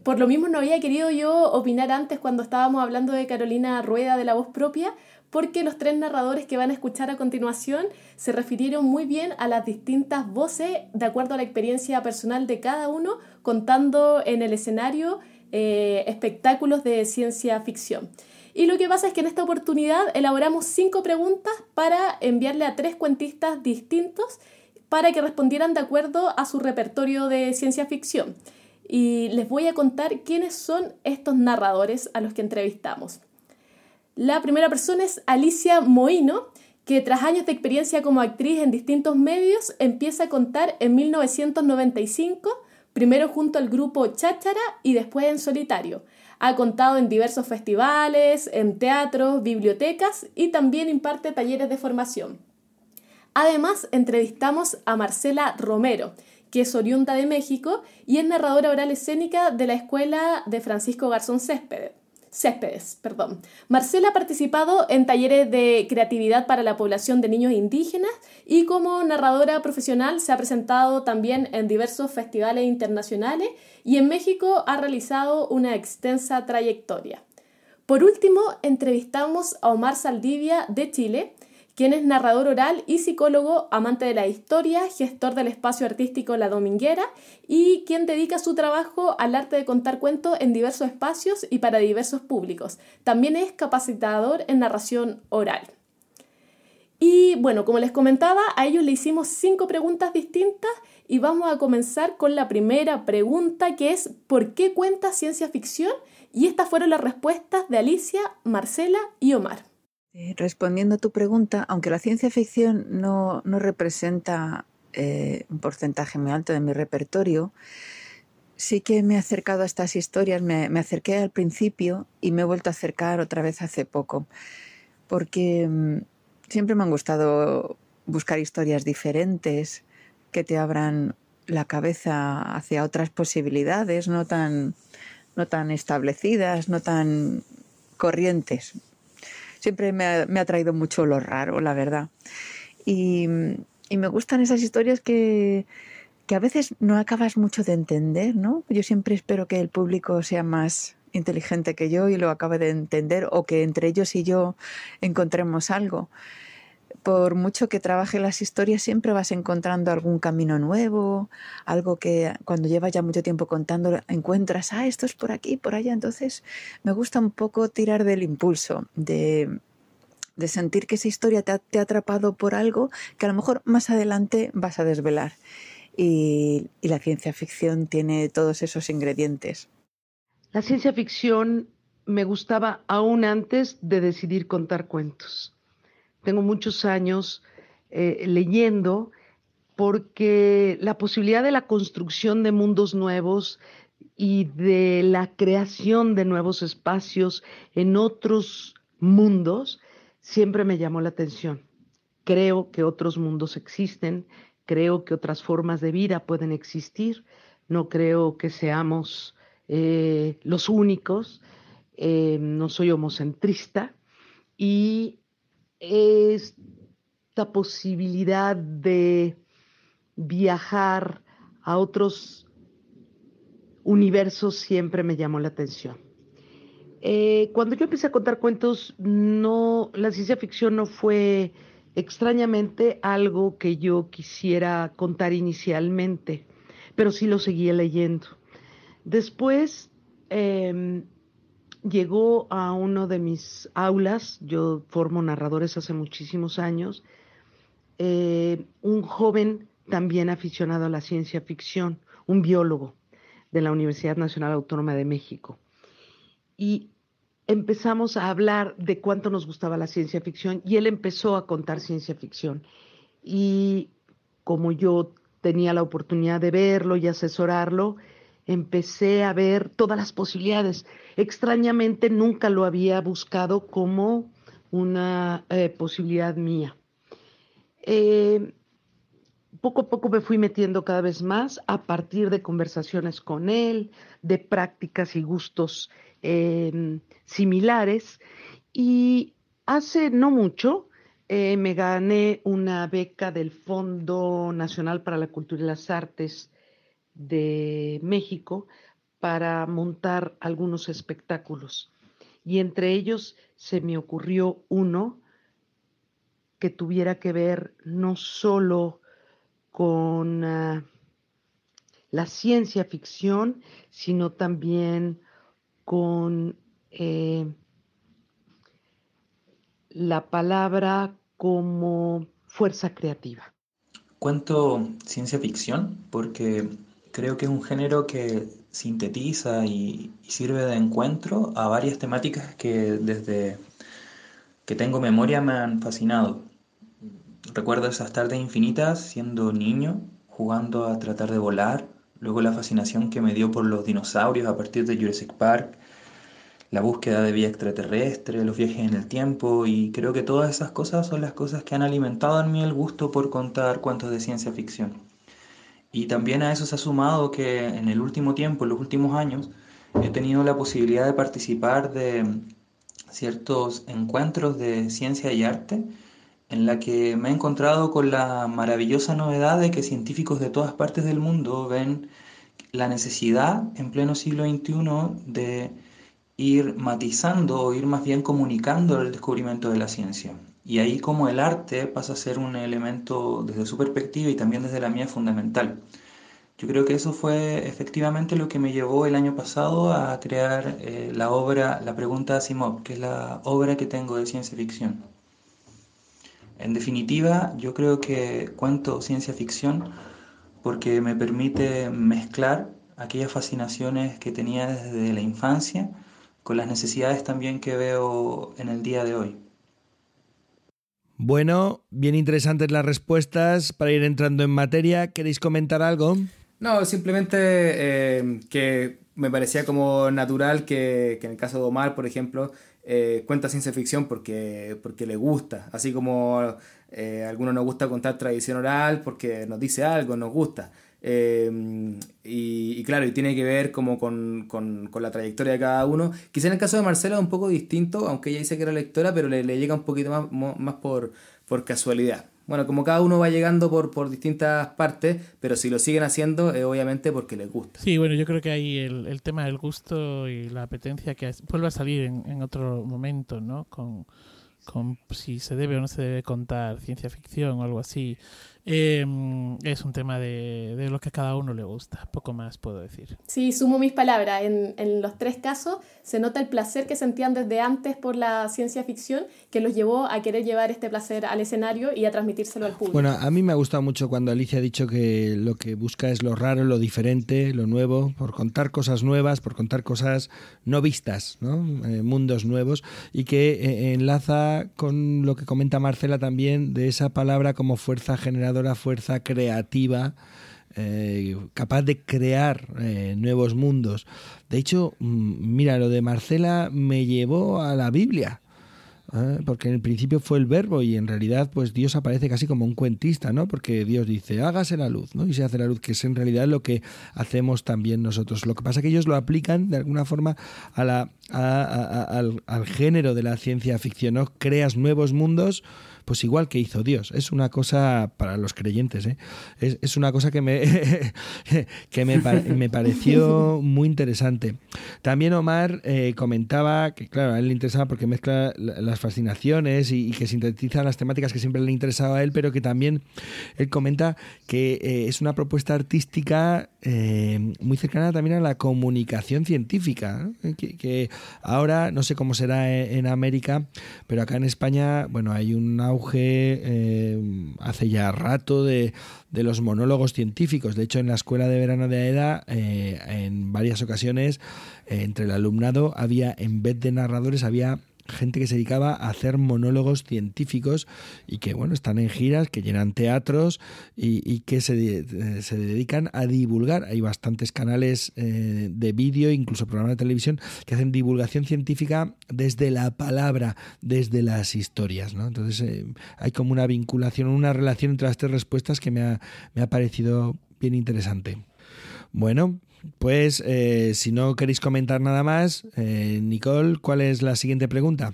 por lo mismo no había querido yo opinar antes cuando estábamos hablando de Carolina Rueda de la voz propia, porque los tres narradores que van a escuchar a continuación se refirieron muy bien a las distintas voces de acuerdo a la experiencia personal de cada uno, contando en el escenario eh, espectáculos de ciencia ficción. Y lo que pasa es que en esta oportunidad elaboramos cinco preguntas para enviarle a tres cuentistas distintos para que respondieran de acuerdo a su repertorio de ciencia ficción. Y les voy a contar quiénes son estos narradores a los que entrevistamos. La primera persona es Alicia Moino, que tras años de experiencia como actriz en distintos medios empieza a contar en 1995, primero junto al grupo Cháchara y después en solitario. Ha contado en diversos festivales, en teatros, bibliotecas y también imparte talleres de formación. Además, entrevistamos a Marcela Romero, que es oriunda de México y es narradora oral escénica de la Escuela de Francisco Garzón Céspedes. Céspedes, perdón. Marcela ha participado en talleres de creatividad para la población de niños indígenas y como narradora profesional se ha presentado también en diversos festivales internacionales y en México ha realizado una extensa trayectoria. Por último, entrevistamos a Omar Saldivia de Chile, quien es narrador oral y psicólogo, amante de la historia, gestor del espacio artístico La Dominguera y quien dedica su trabajo al arte de contar cuentos en diversos espacios y para diversos públicos. También es capacitador en narración oral. Y bueno, como les comentaba, a ellos le hicimos cinco preguntas distintas y vamos a comenzar con la primera pregunta que es ¿por qué cuenta ciencia ficción? Y estas fueron las respuestas de Alicia, Marcela y Omar. Eh, respondiendo a tu pregunta, aunque la ciencia ficción no, representa eh, un porcentaje muy alto de mi repertorio, sí que me he acercado a estas historias, me, acerqué al principio y me he vuelto a acercar otra vez hace poco, porque mm, siempre me han gustado buscar historias diferentes que te abran la cabeza hacia otras posibilidades, no tan, no tan establecidas, no tan corrientes siempre me ha, traído mucho lo raro, la verdad. Y, me gustan esas historias que, que a veces no acabas mucho de entender, ¿no? Yo siempre espero que el público sea más inteligente que yo y lo acabe de entender o que entre ellos y yo encontremos algo. Por mucho que trabaje las historias, siempre vas encontrando algún camino nuevo, algo que cuando llevas ya mucho tiempo contando encuentras, ah, esto es por aquí, por allá. Entonces me gusta un poco tirar del impulso, de, sentir que esa historia te ha, atrapado por algo que a lo mejor más adelante vas a desvelar. Y, la ciencia ficción tiene todos esos ingredientes. La ciencia ficción me gustaba aún antes de decidir contar cuentos. Tengo muchos años eh, leyendo porque la posibilidad de la construcción de mundos nuevos y de la creación de nuevos espacios en otros mundos siempre me llamó la atención. Creo que otros mundos existen, creo que otras formas de vida pueden existir, no creo que seamos eh, los únicos, eh, no soy homocentrista y esta posibilidad de viajar a otros universos siempre me llamó la atención. Eh, cuando yo empecé a contar cuentos, no, la ciencia ficción no fue extrañamente algo que yo quisiera contar inicialmente, pero sí lo seguía leyendo. Después em, llegó a uno de mis aulas, yo formo narradores hace muchísimos años, eh, un joven también aficionado a la ciencia ficción, un biólogo de la Universidad Nacional Autónoma de México y empezamos a hablar de cuánto nos gustaba la ciencia ficción y él empezó a contar ciencia ficción. Y como yo tenía la oportunidad de verlo y asesorarlo, empecé a ver todas las posibilidades. Extrañamente nunca lo había buscado como una eh, posibilidad mía. Eh, poco a poco me fui metiendo cada vez más a partir de conversaciones con él, de prácticas y gustos em, similares y hace no mucho eh, me gané una beca del Fondo Nacional para la Cultura y las Artes de México para montar algunos espectáculos. Y entre ellos se me ocurrió uno que tuviera que ver no solo con ah, la ciencia ficción, sino también con eh, la palabra como fuerza creativa. Cuento ciencia ficción porque creo que es un género que sintetiza y, sirve de encuentro a varias temáticas que desde que tengo memoria me han fascinado. Recuerdo esas tardes infinitas siendo niño, jugando a tratar de volar, luego la fascinación que me dio por los dinosaurios a partir de Jurassic Park, la búsqueda de vida extraterrestre, los viajes en el tiempo y creo que todas esas cosas son las cosas que han alimentado en mí el gusto por contar cuentos de ciencia ficción. Y también a eso se ha sumado que en el último tiempo, en los últimos años, he tenido la posibilidad de participar de ciertos encuentros de ciencia y arte en la que me he encontrado con la maravillosa novedad de que científicos de todas partes del mundo ven la necesidad en pleno siglo XXI de ir matizando o ir más bien comunicando el descubrimiento de la ciencia. Y ahí como el arte pasa a ser un elemento desde su perspectiva y también desde la mía fundamental. Yo creo que eso fue efectivamente lo que me llevó el año pasado a crear eh, la obra La pregunta de Asimov, que es la obra que tengo de ciencia ficción. En definitiva, yo creo que cuento ciencia ficción porque me permite mezclar aquellas fascinaciones que tenía desde la infancia con las necesidades también que veo en el día de hoy. Bueno, bien interesantes las respuestas. Para ir entrando en materia, ¿queréis comentar algo? No, simplemente eh, que me parecía como natural que, en el caso de Omar, por ejemplo, eh, cuenta ciencia ficción porque, porque le gusta, así como eh, a algunos nos gusta contar tradición oral porque nos dice algo, nos gusta. Em, y, claro, y tiene que ver como con, con, la trayectoria de cada uno. Quizá en el caso de Marcela es un poco distinto, aunque ella dice que era lectora, pero le, llega un poquito más, más por, por casualidad. Bueno, como cada uno va llegando por, por distintas partes, pero si lo siguen haciendo es obviamente porque les gusta. Sí, bueno, yo creo que ahí el, el tema del gusto y la apetencia que vuelve a salir en, en otro momento, ¿no? Con, con si se debe o no se debe contar ciencia ficción o algo así. Em, es un tema de, de, lo que a cada uno le gusta, poco más puedo decir. Sí, sumo mis palabras. En, en, los tres casos se nota el placer que sentían desde antes por la ciencia ficción que los llevó a querer llevar este placer al escenario y a transmitírselo al público. Bueno, a mí me ha gustado mucho cuando Alicia ha dicho que lo que busca es lo raro, lo diferente, lo nuevo, por contar cosas nuevas, por contar cosas no vistas, ¿no? Eh, mundos nuevos, y que eh, enlaza con lo que comenta Marcela también de esa palabra como fuerza fuerza creativa eh, capaz de crear eh, nuevos mundos. De hecho, mm, mira, lo de Marcela me llevó a la Biblia. ¿eh? porque en el principio fue el verbo y en realidad pues Dios aparece casi como un cuentista, ¿no? Porque Dios dice, hágase la luz, ¿no? Y se hace la luz, que es en realidad lo que hacemos también nosotros. Lo que pasa es que ellos lo aplican de alguna forma a la, al, al, género de la ciencia ficción, ¿no? Creas nuevos mundos pues igual que hizo Dios. Es una cosa para los creyentes, ¿eh? es, una cosa que me, que me, me, pareció muy interesante. También Omar eh, comentaba que, claro, a él le interesaba porque mezcla las fascinaciones y, que sintetiza las temáticas que siempre le interesaba a él, pero que también él comenta que eh, es una propuesta artística muy cercana también a la comunicación científica, que, ahora no sé cómo será en, América, pero acá en España, bueno, hay eh, hace ya rato de, los monólogos científicos. De hecho, en la escuela de verano de AEDA, eh, en varias ocasiones, eh, entre el alumnado había, en vez de narradores, había gente que se dedicaba a hacer monólogos científicos y que, bueno, están en giras, que llenan teatros y, que se, eh, se, dedican a divulgar. Hay bastantes canales eh, de vídeo, incluso programas de televisión, que hacen divulgación científica desde la palabra, desde las historias. Entonces, eh, hay como una vinculación, una relación entre las tres respuestas que me ha, me ha parecido bien interesante. Bueno, Pues eh, si no queréis comentar nada más, eh, Nicole, ¿cuál es la siguiente pregunta?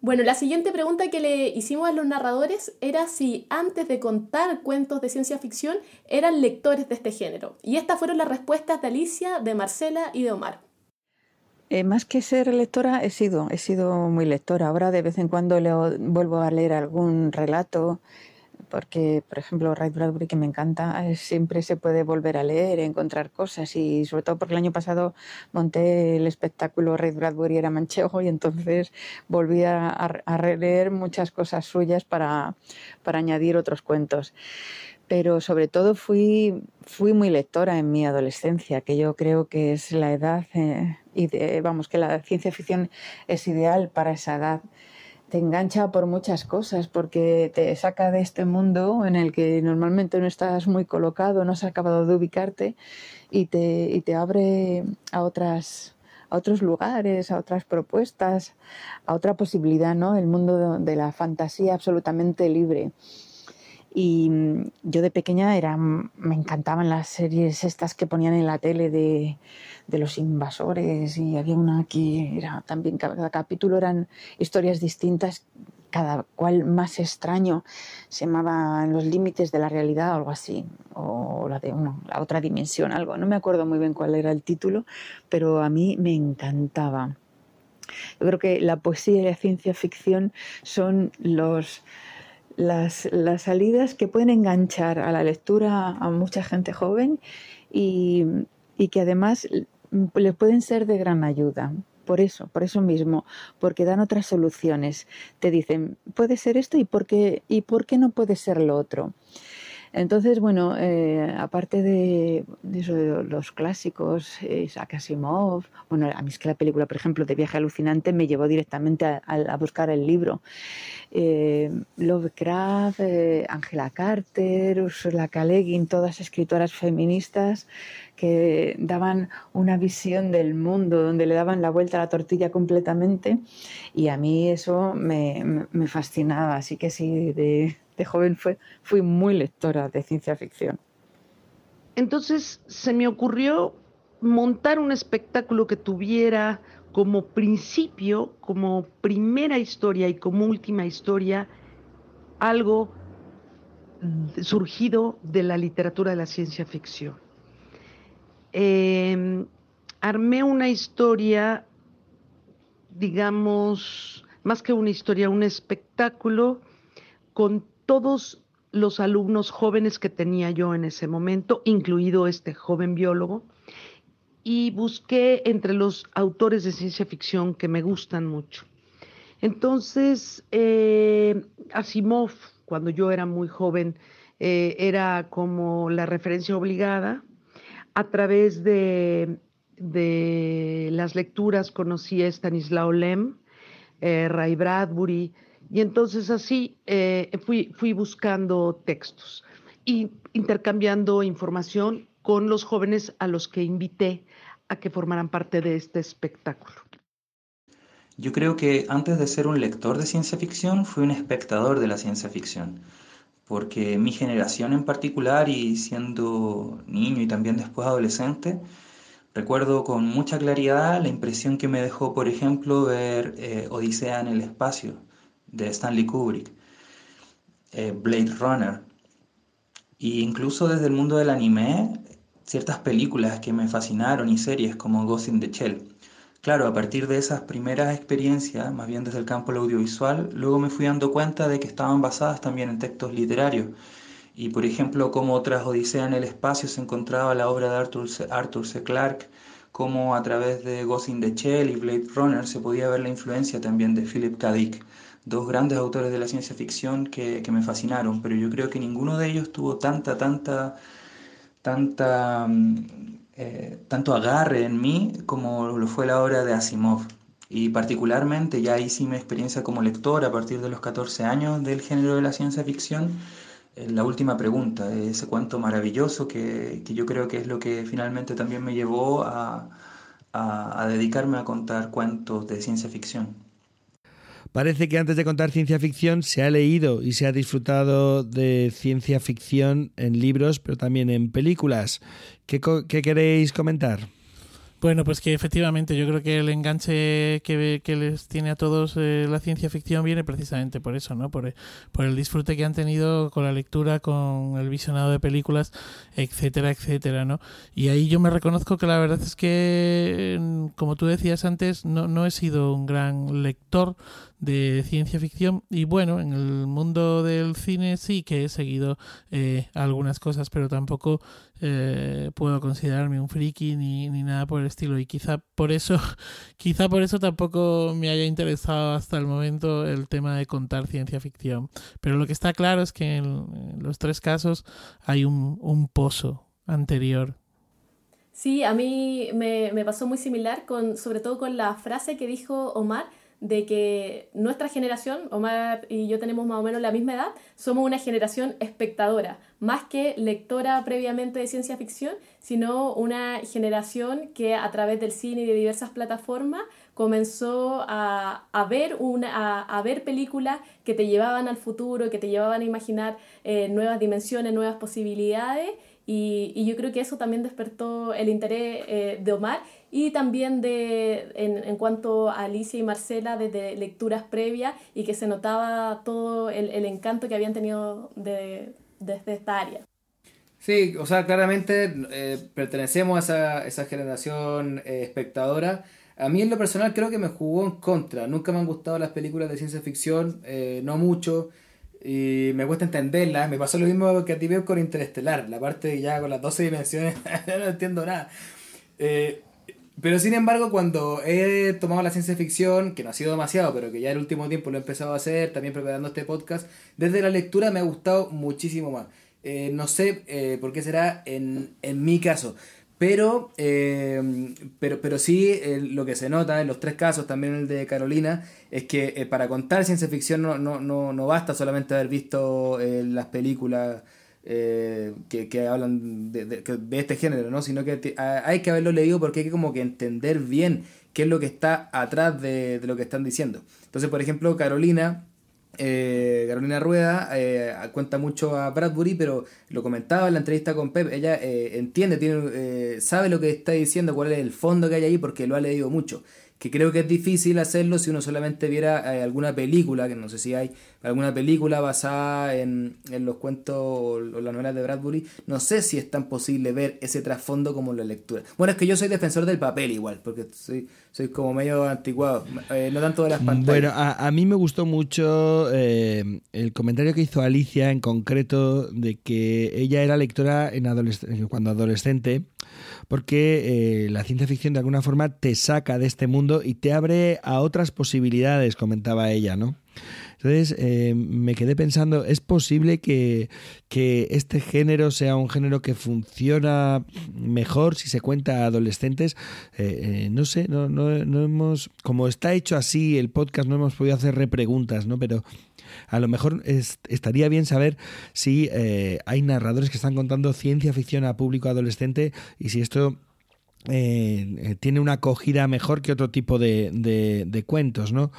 Bueno, la siguiente pregunta que le hicimos a los narradores era si antes de contar cuentos de ciencia ficción eran lectores de este género. Y estas fueron las respuestas de Alicia, de Marcela y de Omar. Eh, más que ser lectora, he sido, he sido muy lectora. Ahora de vez en cuando leo, vuelvo a leer algún relato porque, por ejemplo, Ray Bradbury, que me encanta, eh, siempre se puede volver a leer, encontrar cosas y sobre todo porque el año pasado monté el espectáculo Ray Bradbury era manchego y entonces volví a, a releer muchas cosas suyas para, para añadir otros cuentos. Pero sobre todo fui, fui muy lectora en mi adolescencia, que yo creo que es la edad, eh, y vamos, que la ciencia ficción es ideal para esa edad te engancha por muchas cosas, porque te saca de este mundo en el que normalmente no estás muy colocado, no has acabado de ubicarte y te, y te abre a otras a otros lugares, a otras propuestas, a otra posibilidad, ¿no? El mundo de la fantasía absolutamente libre. Y yo de pequeña era, me encantaban las series estas que ponían en la tele de, de los invasores y había una que era también, cada capítulo eran historias distintas, cada cual más extraño, se llamaba Los límites de la realidad o algo así, o la de la otra dimensión, algo, no me acuerdo muy bien cuál era el título, pero a mí me encantaba. Yo creo que la poesía y la ciencia ficción son los las, las, salidas que pueden enganchar a la lectura a mucha gente joven y, y que además les pueden ser de gran ayuda. Por eso, por eso mismo, porque dan otras soluciones. Te dicen, puede ser esto y por qué, y por qué no puede ser lo otro. Entonces, bueno, eh, aparte de, eso, de los clásicos, eh, Isaac Asimov, bueno, a mí es que la película, por ejemplo, de Viaje Alucinante me llevó directamente a, buscar el libro. Eh, Lovecraft, Angela Carter, Ursula K. todas escritoras feministas que daban una visión del mundo, donde le daban la vuelta a la tortilla completamente y a mí eso me, me fascinaba. Así que sí, de, de joven fue, fui muy lectora de ciencia ficción. Entonces se me ocurrió montar un espectáculo que tuviera como principio, como primera historia y como última historia, algo surgido de la literatura de la ciencia ficción. Em, armé una historia, digamos, más que una historia, un espectáculo con todos los alumnos jóvenes que tenía yo en ese momento, incluido este joven biólogo, y busqué entre los autores de ciencia ficción que me gustan mucho. Entonces, eh, Asimov, cuando yo era muy joven, eh, era como la referencia obligada. A través de, las lecturas conocí a Stanislaw Lem, eh, Ray Bradbury, y entonces así eh, fui, buscando textos y intercambiando información con los jóvenes a los que invité a que formaran parte de este espectáculo. Yo creo que antes de ser un lector de ciencia ficción, fui un espectador de la ciencia ficción, porque mi generación en particular y siendo niño y también después adolescente, recuerdo con mucha claridad la impresión que me dejó, por ejemplo, ver eh, Odisea en el espacio, de Stanley Kubrick, eh, Blade Runner, e incluso desde el mundo del anime, ciertas películas que me fascinaron y series como Ghost in the Shell. Claro, a partir de esas primeras experiencias, más bien desde el campo audiovisual, luego me fui dando cuenta de que estaban basadas también en textos literarios. Y por ejemplo, como tras Odisea en el espacio se encontraba la obra de Arthur C. Arthur C. Clarke, como a través de Ghost in the Shell y Blade Runner se podía ver la influencia también de Philip K. dos grandes autores de la ciencia ficción que, me fascinaron, pero yo creo que ninguno de ellos tuvo tanta, tanta, tanta, mm, eh, tanto agarre en mí como lo fue la obra de Asimov. Y particularmente, ya hice mi experiencia como lector a partir de los 14 años del género de la ciencia ficción, eh, la última pregunta, ese cuento maravilloso que, yo creo que es lo que finalmente también me llevó a dedicarme a contar cuentos de ciencia ficción. Parece que antes de contar ciencia ficción se ha leído y se ha disfrutado de ciencia ficción en libros, pero también en películas. ¿Qué, queréis comentar? Bueno, pues que efectivamente yo creo que el enganche que, que les tiene a todos eh, la ciencia ficción viene precisamente por eso, ¿no? Por, por el disfrute que han tenido con la lectura, con el visionado de películas, etcétera, etcétera, ¿no? Y ahí yo me reconozco que la verdad es que, como tú decías antes, no, no he sido un gran lector de ciencia ficción. Y bueno, en el mundo del cine sí que he seguido eh, algunas cosas, pero tampoco eh, puedo considerarme un friki ni, ni nada por el estilo. Y quizá por eso quizá por eso tampoco me haya interesado hasta el momento el tema de contar ciencia ficción. Pero lo que está claro es que en, los tres casos hay un, un pozo anterior. Sí, a mí me, me pasó muy similar, con, sobre todo con la frase que dijo Omar, de que nuestra generación, Omar y yo tenemos más o menos la misma edad, somos una generación espectadora, más que lectora previamente de ciencia ficción, sino una generación que a través del cine y de diversas plataformas comenzó a, a ver, una, a, ver películas que te llevaban al futuro, que te llevaban a imaginar eh, nuevas dimensiones, nuevas posibilidades. Y, y, yo creo que eso también despertó el interés eh, de Omar y también de, en, en, cuanto a Alicia y Marcela desde lecturas previas y que se notaba todo el, el encanto que habían tenido de, desde esta área. Sí, o sea, claramente eh, pertenecemos a esa, esa generación eh, espectadora. A mí en lo personal creo que me jugó en contra. Nunca me han gustado las películas de ciencia ficción, no mucho y me cuesta entenderla. Me pasó lo mismo que a ti veo con Interestelar, la parte ya con las 12 dimensiones, no entiendo nada. Eh, pero sin embargo, cuando he tomado la ciencia ficción, que no ha sido demasiado, pero que ya el último tiempo lo he empezado a hacer, también preparando este podcast, desde la lectura me ha gustado muchísimo más. Eh, no sé eh, por qué será en, en mi caso. Pero, eh, pero, pero sí, eh, lo que se nota en los tres casos, también el de Carolina, es que eh, para contar ciencia ficción no, no, no, no basta solamente haber visto las películas que, que, hablan de, este género, ¿no? sino que hay que haberlo leído porque hay que como que entender bien qué es lo que está atrás de, de lo que están diciendo. Entonces, por ejemplo, Carolina eh, Carolina Rueda eh, cuenta mucho a Bradbury, pero lo comentaba en la entrevista con Pep, ella eh, entiende, tiene, eh, sabe lo que está diciendo, cuál es el fondo que hay ahí, porque lo ha leído mucho que creo que es difícil hacerlo si uno solamente viera eh, alguna película, que no sé si hay alguna película basada en, en los cuentos o, las novelas de Bradbury, no sé si es tan posible ver ese trasfondo como la lectura. Bueno, es que yo soy defensor del papel igual, porque soy, soy como medio anticuado, eh, no tanto de las pantallas. Bueno, a, a mí me gustó mucho eh, el comentario que hizo Alicia en concreto de que ella era lectora en adolesc cuando adolescente, porque eh, la ciencia ficción de alguna forma te saca de este mundo y te abre a otras posibilidades, comentaba ella, ¿no? Entonces eh, me quedé pensando, ¿es posible que, que, este género sea un género que funciona mejor si se cuenta a adolescentes? Eh, eh, no sé, no, no, no, hemos, como está hecho así el podcast, no hemos podido hacer repreguntas, ¿no? Pero a lo mejor es, estaría bien saber si eh, hay narradores que están contando ciencia ficción a público adolescente y si esto eh, tiene una acogida mejor que otro tipo de, de, de cuentos, ¿no?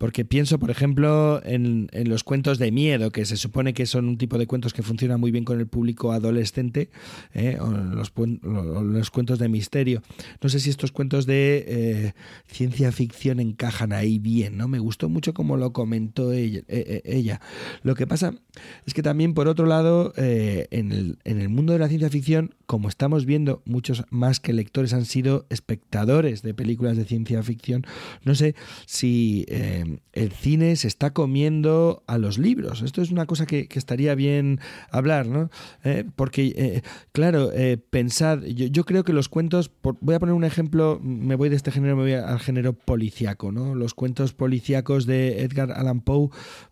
Porque pienso, por ejemplo, en, los cuentos de miedo, que se supone que son un tipo de cuentos que funcionan muy bien con el público adolescente, ¿eh? o, los, los, cuentos de misterio. No sé si estos cuentos de eh, ciencia ficción encajan ahí bien, ¿no? Me gustó mucho como lo comentó ella. Eh, ella. Lo que pasa es que también, por otro lado, eh, en, el, en el mundo de la ciencia ficción, como estamos viendo, muchos más que lectores han sido espectadores de películas de ciencia ficción. No sé si eh, el cine se está comiendo a los libros. Esto es una cosa que, estaría bien hablar, ¿no? Eh, porque, eh, claro, pensad, yo, creo que los cuentos, voy a poner un ejemplo, me voy de este género, me voy al género policiaco, ¿no? Los cuentos policíacos de Edgar Allan Poe,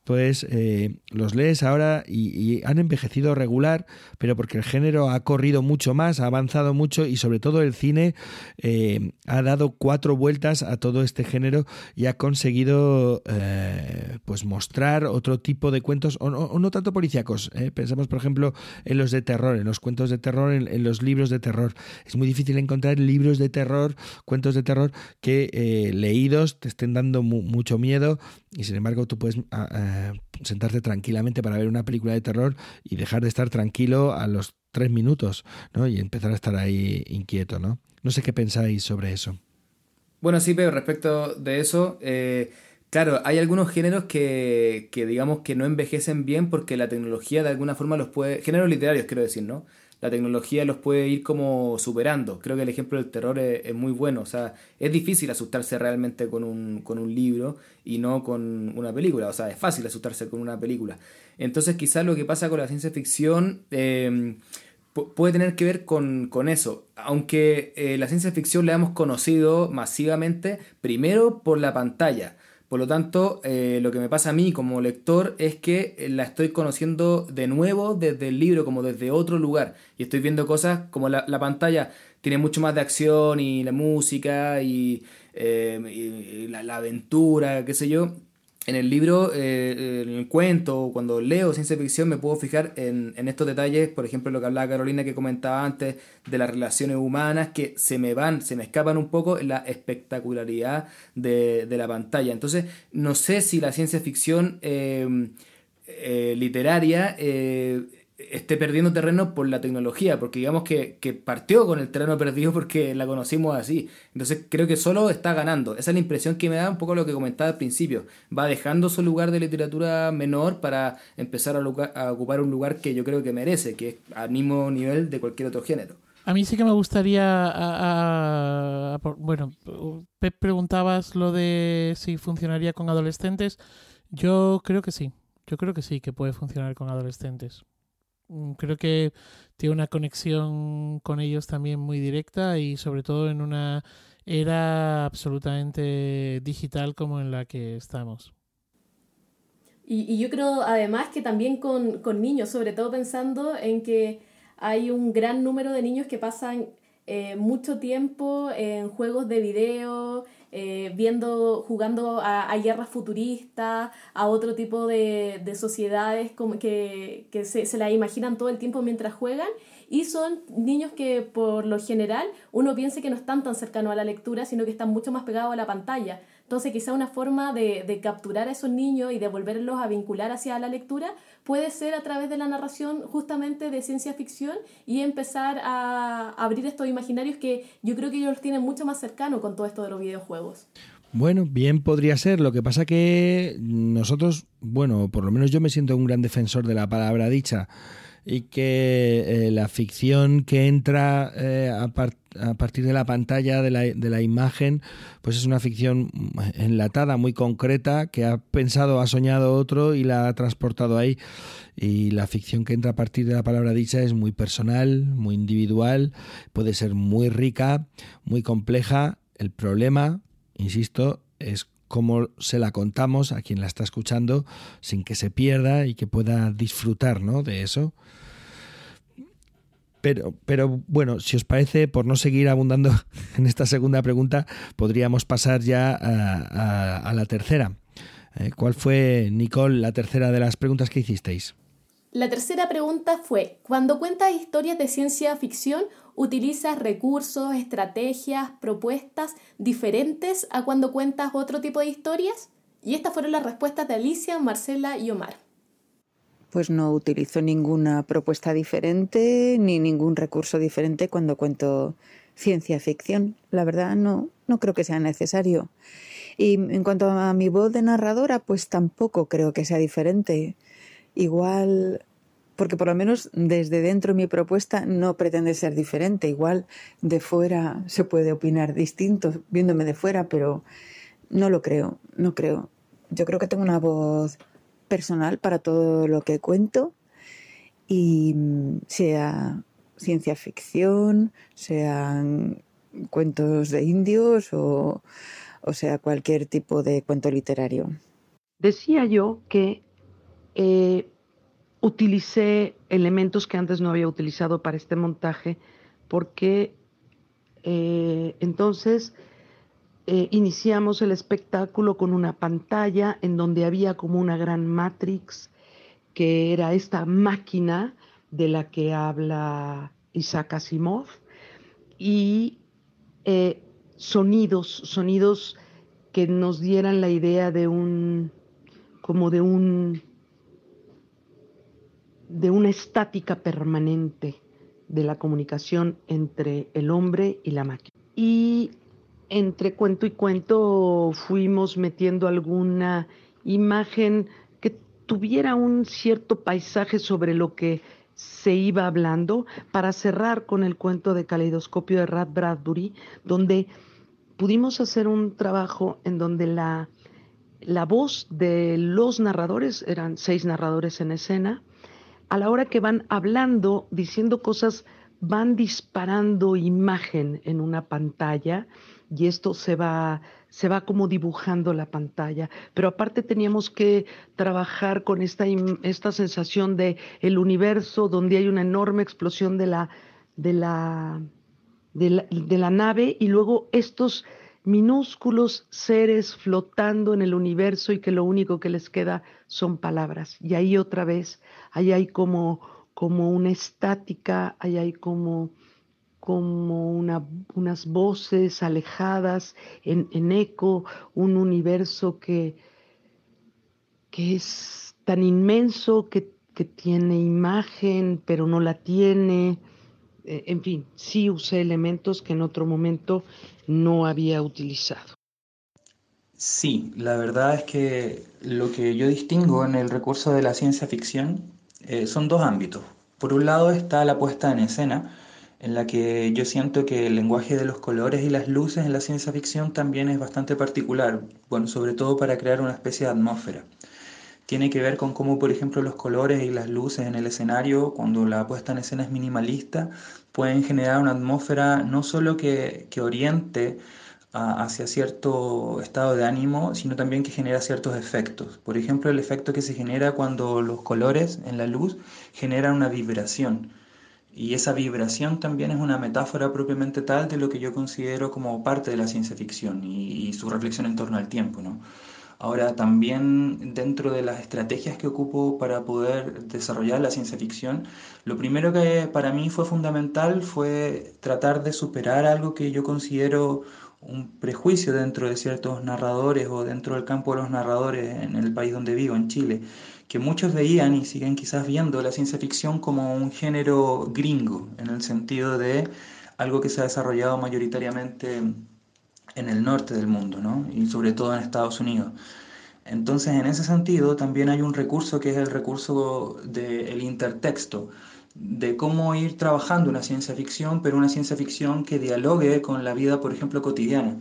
pues eh, los lees ahora y, han envejecido regular, pero porque el género ha corrido mucho más, ha avanzado mucho y sobre todo el cine eh, ha dado cuatro vueltas a todo este género y ha conseguido eh, pues mostrar otro tipo de cuentos, o no, tanto policíacos. ¿eh? Pensamos, por ejemplo, en los de terror, en los cuentos de terror, en, los libros de terror. Es muy difícil encontrar libros de terror, cuentos de terror que leídos te estén dando mucho miedo y sin embargo tú puedes ah, sentarte tranquilamente para ver una película de terror y dejar de estar tranquilo a los tres minutos ¿no? y empezar a estar ahí inquieto. ¿no? no sé qué pensáis sobre eso. Bueno, sí, pero respecto de eso, eh, claro, hay algunos géneros que, que digamos que no envejecen bien porque la tecnología de alguna forma los puede, géneros literarios quiero decir, ¿no? La tecnología los puede ir como superando. Creo que el ejemplo del terror es, muy bueno. O sea, es difícil asustarse realmente con un, con un libro y no con una película. O sea, es fácil asustarse con una película. Entonces quizás lo que pasa con la ciencia ficción... Eh, puede tener que ver con, eso. Aunque eh, la ciencia ficción la hemos conocido masivamente, primero por la pantalla. Por lo tanto, eh, lo que me pasa a mí como lector es que eh, la estoy conociendo de nuevo desde el libro, como desde otro lugar. Y estoy viendo cosas como la, pantalla tiene mucho más de acción y la música y, la, la, aventura, qué sé yo en el libro, eh, en el cuento, cuando leo ciencia ficción, me puedo fijar en, estos detalles, por ejemplo, lo que hablaba Carolina que comentaba antes de las relaciones humanas, que se me van, se me escapan un poco en la espectacularidad de, la pantalla. Entonces, no sé si la ciencia ficción eh, eh, literaria esté perdiendo terreno por la tecnología, porque digamos que, partió con el terreno perdido porque la conocimos así. Entonces creo que solo está ganando. Esa es la impresión que me da un poco lo que comentaba al principio. Va dejando su lugar de literatura menor para empezar a, ocupar un lugar que yo creo que merece, que es al mismo nivel de cualquier otro género. A mí sí que me gustaría, bueno, Pep preguntabas lo de si funcionaría con adolescentes. Yo creo que sí, yo creo que sí, que puede funcionar con adolescentes. Mm, creo que tiene una conexión con ellos también muy directa y sobre todo en una era absolutamente digital como en la que estamos. Y, yo creo además que también con, con, niños, sobre todo pensando en que hay un gran número de niños que pasan eh, mucho tiempo en juegos de video, eh, viendo, jugando a, guerras futuristas, a otro tipo de, sociedades como que, se, se la imaginan todo el tiempo mientras juegan y son niños que por lo general uno piensa que no están tan cercanos a la lectura, sino que están mucho más pegados a la pantalla. Entonces quizá una forma de, de, capturar a esos niños y de volverlos a vincular hacia la lectura puede ser a través de la narración justamente de ciencia ficción y empezar a abrir estos imaginarios que yo creo que ellos los tienen mucho más cercanos con todo esto de los videojuegos. Bueno, bien podría ser. Lo que pasa que nosotros, bueno, por lo menos yo me siento un gran defensor de la palabra dicha y que eh, la ficción que entra eh, a, partir de la pantalla, de la, de la, imagen, pues es una ficción enlatada, muy concreta, que ha pensado, ha soñado otro y la ha transportado ahí. Y la ficción que entra a partir de la palabra dicha es muy personal, muy individual, puede ser muy rica, muy compleja. El problema, insisto, es cómo se la contamos a quien la está escuchando sin que se pierda y que pueda disfrutar ¿no? de eso. Pero, pero bueno, si os parece, por no seguir abundando en esta segunda pregunta, podríamos pasar ya a, la tercera. Eh, ¿Cuál fue, Nicole, la tercera de las preguntas que hicisteis? La tercera pregunta fue, cuando cuentas historias de ciencia ficción, ¿utilizas recursos, estrategias, propuestas diferentes a cuando cuentas otro tipo de historias? Y estas fueron las respuestas de Alicia, Marcela y Omar pues no utilizo ninguna propuesta diferente ni ningún recurso diferente cuando cuento ciencia ficción. La verdad no, no creo que sea necesario. Y en cuanto a mi voz de narradora, pues tampoco creo que sea diferente. Igual, porque por lo menos desde dentro mi propuesta no pretende ser diferente. Igual de fuera se puede opinar distinto viéndome de fuera, pero no lo creo, no creo. Yo creo que tengo una voz personal para todo lo que cuento y mm, sea ciencia ficción, sean cuentos de indios o, sea cualquier tipo de cuento literario. Decía yo que eh, utilicé elementos que antes no había utilizado para este montaje porque eh, entonces eh, iniciamos el espectáculo con una pantalla en donde había como una gran matrix, que era esta máquina de la que habla Isaac Asimov, y eh, sonidos, sonidos que nos dieran la idea de un, como de un, de una estática permanente de la comunicación entre el hombre y la máquina. Y entre cuento y cuento fuimos metiendo alguna imagen que tuviera un cierto paisaje sobre lo que se iba hablando para cerrar con el cuento de caleidoscopio de Rad Bradbury, donde pudimos hacer un trabajo en donde la, la voz de los narradores, eran seis narradores en escena, a la hora que van hablando, diciendo cosas, van disparando imagen en una pantalla y esto se va, se va como dibujando la pantalla. Pero aparte teníamos que trabajar con esta, esta sensación de el universo donde hay una enorme explosión de la, de la, de la, de la nave y luego estos minúsculos seres flotando en el universo y que lo único que les queda son palabras. Y ahí otra vez, ahí hay como, como una estática, ahí hay como como unas voces alejadas en, eco, un universo que, que es tan inmenso que, que, tiene imagen, pero no la tiene. E, en fin, sí usé elementos que en otro momento no había utilizado. Sí, la verdad es que lo que yo distingo en el recurso de la ciencia ficción eh, son dos ámbitos. Por un lado está la puesta en escena, en la que yo siento que el lenguaje de los colores y las luces en la ciencia ficción también es bastante particular, bueno, sobre todo para crear una especie de atmósfera. Tiene que ver con cómo, por ejemplo, los colores y las luces en el escenario, cuando la puesta en escena es minimalista, pueden generar una atmósfera no solo que, que oriente hacia cierto estado de ánimo, sino también que genera ciertos efectos. Por ejemplo, el efecto que se genera cuando los colores en la luz generan una vibración. Y esa vibración también es una metáfora propiamente tal de lo que yo considero como parte de la ciencia ficción y, su reflexión en torno al tiempo. ¿no? Ahora, también dentro de las estrategias que ocupo para poder desarrollar la ciencia ficción, lo primero que para mí fue fundamental fue tratar de superar algo que yo considero un prejuicio dentro de ciertos narradores o dentro del campo de los narradores en el país donde vivo, en Chile, que muchos veían y siguen quizás viendo la ciencia ficción como un género gringo, en el sentido de algo que se ha desarrollado mayoritariamente en el norte del mundo, ¿no? y sobre todo en Estados Unidos. Entonces, en ese sentido, también hay un recurso que es el recurso del intertexto, de cómo ir trabajando una ciencia ficción, pero una ciencia ficción que dialogue con la vida, por ejemplo, cotidiana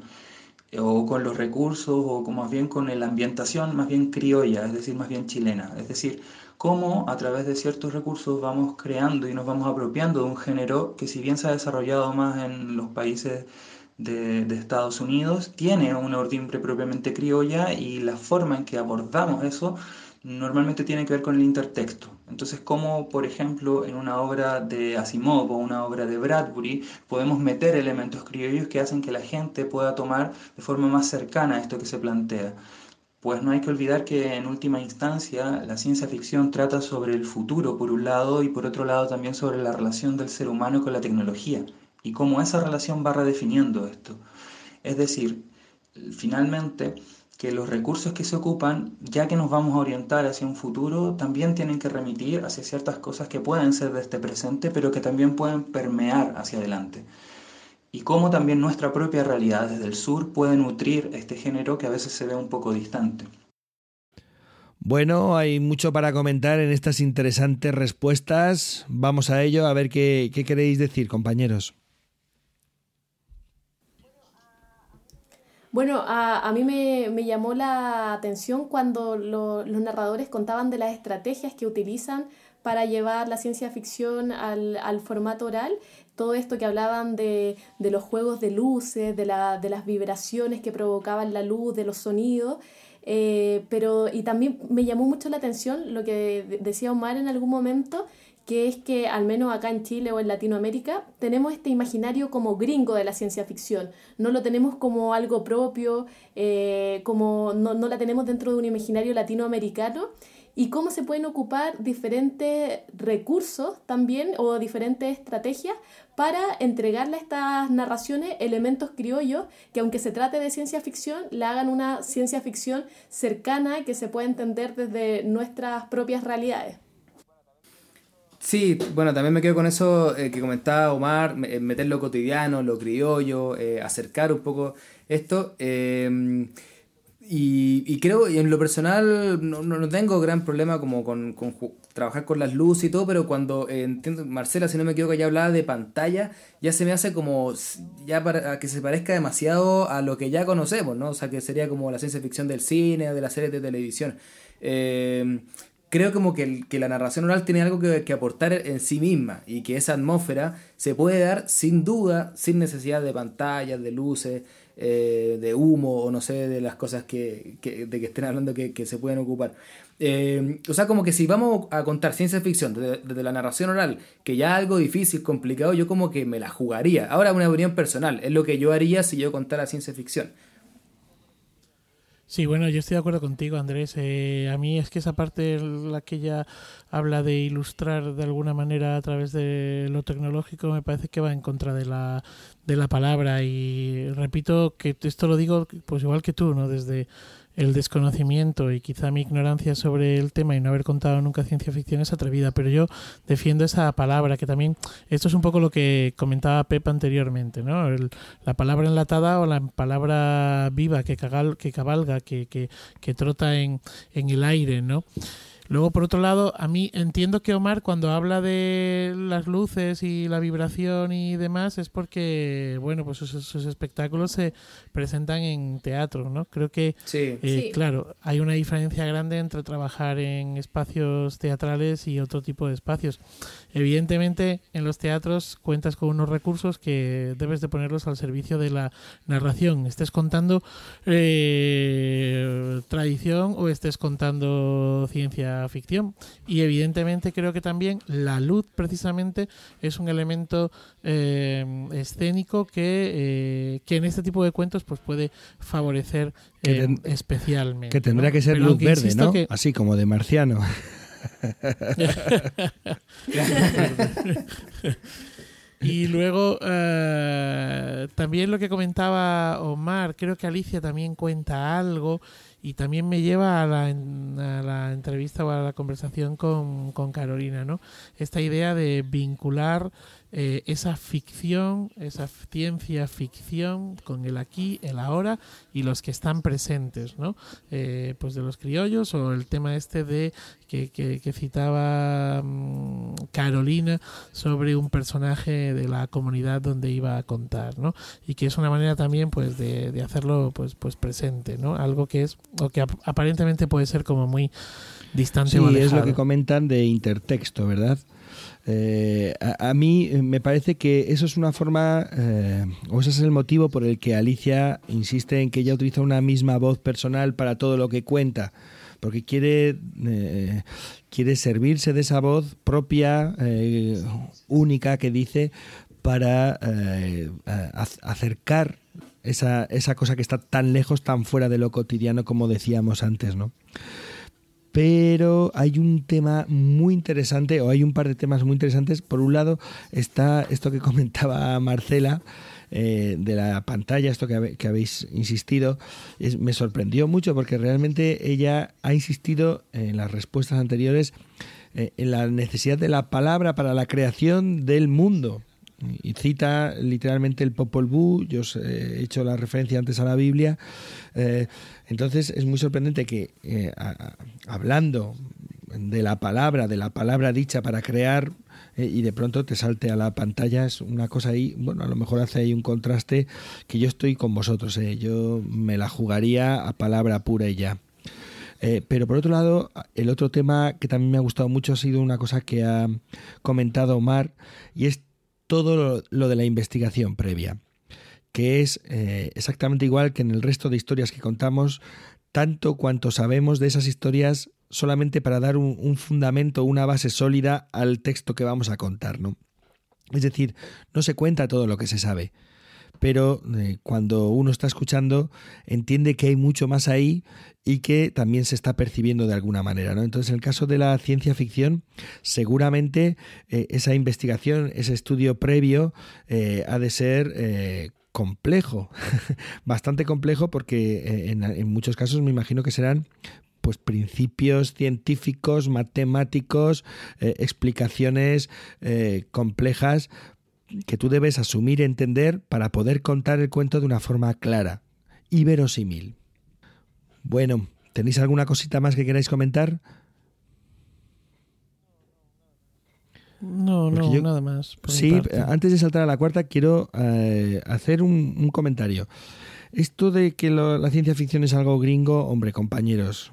o con los recursos o más bien con la ambientación más bien criolla, es decir, más bien chilena. Es decir, cómo a través de ciertos recursos vamos creando y nos vamos apropiando de un género que si bien se ha desarrollado más en los países de, de Estados Unidos, tiene una ordimbre propiamente criolla y la forma en que abordamos eso normalmente tiene que ver con el intertexto. Entonces, como por ejemplo en una obra de Asimov o una obra de Bradbury podemos meter elementos criollos que hacen que la gente pueda tomar de forma más cercana esto que se plantea. Pues no hay que olvidar que en última instancia la ciencia ficción trata sobre el futuro por un lado y por otro lado también sobre la relación del ser humano con la tecnología y cómo esa relación va redefiniendo esto. Es decir, finalmente que los recursos que se ocupan, ya que nos vamos a orientar hacia un futuro, también tienen que remitir hacia ciertas cosas que pueden ser de este presente, pero que también pueden permear hacia adelante. Y cómo también nuestra propia realidad desde el sur puede nutrir este género que a veces se ve un poco distante. Bueno, hay mucho para comentar en estas interesantes respuestas. Vamos a ello, a ver qué, qué queréis decir, compañeros. Bueno, a, mí me, llamó la atención cuando los narradores contaban de las estrategias que utilizan para llevar la ciencia ficción al, formato oral. Todo esto que hablaban de, los juegos de luces, de, las vibraciones que provocaban la luz, de los sonidos. Eh, pero, y también me llamó mucho la atención lo que decía Omar en algún momento, que es que al menos acá en Chile o en Latinoamérica tenemos este imaginario como gringo de la ciencia ficción, no lo tenemos como algo propio, eh, como no, no la tenemos dentro de un imaginario latinoamericano y cómo se pueden ocupar diferentes recursos también o diferentes estrategias para entregarle a estas narraciones elementos criollos que aunque se trate de ciencia ficción, la hagan una ciencia ficción cercana que se pueda entender desde nuestras propias realidades. Sí, bueno, también me quedo con eso eh, que comentaba Omar, eh, meter lo cotidiano, lo criollo, eh, acercar un poco esto. y, y, creo, y en lo personal, no, no tengo gran problema como con, con, trabajar con las luces y todo, pero cuando entiendo, Marcela, si no me equivoco, ya hablaba de pantalla, ya se me hace como, ya para que se parezca demasiado a lo que ya conocemos, ¿no? O sea, que sería como la ciencia ficción del cine, de las series de televisión. Eh, creo como que, que, la narración oral tiene algo que, aportar en sí misma y que esa atmósfera se puede dar sin duda, sin necesidad de pantallas, de luces, eh, de humo o no sé, de las cosas que, que de que estén hablando que, se pueden ocupar. Eh, o sea, como que si vamos a contar ciencia ficción desde, desde, la narración oral, que ya algo difícil, complicado, yo como que me la jugaría. Ahora una opinión personal, es lo que yo haría si yo contara ciencia ficción. Sí, bueno, yo estoy de acuerdo contigo, Andrés. Eh, a mí es que esa parte la que ella habla de ilustrar de alguna manera a través de lo tecnológico me parece que va en contra de la, de la palabra y repito que esto lo digo pues igual que tú, ¿no? Desde el desconocimiento y quizá mi ignorancia sobre el tema y no haber contado nunca ciencia ficción es atrevida, pero yo defiendo esa palabra, que también esto es un poco lo que comentaba Pep anteriormente, ¿no? El, la palabra enlatada o la palabra viva que, cagal, que cabalga, que, que, que trota en, en el aire, ¿no? Luego, por otro lado, a mí entiendo que Omar cuando habla de las luces y la vibración y demás es porque, bueno, pues sus, sus espectáculos se presentan en teatro, ¿no? Creo que, sí. Eh, Sí. claro, hay una diferencia grande entre trabajar en espacios teatrales y otro tipo de espacios. Evidentemente, en los teatros cuentas con unos recursos que debes de ponerlos al servicio de la narración. Estés contando eh, tradición o estés contando ciencia ficción. Y evidentemente creo que también la luz precisamente es un elemento eh, escénico que, eh, que en este tipo de cuentos pues puede favorecer Que eh, ten- especialmente. Que tendrá ¿no? que ser Pero luz verde, ¿no? que- Así como de marciano. Y luego eh, también lo que comentaba Omar, creo que Alicia también cuenta algo y también me lleva a la, entrevista o a la conversación con, con Carolina, ¿no? Esta idea de vincular eh, esa ficción, esa ciencia ficción con el aquí, el ahora y los que están presentes, ¿no? Eh, pues de los criollos o el tema este de que, que, que citaba mm, Carolina sobre un personaje de la comunidad donde iba a contar, ¿no? Y que es una manera también pues de, de hacerlo pues pues presente, ¿no? Algo que es o que ap- aparentemente puede ser como muy distante Sí, o es lo alejado. que comentan de intertexto, ¿verdad? Eh, a, mí eh, me parece que eso es una forma, eh, o ese es el motivo por el que Alicia insiste en que ella utiliza una misma voz personal para todo lo que cuenta, porque quiere, quiere servirse de esa voz propia, única que dice, para acercar esa, esa cosa que está tan lejos, tan fuera de lo cotidiano como decíamos antes, ¿no? Pero hay un tema muy interesante, o hay un par de temas muy interesantes. Por un lado está esto que comentaba Marcela, eh, de la pantalla, esto que, que habéis insistido, me sorprendió mucho porque realmente ella ha insistido en las respuestas anteriores eh, en la necesidad de la palabra para la creación del mundo. Y cita literalmente el Popol Vuh, yo os he hecho la referencia antes a la Biblia. Eh, entonces es muy sorprendente que eh, hablando de la palabra, de la palabra dicha para crear, eh, y de pronto te salte a la pantalla, es una cosa ahí, bueno, a lo mejor hace ahí un contraste que yo estoy con vosotros, eh, yo me la jugaría a palabra pura y ya. Pero por otro lado, el otro tema que también me ha gustado mucho ha sido una cosa que ha comentado Omar, y es todo lo de la investigación previa, que es eh, exactamente igual que en el resto de historias que contamos, tanto cuanto sabemos de esas historias solamente para dar un, un fundamento, una base sólida al texto que vamos a contar, ¿no? Es decir, no se cuenta todo lo que se sabe, pero eh, cuando uno está escuchando entiende que hay mucho más ahí y que también se está percibiendo de alguna manera. ¿no? Entonces, en el caso de la ciencia ficción, seguramente eh, esa investigación, ese estudio previo, ha de ser complejo, bastante complejo, porque en, en muchos casos me imagino que serán pues principios científicos, matemáticos, explicaciones complejas que tú debes asumir entender para poder contar el cuento de una forma clara y verosímil. Bueno, ¿tenéis alguna cosita más que queráis comentar? No, no, nada más. Sí, antes de saltar a la cuarta, quiero eh, hacer un, comentario. Esto de que la ciencia ficción es algo gringo, hombre, compañeros.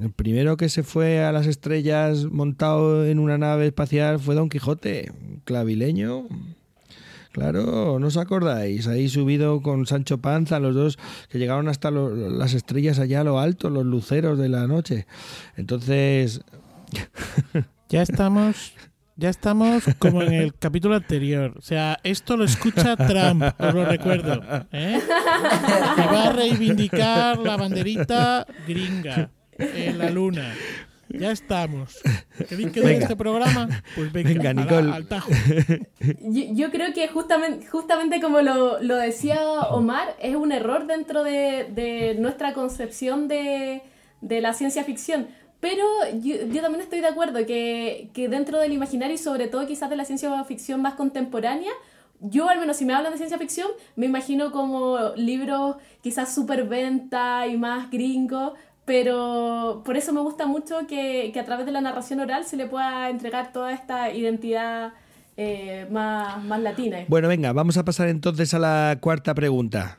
El primero que se fue a las estrellas montado en una nave espacial fue Don Quijote, clavileño. Claro, ¿no os acordáis? Ahí subido con Sancho Panza, los dos que llegaron hasta las estrellas allá a lo alto, los luceros de la noche. Entonces... Ya estamos ya estamos como en el capítulo anterior. O sea, esto lo escucha Trump, os lo recuerdo. ¿eh? Que va a reivindicar la banderita gringa en la luna. Ya estamos. ¿Queréis que dé este programa? Pues venga, Nicole. Al, tajo. Yo, creo que justamente, justamente como lo, lo, decía Omar, es un error dentro de, de nuestra concepción de, de, la ciencia ficción. Pero yo, también estoy de acuerdo que, que dentro del imaginario y sobre todo quizás de la ciencia ficción más contemporánea, yo al menos si me hablan de ciencia ficción, me imagino como libros quizás venta y más gringos, pero por eso me gusta mucho que, a través de la narración oral se le pueda entregar toda esta identidad eh, más, más latina. Bueno, venga, vamos a pasar entonces a la cuarta pregunta.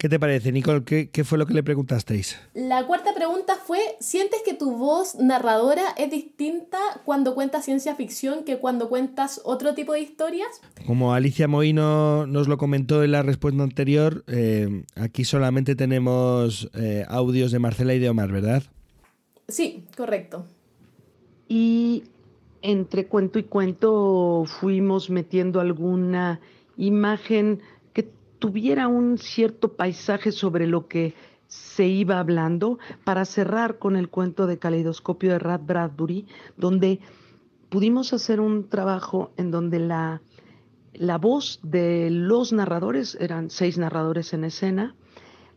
¿Qué te parece, Nicole? ¿Qué, fue lo que le preguntasteis? La cuarta pregunta fue, ¿sientes que tu voz narradora es distinta cuando cuentas ciencia ficción que cuando cuentas otro tipo de historias? Como Alicia Moino nos lo comentó en la respuesta anterior, eh, aquí solamente tenemos eh, audios de Marcela y de Omar, ¿verdad? Sí, correcto. Y entre cuento y cuento fuimos metiendo alguna imagen tuviera un cierto paisaje sobre lo que se iba hablando para cerrar con el cuento de caleidoscopio de Rad Bradbury, donde pudimos hacer un trabajo en donde la, la voz de los narradores, eran seis narradores en escena,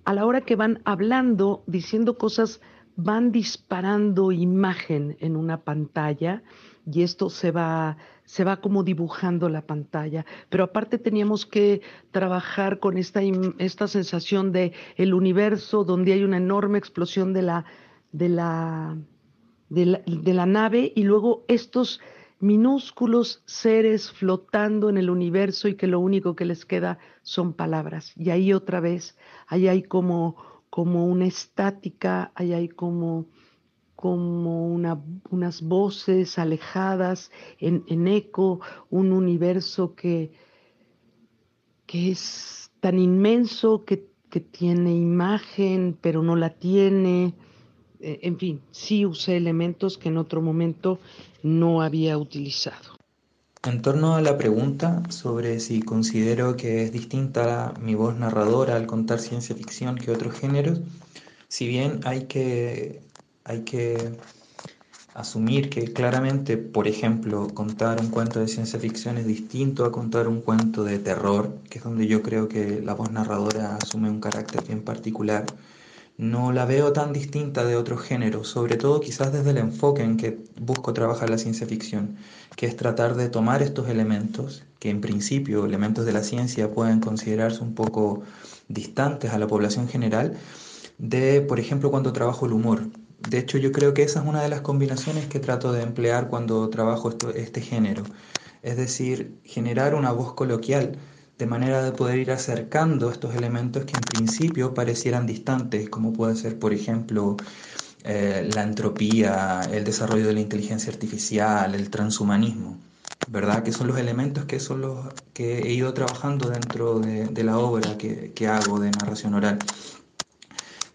a la hora que van hablando, diciendo cosas, van disparando imagen en una pantalla y esto se va se va como dibujando la pantalla. Pero aparte teníamos que trabajar con esta, esta sensación de el universo donde hay una enorme explosión de la, de la, de la, nave y luego estos minúsculos seres flotando en el universo y que lo único que les queda son palabras. Y ahí otra vez, ahí hay como, como una estática, ahí hay como como unas voces alejadas en, eco, un universo que, que es tan inmenso que, que, tiene imagen, pero no la tiene. E, en fin, sí usé elementos que en otro momento no había utilizado. En torno a la pregunta sobre si considero que es distinta mi voz narradora al contar ciencia ficción que otros géneros, si bien hay que hay que asumir que claramente, por ejemplo, contar un cuento de ciencia ficción es distinto a contar un cuento de terror, que es donde yo creo que la voz narradora asume un carácter bien particular. No la veo tan distinta de otros géneros, sobre todo quizás desde el enfoque en que busco trabajar la ciencia ficción, que es tratar de tomar estos elementos, que en principio elementos de la ciencia pueden considerarse un poco distantes a la población general, de, por ejemplo, cuando trabajo el humor. De hecho, yo creo que esa es una de las combinaciones que trato de emplear cuando trabajo este género. Es decir, generar una voz coloquial de manera de poder ir acercando estos elementos que en principio parecieran distantes, como puede ser, por ejemplo, eh, la entropía, el desarrollo de la inteligencia artificial, el transhumanismo, ¿verdad? Que son los elementos que son los que he ido trabajando dentro de, la obra que, que hago de narración oral.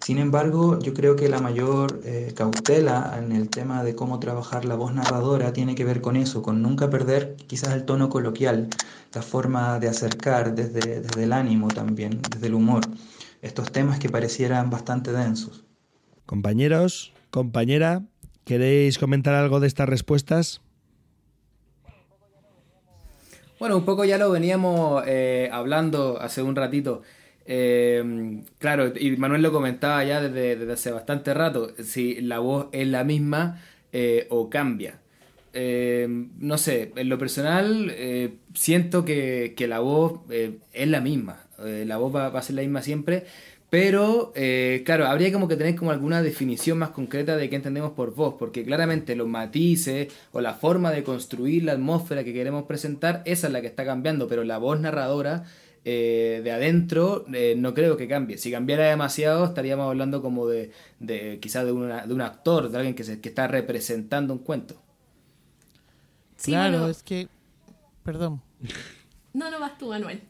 Sin embargo, yo creo que la mayor eh, cautela en el tema de cómo trabajar la voz narradora tiene que ver con eso, con nunca perder quizás el tono coloquial, la forma de acercar desde, desde el ánimo también, desde el humor, estos temas que parecieran bastante densos. Compañeros, compañera, ¿queréis comentar algo de estas respuestas? Bueno, un poco ya lo veníamos eh, hablando hace un ratito. Eh, claro, y Manuel lo comentaba ya desde, hace bastante rato, si la voz es la misma eh, o cambia. Eh, no sé, en lo personal siento que, la voz es la misma, la voz va, a ser la misma siempre, pero claro, habría como que tener como alguna definición más concreta de qué entendemos por voz, porque claramente los matices o la forma de construir la atmósfera que queremos presentar, esa es la que está cambiando, pero la voz narradora eh, de adentro eh, no creo que cambie. Si cambiara demasiado estaríamos hablando como de, de quizás de, de un actor, de alguien que, se, que está representando un cuento. claro, es que... Perdón. No, no vas tú, Manuel.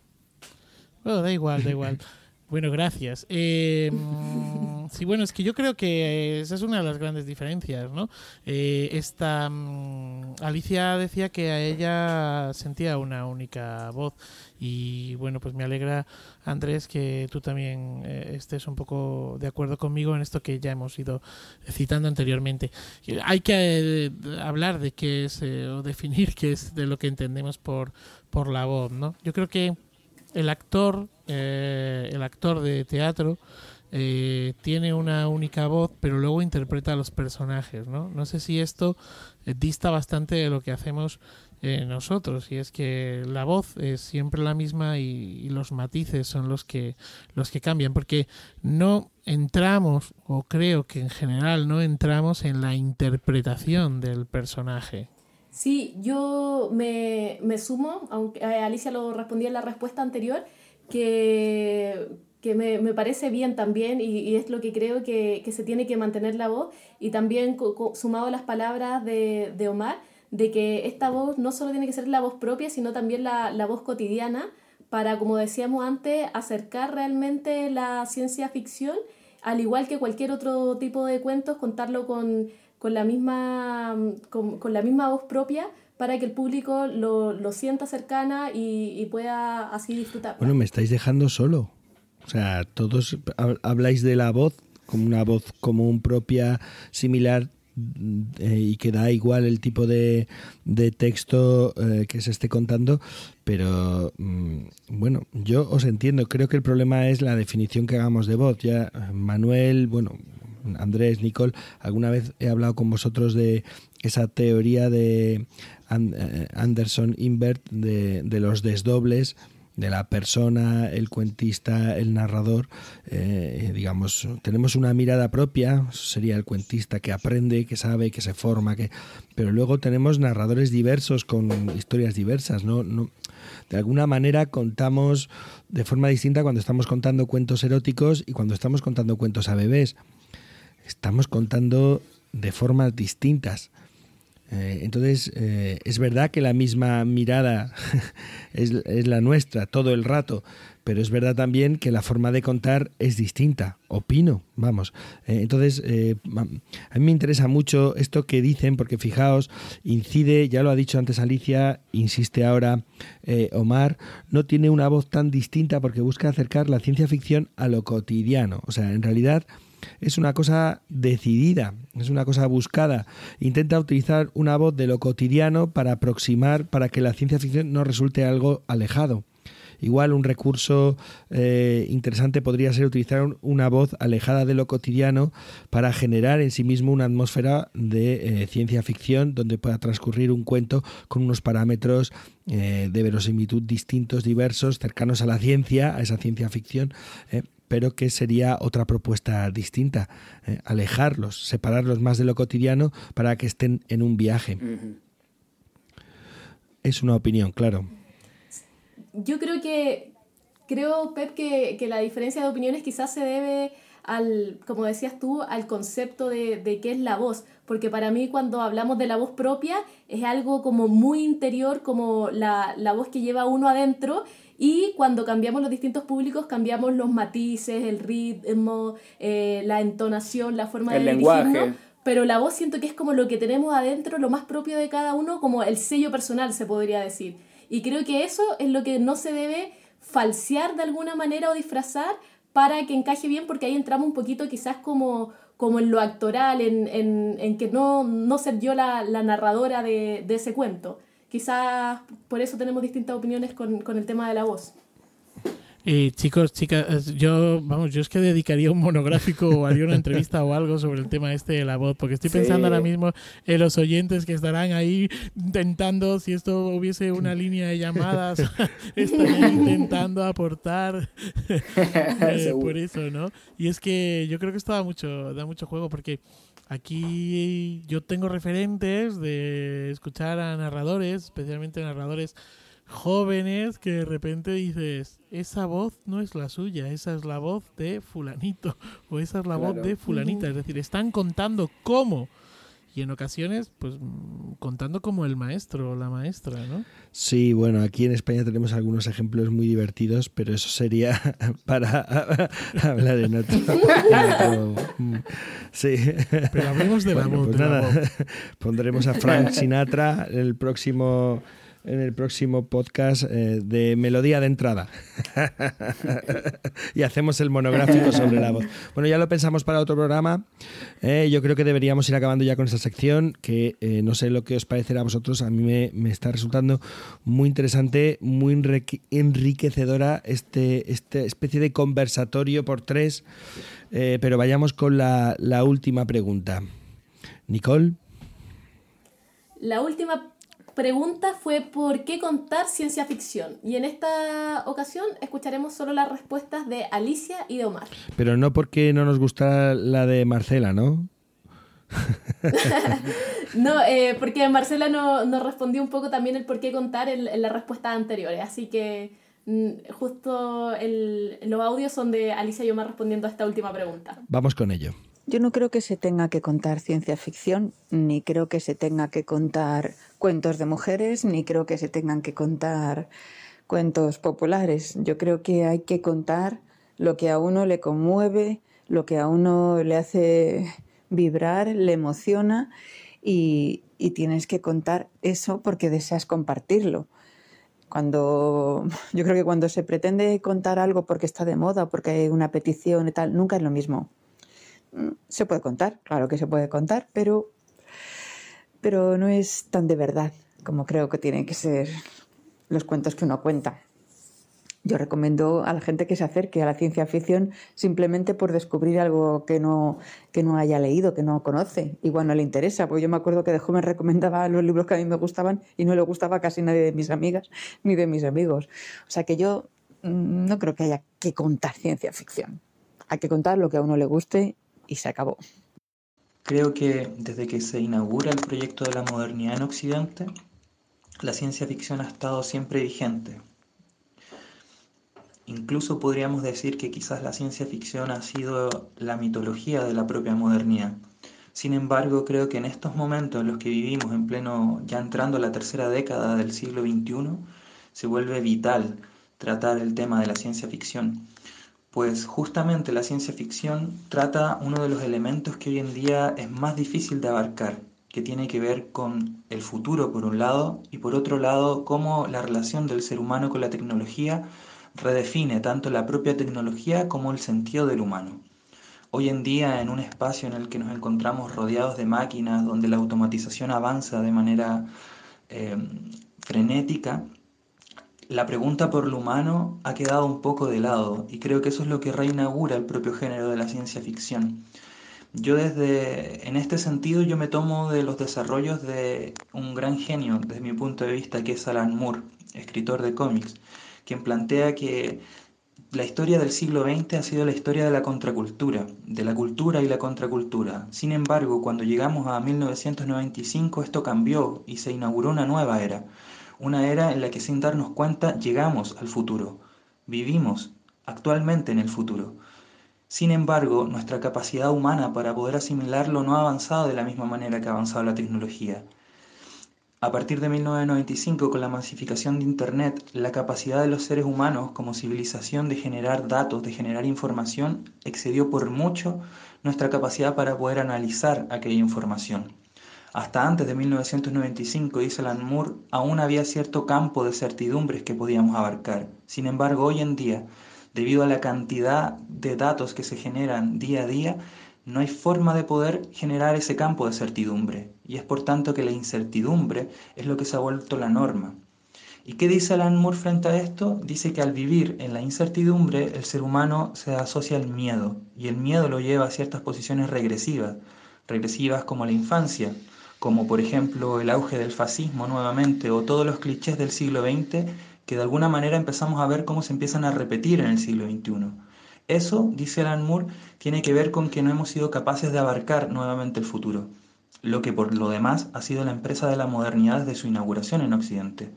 Bueno, da igual, da igual. Bueno, gracias. Eh, mm, sí, bueno, es que yo creo que esa es una de las grandes diferencias, ¿no? Eh, esta mm, Alicia decía que a ella sentía una única voz y bueno, pues me alegra, Andrés, que tú también eh, estés un poco de acuerdo conmigo en esto que ya hemos ido citando anteriormente. Hay que hablar de qué es o definir qué es de lo que entendemos por, por la voz, ¿no? Yo creo que el actor, eh, el actor de teatro, eh, tiene una única voz, pero luego interpreta a los personajes, ¿no? No sé si esto eh, dista bastante de lo que hacemos nosotros, y es que la voz es siempre la misma y, los matices son los que los que cambian, porque no entramos, o creo que en general no entramos en la interpretación del personaje. Sí, yo me, me sumo, aunque eh, Alicia lo respondía en la respuesta anterior, que, que me, me, parece bien también y, es lo que creo que, que, se tiene que mantener la voz y también sumado a las palabras de, de, Omar, de que esta voz no solo tiene que ser la voz propia, sino también la, la voz cotidiana para, como decíamos antes, acercar realmente la ciencia ficción, al igual que cualquier otro tipo de cuentos, contarlo con con la misma, con, la misma voz propia para que el público lo, lo sienta cercana y, pueda así disfrutar. Bueno, me estáis dejando solo. O sea, todos habláis de la voz como una voz común propia, similar, eh, y que da igual el tipo de, de texto eh, que se esté contando, pero mm, bueno, yo os entiendo, creo que el problema es la definición que hagamos de voz. Ya Manuel, bueno, Andrés, Nicole, alguna vez he hablado con vosotros de esa teoría de eh, Anderson Invert de, los desdobles de la persona, el cuentista, el narrador, eh, digamos, tenemos una mirada propia, sería el cuentista que aprende, que sabe, que se forma, que, pero luego tenemos narradores diversos con historias diversas, no de alguna manera contamos de forma distinta cuando estamos contando cuentos eróticos y cuando estamos contando cuentos a bebés estamos contando de formas distintas. Eh, entonces, eh, es verdad que la misma mirada es, la nuestra todo el rato, pero es verdad también que la forma de contar es distinta, opino, vamos. Eh, entonces, a mí me interesa mucho esto que dicen, porque fijaos, incide, ya lo ha dicho antes Alicia, insiste ahora Omar, no tiene una voz tan distinta porque busca acercar la ciencia ficción a lo cotidiano. O sea, en realidad es una cosa decidida, es una cosa buscada. Intenta utilizar una voz de lo cotidiano para aproximar, para que la ciencia ficción no resulte algo alejado. Igual un recurso eh, interesante podría ser utilizar una voz alejada de lo cotidiano para generar en sí mismo una atmósfera de eh, ciencia ficción donde pueda transcurrir un cuento con unos parámetros eh, de verosimilitud distintos, diversos, cercanos a la ciencia, a esa ciencia ficción pero que sería otra propuesta distinta, eh, alejarlos, separarlos más de lo cotidiano para que estén en un viaje. Es una opinión, claro. Yo creo que, creo, Pep, que, que, la diferencia de opiniones quizás se debe al, como decías tú, al concepto de, de qué es la voz, porque para mí cuando hablamos de la voz propia es algo como muy interior, como la, la voz que lleva uno adentro Y cuando cambiamos los distintos públicos, cambiamos los matices, el ritmo, eh, la entonación, la forma El de lenguaje. dirigirnos. Pero la voz siento que es como lo que tenemos adentro, lo más propio de cada uno, como el sello personal, se podría decir. Y creo que eso es lo que no se debe falsear de alguna manera o disfrazar para que encaje bien, porque ahí entramos un poquito quizás como, como en lo actoral, en, en, en que no, no ser yo la, la narradora de, de ese cuento. Quizás por eso tenemos distintas opiniones con, con el tema de la voz. Chicos, chicas, yo, vamos, yo es que dedicaría un monográfico o haría una entrevista o algo sobre el tema este de la voz, porque estoy pensando Sí. ahora mismo en los oyentes que estarán ahí intentando, si esto hubiese una línea de llamadas, estarían intentando aportar eh, por eso, ¿no? Y es que yo creo que esto da mucho, da mucho juego, porque aquí yo tengo referentes de escuchar a narradores, especialmente narradores jóvenes que de repente dices, esa voz no es la suya, esa es la voz de fulanito o esa es la voz de fulanita, es decir, están contando cómo y en ocasiones pues mm, contando como el maestro o la maestra, ¿no? Sí, bueno, aquí en España tenemos algunos ejemplos muy divertidos, pero eso sería para hablar en otro. en otro- mm, sí. Pero hablemos de la Bueno, pues nada, pondremos a Frank Sinatra el próximo en el próximo podcast eh, de Melodía de Entrada. y hacemos el monográfico sobre la voz. Bueno, ya lo pensamos para otro programa. Eh, yo creo que deberíamos ir acabando ya con esta sección, que eh, no sé lo que os parecerá a vosotros. A mí me, me está resultando muy interesante, muy enrique- enriquecedora este, esta especie de conversatorio por tres. Eh, pero vayamos con la, la última pregunta. Nicole. La última pregunta fue ¿por qué contar ciencia ficción? Y en esta ocasión escucharemos solo las respuestas de Alicia y de Omar. Pero no porque no nos gusta la de Marcela, ¿no? No, eh, porque Marcela no- nos respondió un poco también el por qué contar en, en las respuestas anteriores. Así que mm, justo el- los audios son de Alicia y Omar respondiendo a esta última pregunta. Vamos con ello. Yo no creo que se tenga que contar ciencia ficción, ni creo que se tenga que contar cuentos de mujeres, ni creo que se tengan que contar cuentos populares. Yo creo que hay que contar lo que a uno le conmueve, lo que a uno le hace vibrar, le emociona y, tienes que contar eso porque deseas compartirlo. Cuando yo creo que cuando se pretende contar algo porque está de moda, porque hay una petición y tal, nunca es lo mismo. Mm, Se puede contar, claro que se puede contar, pero, pero no es tan de verdad como creo que tienen que ser los cuentos que uno cuenta. Yo recomiendo a la gente que se acerque a la ciencia ficción simplemente por descubrir algo que no, que no haya leído, que no conoce. Igual no le interesa, porque yo me acuerdo que de joven recomendaba los libros que a mí me gustaban y no le gustaba casi nadie de mis amigas ni de mis amigos. O sea que yo mm, no creo que haya que contar ciencia ficción. Hay que contar lo que a uno le guste y se acabó. Creo que desde que se inaugura el proyecto de la modernidad en Occidente, la ciencia ficción ha estado siempre vigente. Incluso podríamos decir que quizás la ciencia ficción ha sido la mitología de la propia modernidad. Sin embargo, creo que en estos momentos en los que vivimos, en pleno, ya entrando a la tercera década del siglo XXI, se vuelve vital tratar el tema de la ciencia ficción. Pues justamente la ciencia ficción trata uno de los elementos que hoy en día es más difícil de abarcar, que tiene que ver con el futuro por un lado y por otro lado cómo la relación del ser humano con la tecnología redefine tanto la propia tecnología como el sentido del humano. Hoy en día, en un espacio en el que nos encontramos rodeados de máquinas, donde la automatización avanza de manera eh, frenética, la pregunta por lo humano ha quedado un poco de lado y creo que eso es lo que reinaugura el propio género de la ciencia ficción. Yo desde, en este sentido, yo me tomo de los desarrollos de un gran genio, desde mi punto de vista, que es Alan Moore, escritor de cómics, quien plantea que la historia del siglo XX ha sido la historia de la contracultura, de la cultura y la contracultura. Sin embargo, cuando llegamos a 1995 esto cambió y se inauguró una nueva era, una era en la que sin darnos cuenta llegamos al futuro, vivimos actualmente en el futuro. Sin embargo, nuestra capacidad humana para poder asimilarlo no ha avanzado de la misma manera que ha avanzado la tecnología. A partir de 1995, con la masificación de Internet, la capacidad de los seres humanos como civilización de generar datos, de generar información, excedió por mucho nuestra capacidad para poder analizar aquella información. Hasta antes de 1995, dice Alan Moore, aún había cierto campo de certidumbres que podíamos abarcar. Sin embargo, hoy en día, debido a la cantidad de datos que se generan día a día, no hay forma de poder generar ese campo de certidumbre. Y es por tanto que la incertidumbre es lo que se ha vuelto la norma. ¿Y qué dice Alan frente a esto? Dice que al vivir en la incertidumbre el ser humano se asocia al miedo y el miedo lo lleva a ciertas posiciones regresivas, regresivas como la infancia, como por ejemplo el auge del fascismo nuevamente o todos los clichés del siglo XX que de alguna manera empezamos a ver cómo se empiezan a repetir en el siglo XXI. Eso, dice Alan Moore, tiene que ver con que no hemos sido capaces de abarcar nuevamente el futuro, lo que por lo demás ha sido la empresa de la modernidad desde su inauguración en Occidente.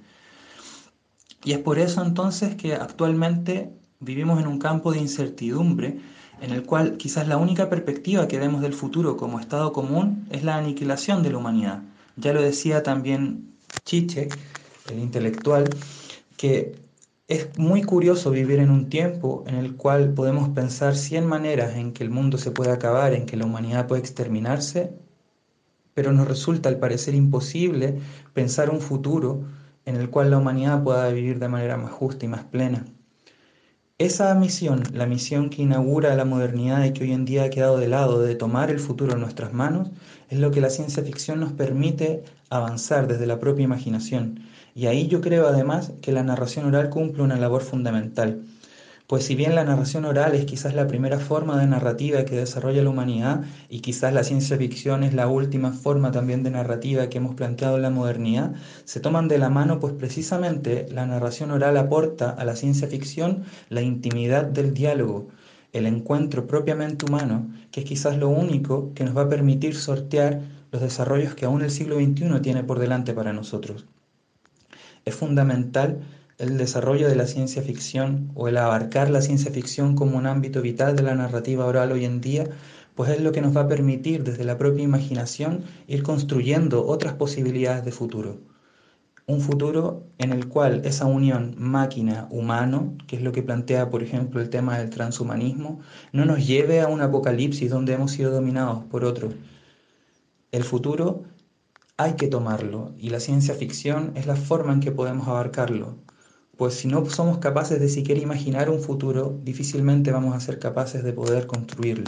Y es por eso entonces que actualmente vivimos en un campo de incertidumbre en el cual quizás la única perspectiva que vemos del futuro como estado común es la aniquilación de la humanidad. Ya lo decía también Chiche, el intelectual, que es muy curioso vivir en un tiempo en el cual podemos pensar cien maneras en que el mundo se puede acabar, en que la humanidad puede exterminarse, pero nos resulta al parecer imposible pensar un futuro en el cual la humanidad pueda vivir de manera más justa y más plena. Esa misión, la misión que inaugura la modernidad y que hoy en día ha quedado de lado de tomar el futuro en nuestras manos, es lo que la ciencia ficción nos permite avanzar desde la propia imaginación y ahí yo creo además que la narración oral cumple una labor fundamental. Pues si bien la narración oral es quizás la primera forma de narrativa que desarrolla la humanidad y quizás la ciencia ficción es la última forma también de narrativa que hemos planteado en la modernidad, se toman de la mano pues precisamente la narración oral aporta a la ciencia ficción la intimidad del diálogo, el encuentro propiamente humano, que es quizás lo único que nos va a permitir sortear los desarrollos que aún el siglo XXI tiene por delante para nosotros. Es fundamental el desarrollo de la ciencia ficción o el abarcar la ciencia ficción como un ámbito vital de la narrativa oral hoy en día, pues es lo que nos va a permitir desde la propia imaginación ir construyendo otras posibilidades de futuro. Un futuro en el cual esa unión máquina-humano, que es lo que plantea, por ejemplo, el tema del transhumanismo, no nos lleve a un apocalipsis donde hemos sido dominados por otros. El futuro hay que tomarlo y la ciencia ficción es la forma en que podemos abarcarlo. Pues si no somos capaces de siquiera imaginar un futuro, difícilmente vamos a ser capaces de poder construirlo.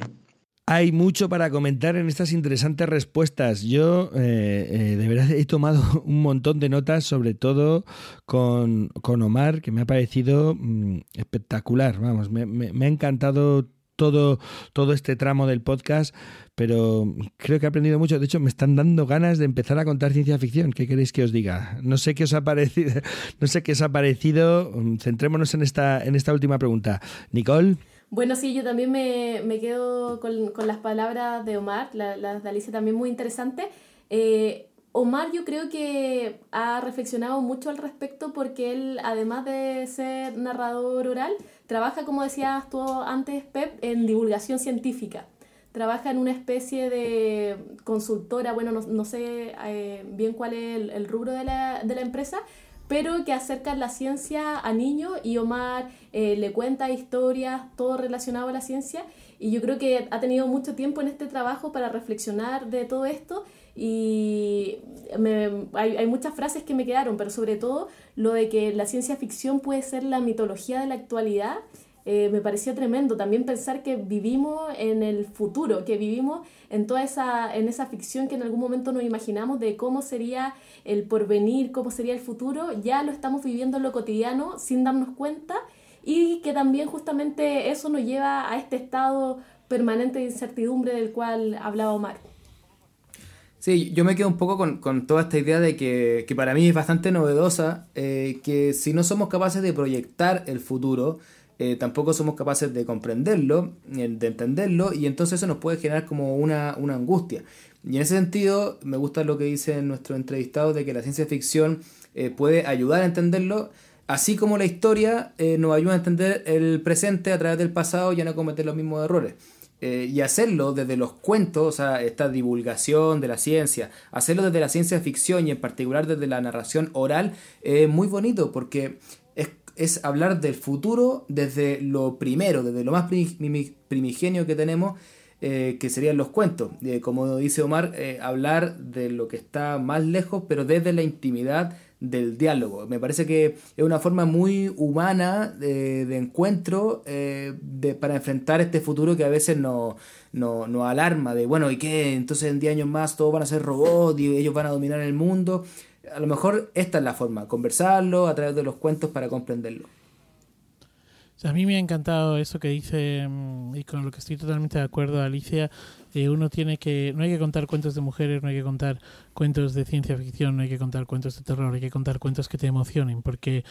Hay mucho para comentar en estas interesantes respuestas. Yo eh, eh, de verdad he tomado un montón de notas, sobre todo con, Omar, que me ha parecido mm, espectacular. Vamos, me, me ha encantado todo, todo este tramo del podcast, pero creo que he aprendido mucho. De hecho, me están dando ganas de empezar a contar ciencia ficción. ¿Qué queréis que os diga? No sé qué os ha parecido. No sé qué os ha parecido. Centrémonos en esta, en esta última pregunta. Nicole. Bueno, sí, yo también me, me quedo con, con, las palabras de Omar, las de Alicia también muy interesante. Eh, Omar yo creo que ha reflexionado mucho al respecto porque él, además de ser narrador oral, trabaja, como decías tú antes, Pep, en divulgación científica. Trabaja en una especie de consultora, bueno, no, sé eh, bien cuál es el, rubro de la, de la, empresa, pero que acerca la ciencia a niños y Omar eh, le cuenta historias, todo relacionado a la ciencia. Y yo creo que ha tenido mucho tiempo en este trabajo para reflexionar de todo esto y hay, hay, muchas frases que me quedaron, pero sobre todo lo de que la ciencia ficción puede ser la mitología de la actualidad, eh, me pareció tremendo. También pensar que vivimos en el futuro, que vivimos en toda esa, en esa ficción que en algún momento nos imaginamos de cómo sería el porvenir, cómo sería el futuro, ya lo estamos viviendo en lo cotidiano sin darnos cuenta y que también justamente eso nos lleva a este estado permanente de incertidumbre del cual hablaba Omar. Sí, yo me quedo un poco con, con toda esta idea de que, que, para mí es bastante novedosa, eh, que si no somos capaces de proyectar el futuro, eh, tampoco somos capaces de comprenderlo, de entenderlo, y entonces eso nos puede generar como una, una angustia. Y en ese sentido, me gusta lo que dice nuestro entrevistado de que la ciencia ficción eh, puede ayudar a entenderlo, así como la historia nos ayuda a entender el presente a través del pasado y a no cometer los mismos errores. Eh, y hacerlo desde los cuentos, o sea, esta divulgación de la ciencia, hacerlo desde la ciencia ficción y en particular desde la narración oral, es muy bonito porque es, hablar del futuro desde lo primero, desde lo más primigenio que tenemos, eh, que serían los cuentos. Eh, como dice Omar, hablar de lo que está más lejos, pero desde la intimidad del diálogo. Me parece que es una forma muy humana de, encuentro eh, de, para enfrentar este futuro que a veces nos no, alarma de, bueno, ¿y qué? Entonces en 10 años más todos van a ser robots y ellos van a dominar el mundo. A lo mejor esta es la forma, conversarlo a través de los cuentos para comprenderlo. a mí me ha encantado eso que dice, mm, y con lo que estoy totalmente de acuerdo, Alicia, uno tiene que, no hay que contar cuentos de mujeres, no hay que contar cuentos de ciencia ficción, no hay que contar cuentos de terror, hay que contar cuentos que te emocionen, porque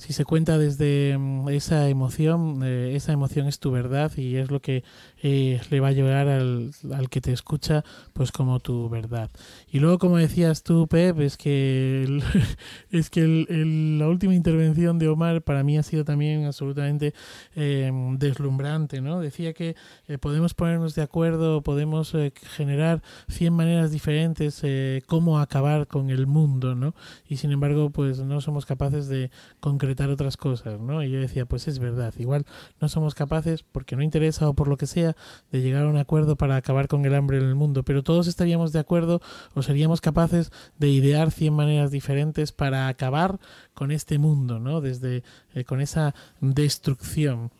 si se cuenta desde mm, esa emoción, eh, esa emoción es tu verdad y es lo que eh, le va a llevar al, al, que te escucha, pues como tu verdad. Y luego, como decías tú, Pep, es que, es que el, la última intervención de Omar para mí ha sido también absolutamente eh, deslumbrante, ¿no? Decía que podemos ponernos de acuerdo, podemos generar 100 maneras diferentes cómo acabar con el mundo, ¿no? Y sin embargo, pues no somos capaces de concretar otras cosas, ¿no? Y yo decía, pues es verdad, igual no somos capaces, porque no interesa o por lo que sea, de llegar a un acuerdo para acabar con el hambre en el mundo, pero todos estaríamos de acuerdo o seríamos capaces de idear 100 maneras diferentes para acabar con este mundo, ¿no? Desde eh, con esa destrucción.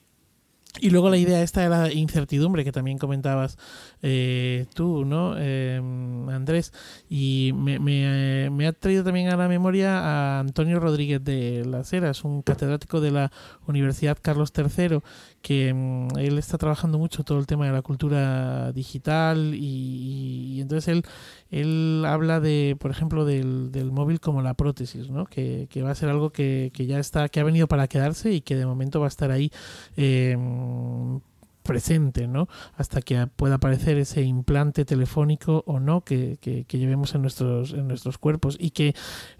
Y luego la idea esta de la incertidumbre que también comentabas eh, tú, ¿no, em, Andrés? Y me, me, me, ha traído también a la memoria a Antonio Rodríguez de las Heras, un catedrático de la Universidad Carlos III, que mm, él está trabajando mucho todo el tema de la cultura digital y, entonces él, él habla de, por ejemplo, del, del móvil como la prótesis, ¿no? Que, que, va a ser algo que, que ya está, que ha venido para quedarse y que de momento va a estar ahí eh, presente, ¿no? Hasta que pueda aparecer ese implante telefónico o no que, que, llevemos en nuestros, en nuestros cuerpos y que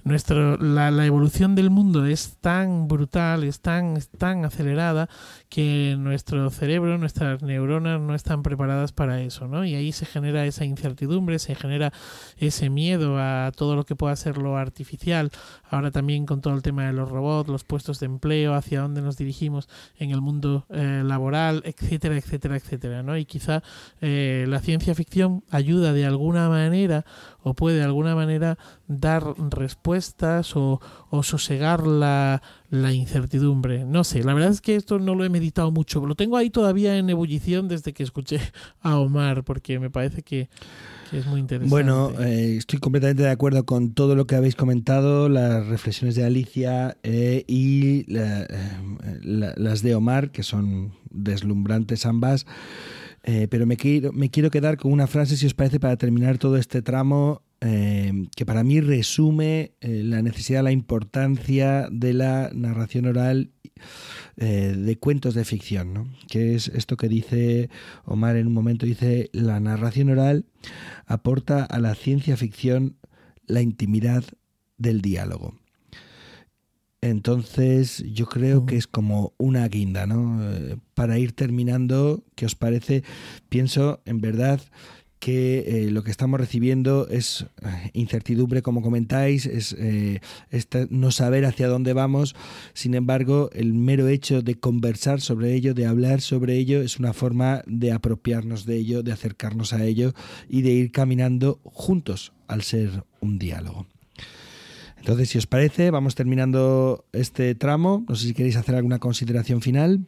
nuestro, la, la, evolución del mundo es tan brutal, es tan, es tan acelerada que nuestro cerebro, nuestras neuronas no están preparadas para eso, ¿no? Y ahí se genera esa incertidumbre, se genera ese miedo a todo lo que pueda ser lo artificial. Ahora también con todo el tema de los robots, los puestos de empleo, hacia dónde nos dirigimos en el mundo eh, laboral, etcétera, etcétera, etcétera, ¿no? Y quizá eh, la ciencia ficción ayuda de alguna manera o puede de alguna manera dar respuestas o, o sosegar la, la incertidumbre. No sé, la verdad es que esto no lo he meditado mucho. Lo tengo ahí todavía en ebullición desde que escuché a Omar, porque me parece que, Bueno, eh, estoy completamente de acuerdo con todo lo que habéis comentado, las reflexiones de Alicia eh, y eh, las de Omar, que son deslumbrantes ambas. pero me quiero, me quiero quedar con una frase, si os parece, para terminar todo este tramo eh, que para mí resume eh, la necesidad, la importancia de la narración oral eh, de cuentos de ficción, ¿no? que es esto que dice Omar en un momento, dice, la narración oral aporta a la ciencia ficción la intimidad del diálogo. Entonces yo creo que es como una guinda, ¿no? para ir terminando, ¿qué os parece? Pienso, en verdad, que eh, lo que estamos recibiendo es eh, incertidumbre, como comentáis, es eh, no saber hacia dónde vamos. Sin embargo, el mero hecho de conversar sobre ello, de hablar sobre ello, es una forma de apropiarnos de ello, de acercarnos a ello y de ir caminando juntos al ser un diálogo. Entonces, si os parece, vamos terminando este tramo. No sé si queréis hacer alguna consideración final.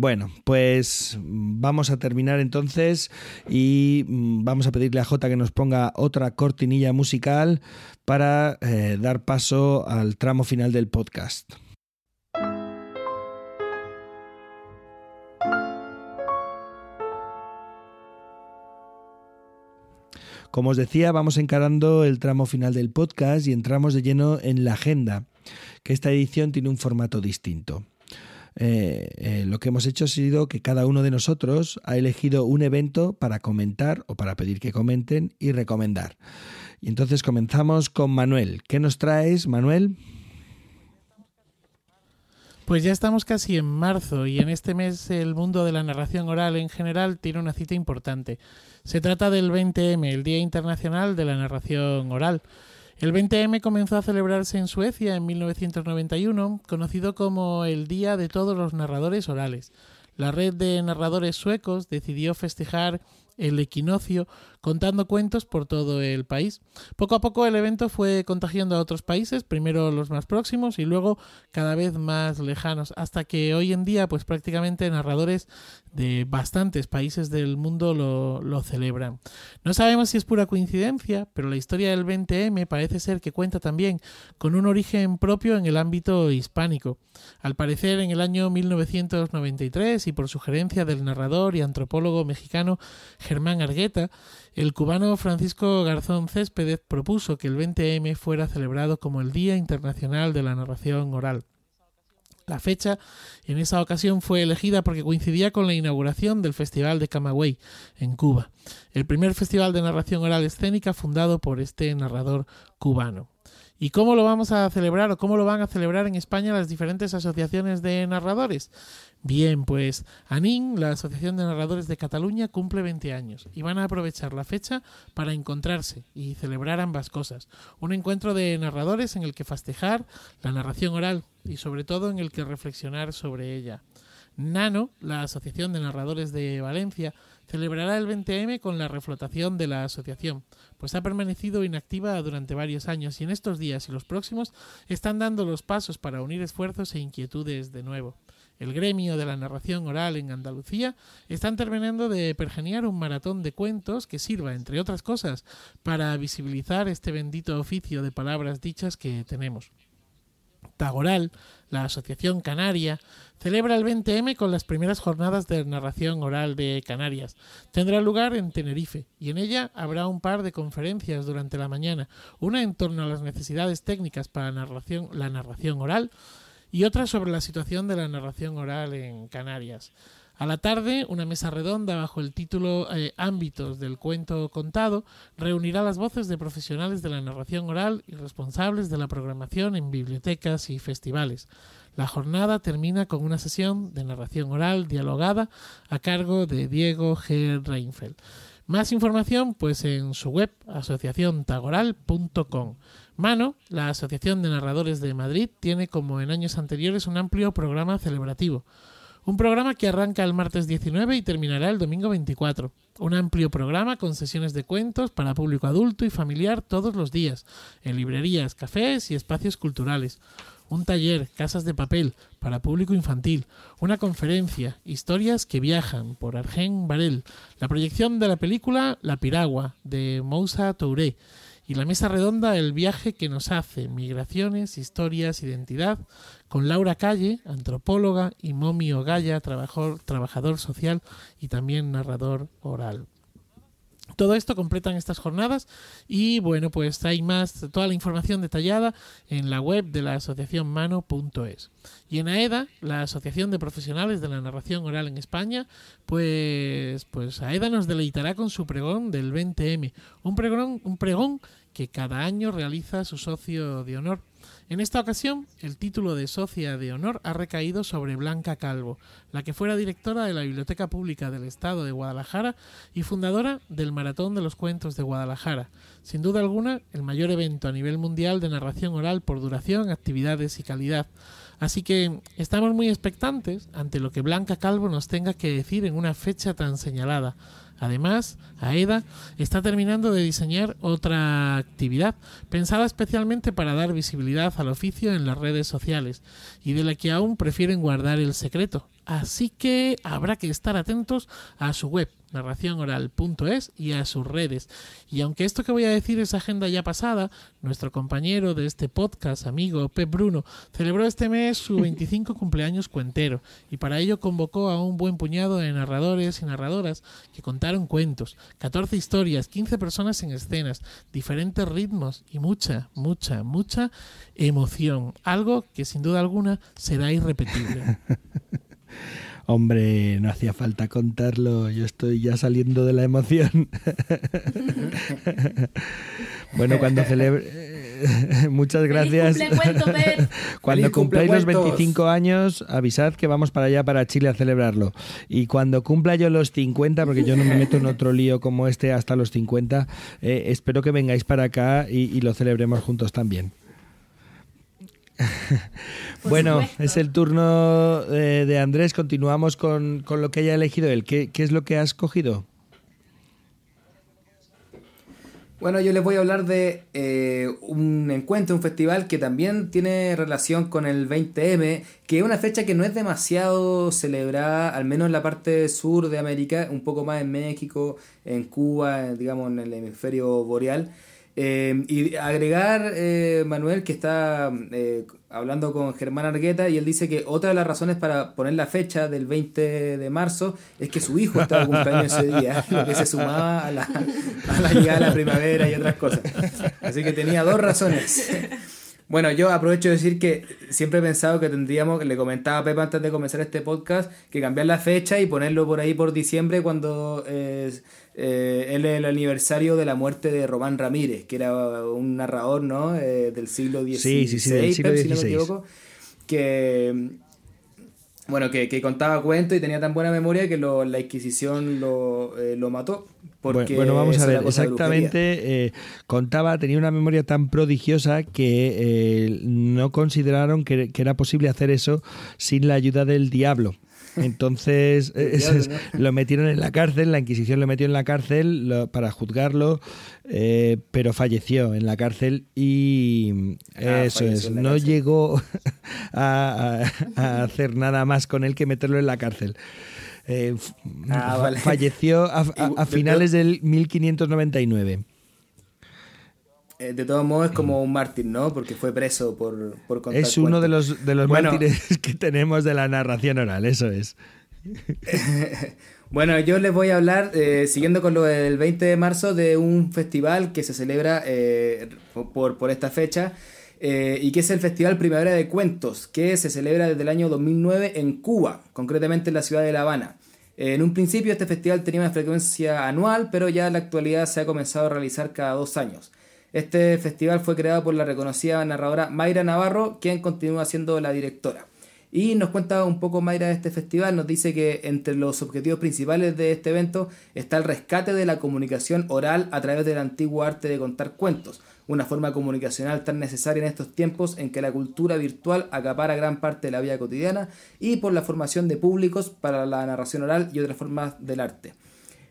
Bueno, pues vamos a terminar entonces y mm, vamos a pedirle a Jota que nos ponga otra cortinilla musical para eh, dar paso al tramo final del podcast. Como os decía, vamos encarando el tramo final del podcast y entramos de lleno en la agenda, que esta edición tiene un formato distinto. Eh, eh, lo que hemos hecho ha sido que cada uno de nosotros ha elegido un evento para comentar o para pedir que comenten y recomendar. Y entonces comenzamos con Manuel. ¿Qué nos traes, Manuel? Pues ya estamos casi en marzo y en este mes el mundo de la narración oral en general tiene una cita importante. Se trata del 20M, el Día Internacional de la Narración Oral. El 20M comenzó a celebrarse en Suecia en 1991, conocido como el Día de todos los narradores orales. La red de narradores suecos decidió festejar el equinoccio contando cuentos por todo el país. Poco a poco el evento fue contagiando a otros países, primero los más próximos y luego cada vez más lejanos, hasta que hoy en día pues prácticamente narradores de bastantes países del mundo lo, lo celebran. No sabemos si es pura coincidencia, pero la historia del 20M parece ser que cuenta también con un origen propio en el ámbito hispánico. Al parecer en el año 1993 y por sugerencia del narrador y antropólogo mexicano Germán Argueta, el cubano Francisco Garzón Céspedes propuso que el 20M fuera celebrado como el Día Internacional de la Narración Oral. La fecha en esa ocasión fue elegida porque coincidía con la inauguración del Festival de Camagüey en Cuba, el primer festival de narración oral escénica fundado por este narrador cubano. ¿Y cómo lo vamos a celebrar o cómo lo van a celebrar en España las diferentes asociaciones de narradores? Bien, pues ANIN, la Asociación de Narradores de Cataluña, cumple 20 años y van a aprovechar la fecha para encontrarse y celebrar ambas cosas. Un encuentro de narradores en el que festejar la narración oral y sobre todo en el que reflexionar sobre ella. Nano, la Asociación de Narradores de Valencia, celebrará el 20M con la reflotación de la asociación, pues ha permanecido inactiva durante varios años y en estos días y los próximos están dando los pasos para unir esfuerzos e inquietudes de nuevo. El gremio de la narración oral en Andalucía están terminando de pergeniar un maratón de cuentos que sirva, entre otras cosas, para visibilizar este bendito oficio de palabras dichas que tenemos. Tagoral, la Asociación Canaria, celebra el 20M con las primeras jornadas de narración oral de Canarias. Tendrá lugar en Tenerife y en ella habrá un par de conferencias durante la mañana, una en torno a las necesidades técnicas para la narración oral y otra sobre la situación de la narración oral en Canarias. A la tarde, una mesa redonda bajo el título eh, Ámbitos del cuento contado reunirá las voces de profesionales de la narración oral y responsables de la programación en bibliotecas y festivales. La jornada termina con una sesión de narración oral dialogada a cargo de Diego G. Reinfeldt. Más información pues en su web asociaciontagoral.com. Mano, la Asociación de Narradores de Madrid, tiene como en años anteriores un amplio programa celebrativo. Un programa que arranca el martes 19 y terminará el domingo 24. Un amplio programa con sesiones de cuentos para público adulto y familiar todos los días, en librerías, cafés y espacios culturales. Un taller, casas de papel, para público infantil. Una conferencia, historias que viajan, por Argen Varel. La proyección de la película La Piragua, de Moussa Touré y la mesa redonda El viaje que nos hace, migraciones, historias, identidad, con Laura Calle, antropóloga, y Momi Ogaya, trabajador, trabajador social y también narrador oral. Todo esto completan estas jornadas y bueno, pues hay más, toda la información detallada en la web de la asociación mano.es. Y en AEDA, la Asociación de Profesionales de la Narración Oral en España, pues, pues AEDA nos deleitará con su pregón del 20M, un pregón, un pregón que cada año realiza su socio de honor. En esta ocasión, el título de socia de honor ha recaído sobre Blanca Calvo, la que fuera directora de la Biblioteca Pública del Estado de Guadalajara y fundadora del Maratón de los Cuentos de Guadalajara, sin duda alguna el mayor evento a nivel mundial de narración oral por duración, actividades y calidad. Así que estamos muy expectantes ante lo que Blanca Calvo nos tenga que decir en una fecha tan señalada. Además, AEDA está terminando de diseñar otra actividad pensada especialmente para dar visibilidad al oficio en las redes sociales y de la que aún prefieren guardar el secreto. Así que habrá que estar atentos a su web narracionoral.es y a sus redes. Y aunque esto que voy a decir es agenda ya pasada, nuestro compañero de este podcast, amigo Pep Bruno, celebró este mes su 25 cumpleaños cuentero y para ello convocó a un buen puñado de narradores y narradoras que contaron cuentos, 14 historias, 15 personas en escenas, diferentes ritmos y mucha, mucha, mucha emoción. Algo que sin duda alguna será irrepetible. Hombre, no hacía falta contarlo, yo estoy ya saliendo de la emoción. bueno, cuando celebre Muchas gracias. Feliz cumple cuento. Cuando Feliz cumpláis los cumplecuentos. 25 años, avisad que vamos para allá, para Chile, a celebrarlo. Y cuando cumpla yo los 50, porque yo no me meto en otro lío como este hasta los 50, eh, espero que vengáis para acá y, y lo celebremos juntos también. bueno, supuesto. es el turno eh, de Andrés. Continuamos con, con lo que haya elegido él. ¿Qué, qué es lo que has cogido? Bueno, yo les voy a hablar de eh, un encuentro, un festival que también tiene relación con el 20M, que es una fecha que no es demasiado celebrada, al menos en la parte sur de América, un poco más en México, en Cuba, digamos en el hemisferio boreal. Eh, y agregar, eh, Manuel, que está eh, hablando con Germán Argueta, y él dice que otra de las razones para poner la fecha del 20 de marzo es que su hijo estaba cumpleaños ese día, que se sumaba a la, a la llegada de la primavera y otras cosas. Así que tenía dos razones. Bueno, yo aprovecho de decir que siempre he pensado que tendríamos, le comentaba a Pepa antes de comenzar este podcast, que cambiar la fecha y ponerlo por ahí por diciembre cuando eh, eh, es el aniversario de la muerte de Román Ramírez, que era un narrador ¿no? Eh, del siglo XVI, Sí, sí, sí, del siglo Pep, si no me equivoco, que bueno, que, que contaba cuentos y tenía tan buena memoria que lo- la Inquisición lo, eh, lo mató. Porque bueno, vamos a ver, exactamente, eh, contaba, tenía una memoria tan prodigiosa que no consideraron que, que era posible hacer eso sin la ayuda del diablo. Entonces es, ¿no? lo metieron en la cárcel, la Inquisición lo metió en la cárcel lo- para juzgarlo, eh, pero falleció en la cárcel y Ah, eso es, no cárcel. llegó a, a- a hacer nada más con él que meterlo en la cárcel. Eh, Ah, vale. Falleció a, a- finales del 1599. Eh, De todos modos es como un mártir, ¿no? Porque fue preso por, por contar Es uno de los, de los Bueno. mártires que tenemos de la narración oral, eso es. Bueno, yo les voy a hablar, eh, siguiendo con lo del 20 de marzo, de un festival que se celebra eh, por, por esta fecha eh, y que es el Festival Primavera de Cuentos, que se celebra desde el año 2009 en Cuba, concretamente en la ciudad de La Habana. Eh, en un principio este festival tenía una frecuencia anual, pero ya en la actualidad se ha comenzado a realizar cada dos años. Este festival fue creado por la reconocida narradora Mayra Navarro, quien continúa siendo la directora. Y nos cuenta un poco Mayra de este festival, nos dice que entre los objetivos principales de este evento está el rescate de la comunicación oral a través del antiguo arte de contar cuentos, una forma comunicacional tan necesaria en estos tiempos en que la cultura virtual acapara gran parte de la vida cotidiana y por la formación de públicos para la narración oral y otras formas del arte.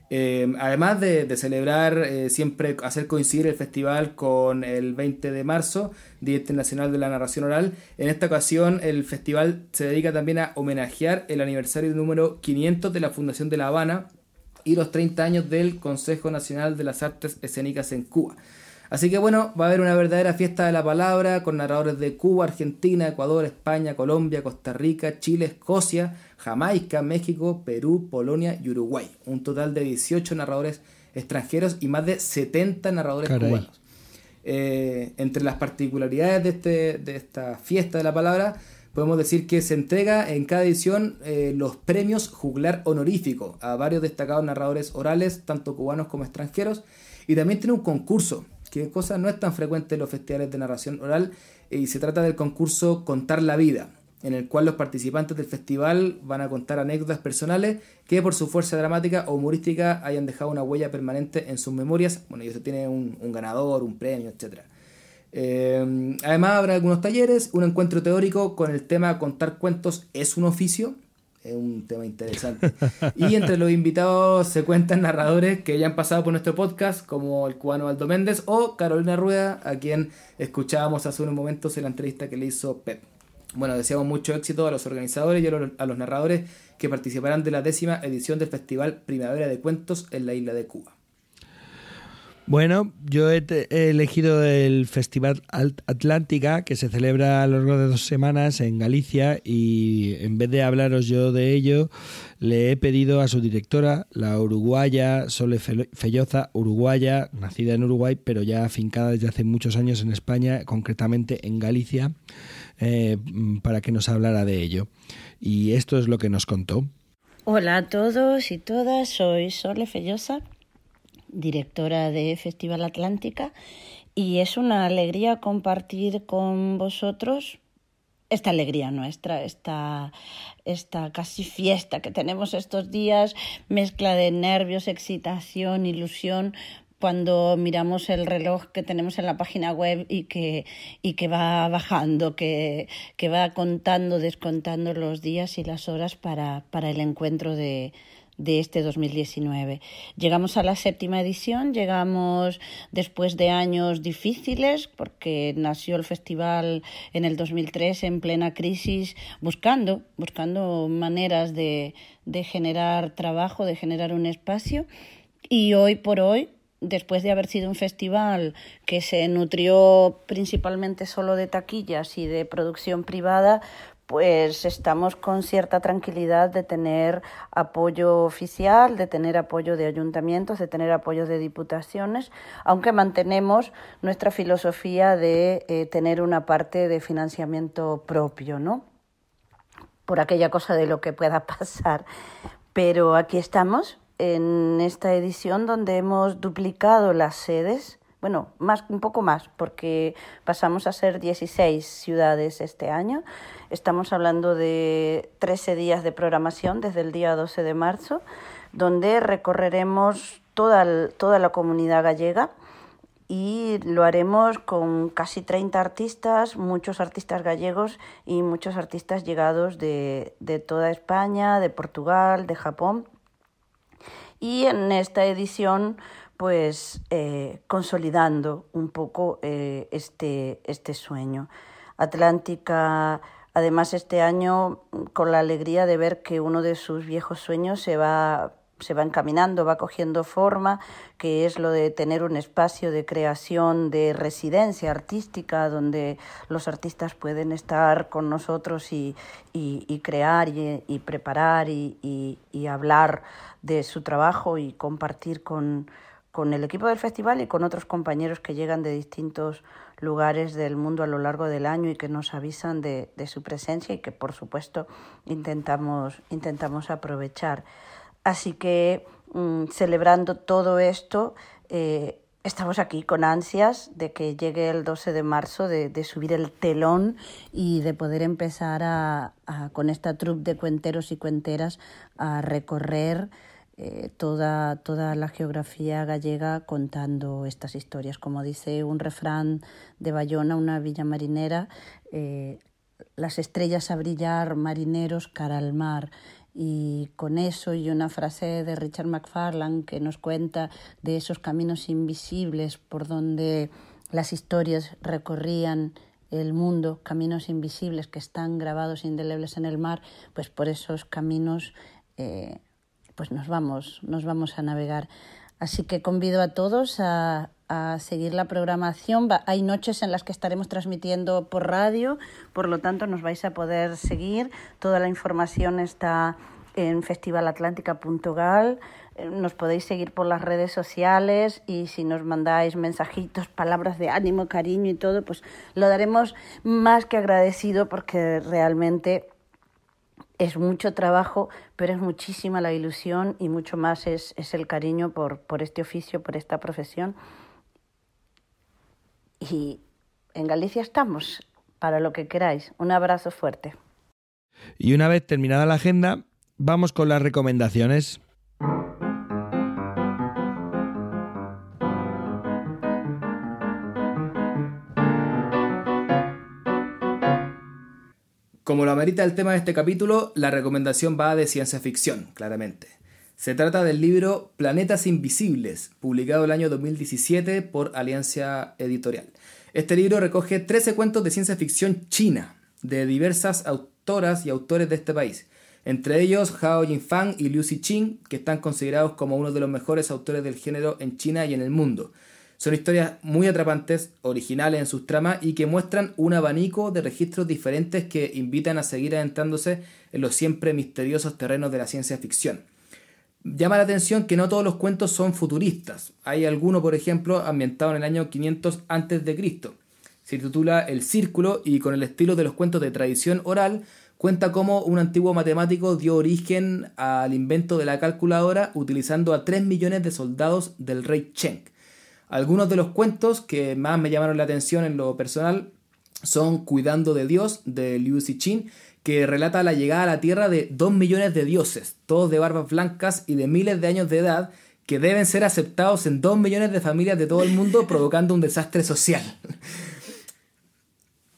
Eh, además de, de celebrar, eh, siempre hacer coincidir el festival con el 20 de marzo, Día Internacional de la Narración Oral, en esta ocasión el festival se dedica también a homenajear el aniversario número 500 de la Fundación de La Habana y los 30 años del Consejo Nacional de las Artes Escénicas en Cuba. Así que bueno, va a haber una verdadera fiesta de la palabra con narradores de Cuba, Argentina, Ecuador, España, Colombia, Costa Rica, Chile, Escocia, Jamaica, México, Perú, Polonia y Uruguay. Un total de 18 narradores extranjeros y más de 70 narradores Caray. cubanos. Eh, entre las particularidades de, este, de esta fiesta de la palabra, podemos decir que se entrega en cada edición eh, los premios juglar honorífico a varios destacados narradores orales, tanto cubanos como extranjeros, y también tiene un concurso, que cosa no es tan frecuente en los festivales de narración oral, y se trata del concurso Contar la Vida, en el cual los participantes del festival van a contar anécdotas personales que por su fuerza dramática o humorística hayan dejado una huella permanente en sus memorias. Bueno, y eso tiene un, un ganador, un premio, etc. Eh, además habrá algunos talleres, un encuentro teórico con el tema Contar cuentos es un oficio. Es un tema interesante. Y entre los invitados se cuentan narradores que ya han pasado por nuestro podcast, como el cubano Aldo Méndez o Carolina Rueda, a quien escuchábamos hace unos momentos en la entrevista que le hizo Pep. Bueno, deseamos mucho éxito a los organizadores y a los, narradores que participarán de la décima edición del Festival Primavera de Cuentos en la isla de Cuba. Bueno, yo he, he elegido el Festival Atlántica que se celebra a lo largo de dos semanas en Galicia y en vez de hablaros yo de ello, le he pedido a su directora, la uruguaya Sole Fel- Felloza, uruguaya, nacida en Uruguay, pero ya afincada desde hace muchos años en España, concretamente en Galicia, eh, mm, para que nos hablara de ello. Y esto es lo que nos contó. Hola a todos y todas, soy Sole Fellosa, directora de Festival Atlántica y es una alegría compartir con vosotros esta alegría nuestra, esta, esta casi fiesta que tenemos estos días, mezcla de nervios, excitación, ilusión, cuando miramos el reloj que tenemos en la página web y que, y que va bajando, que, que va contando, descontando los días y las horas para, para el encuentro de, de este 2019. Llegamos a la séptima edición, llegamos después de años difíciles, porque nació el festival en el 2003 en plena crisis, buscando, buscando maneras de, de generar trabajo, de generar un espacio. Y hoy por hoy, después de haber sido un festival que se nutrió principalmente solo de taquillas y de producción privada, pues estamos con cierta tranquilidad de tener apoyo oficial, de tener apoyo de ayuntamientos, de tener apoyo de diputaciones, aunque mantenemos nuestra filosofía de eh, tener una parte de financiamiento propio, ¿no? Por aquella cosa de lo que pueda pasar. Pero aquí estamos en esta edición donde hemos duplicado las sedes bueno, más, un poco más, porque pasamos a ser 16 ciudades este año. Estamos hablando de 13 días de programación desde el día 12 de marzo, donde recorreremos toda, toda la comunidad gallega y lo haremos con casi 30 artistas, muchos artistas gallegos y muchos artistas llegados de, de toda España, de Portugal, de Japón. Y en esta edición pues eh, consolidando un poco eh, este, este sueño. Atlántica, además este año, con la alegría de ver que uno de sus viejos sueños se va se va encaminando, va cogiendo forma, que es lo de tener un espacio de creación, de residencia artística, donde los artistas pueden estar con nosotros y, y, crear y, y preparar y, hablar de su trabajo y compartir con, con el equipo del festival y con otros compañeros que llegan de distintos lugares del mundo a lo largo del año y que nos avisan de, su presencia y que por supuesto intentamos, intentamos aprovechar. Así que mm, celebrando todo esto, eh, estamos aquí con ansias de que llegue el 12 de marzo, de, subir el telón y de poder empezar a, con esta troupe de cuenteros y cuenteras a recorrer eh, toda, toda la geografía gallega contando estas historias. Como dice un refrán de Bayona, una villa marinera, eh, las estrellas a brillar, marineros cara al mar. Y con eso y una frase de Richard McFarlane que nos cuenta de esos caminos invisibles por donde las historias recorrían el mundo, caminos invisibles que están grabados indelebles en el mar, pues por esos caminos eh, pues nos vamos, nos vamos a navegar. Así que convido a todos a, a seguir la programación. Hay noches en las que estaremos transmitiendo por radio, por lo tanto nos vais a poder seguir. Toda la información está en festivalatlántica.gal. Nos podéis seguir por las redes sociales y si nos mandáis mensajitos, palabras de ánimo, cariño y todo, pues lo daremos más que agradecido porque realmente es mucho trabajo, pero es muchísima la ilusión y mucho más es, es el cariño por, por este oficio, por esta profesión. Y en Galicia estamos, para lo que queráis. Un abrazo fuerte. Y una vez terminada la agenda, vamos con las recomendaciones. Como lo amerita el tema de este capítulo, la recomendación va de ciencia ficción, claramente. Se trata del libro Planetas Invisibles, publicado el año 2017 por Alianza Editorial. Este libro recoge 13 cuentos de ciencia ficción china, de diversas autoras y autores de este país, entre ellos Hao Jinfang y Liu Xing, que están considerados como uno de los mejores autores del género en China y en el mundo. Son historias muy atrapantes, originales en sus tramas y que muestran un abanico de registros diferentes que invitan a seguir adentrándose en los siempre misteriosos terrenos de la ciencia ficción. Llama la atención que no todos los cuentos son futuristas. Hay alguno, por ejemplo, ambientado en el año 500 a.C. Se titula El Círculo y con el estilo de los cuentos de tradición oral cuenta cómo un antiguo matemático dio origen al invento de la calculadora utilizando a 3 millones de soldados del rey Cheng. Algunos de los cuentos que más me llamaron la atención en lo personal son Cuidando de Dios de Liu Chin, que relata la llegada a la Tierra de dos millones de dioses, todos de barbas blancas y de miles de años de edad, que deben ser aceptados en dos millones de familias de todo el mundo, provocando un desastre social.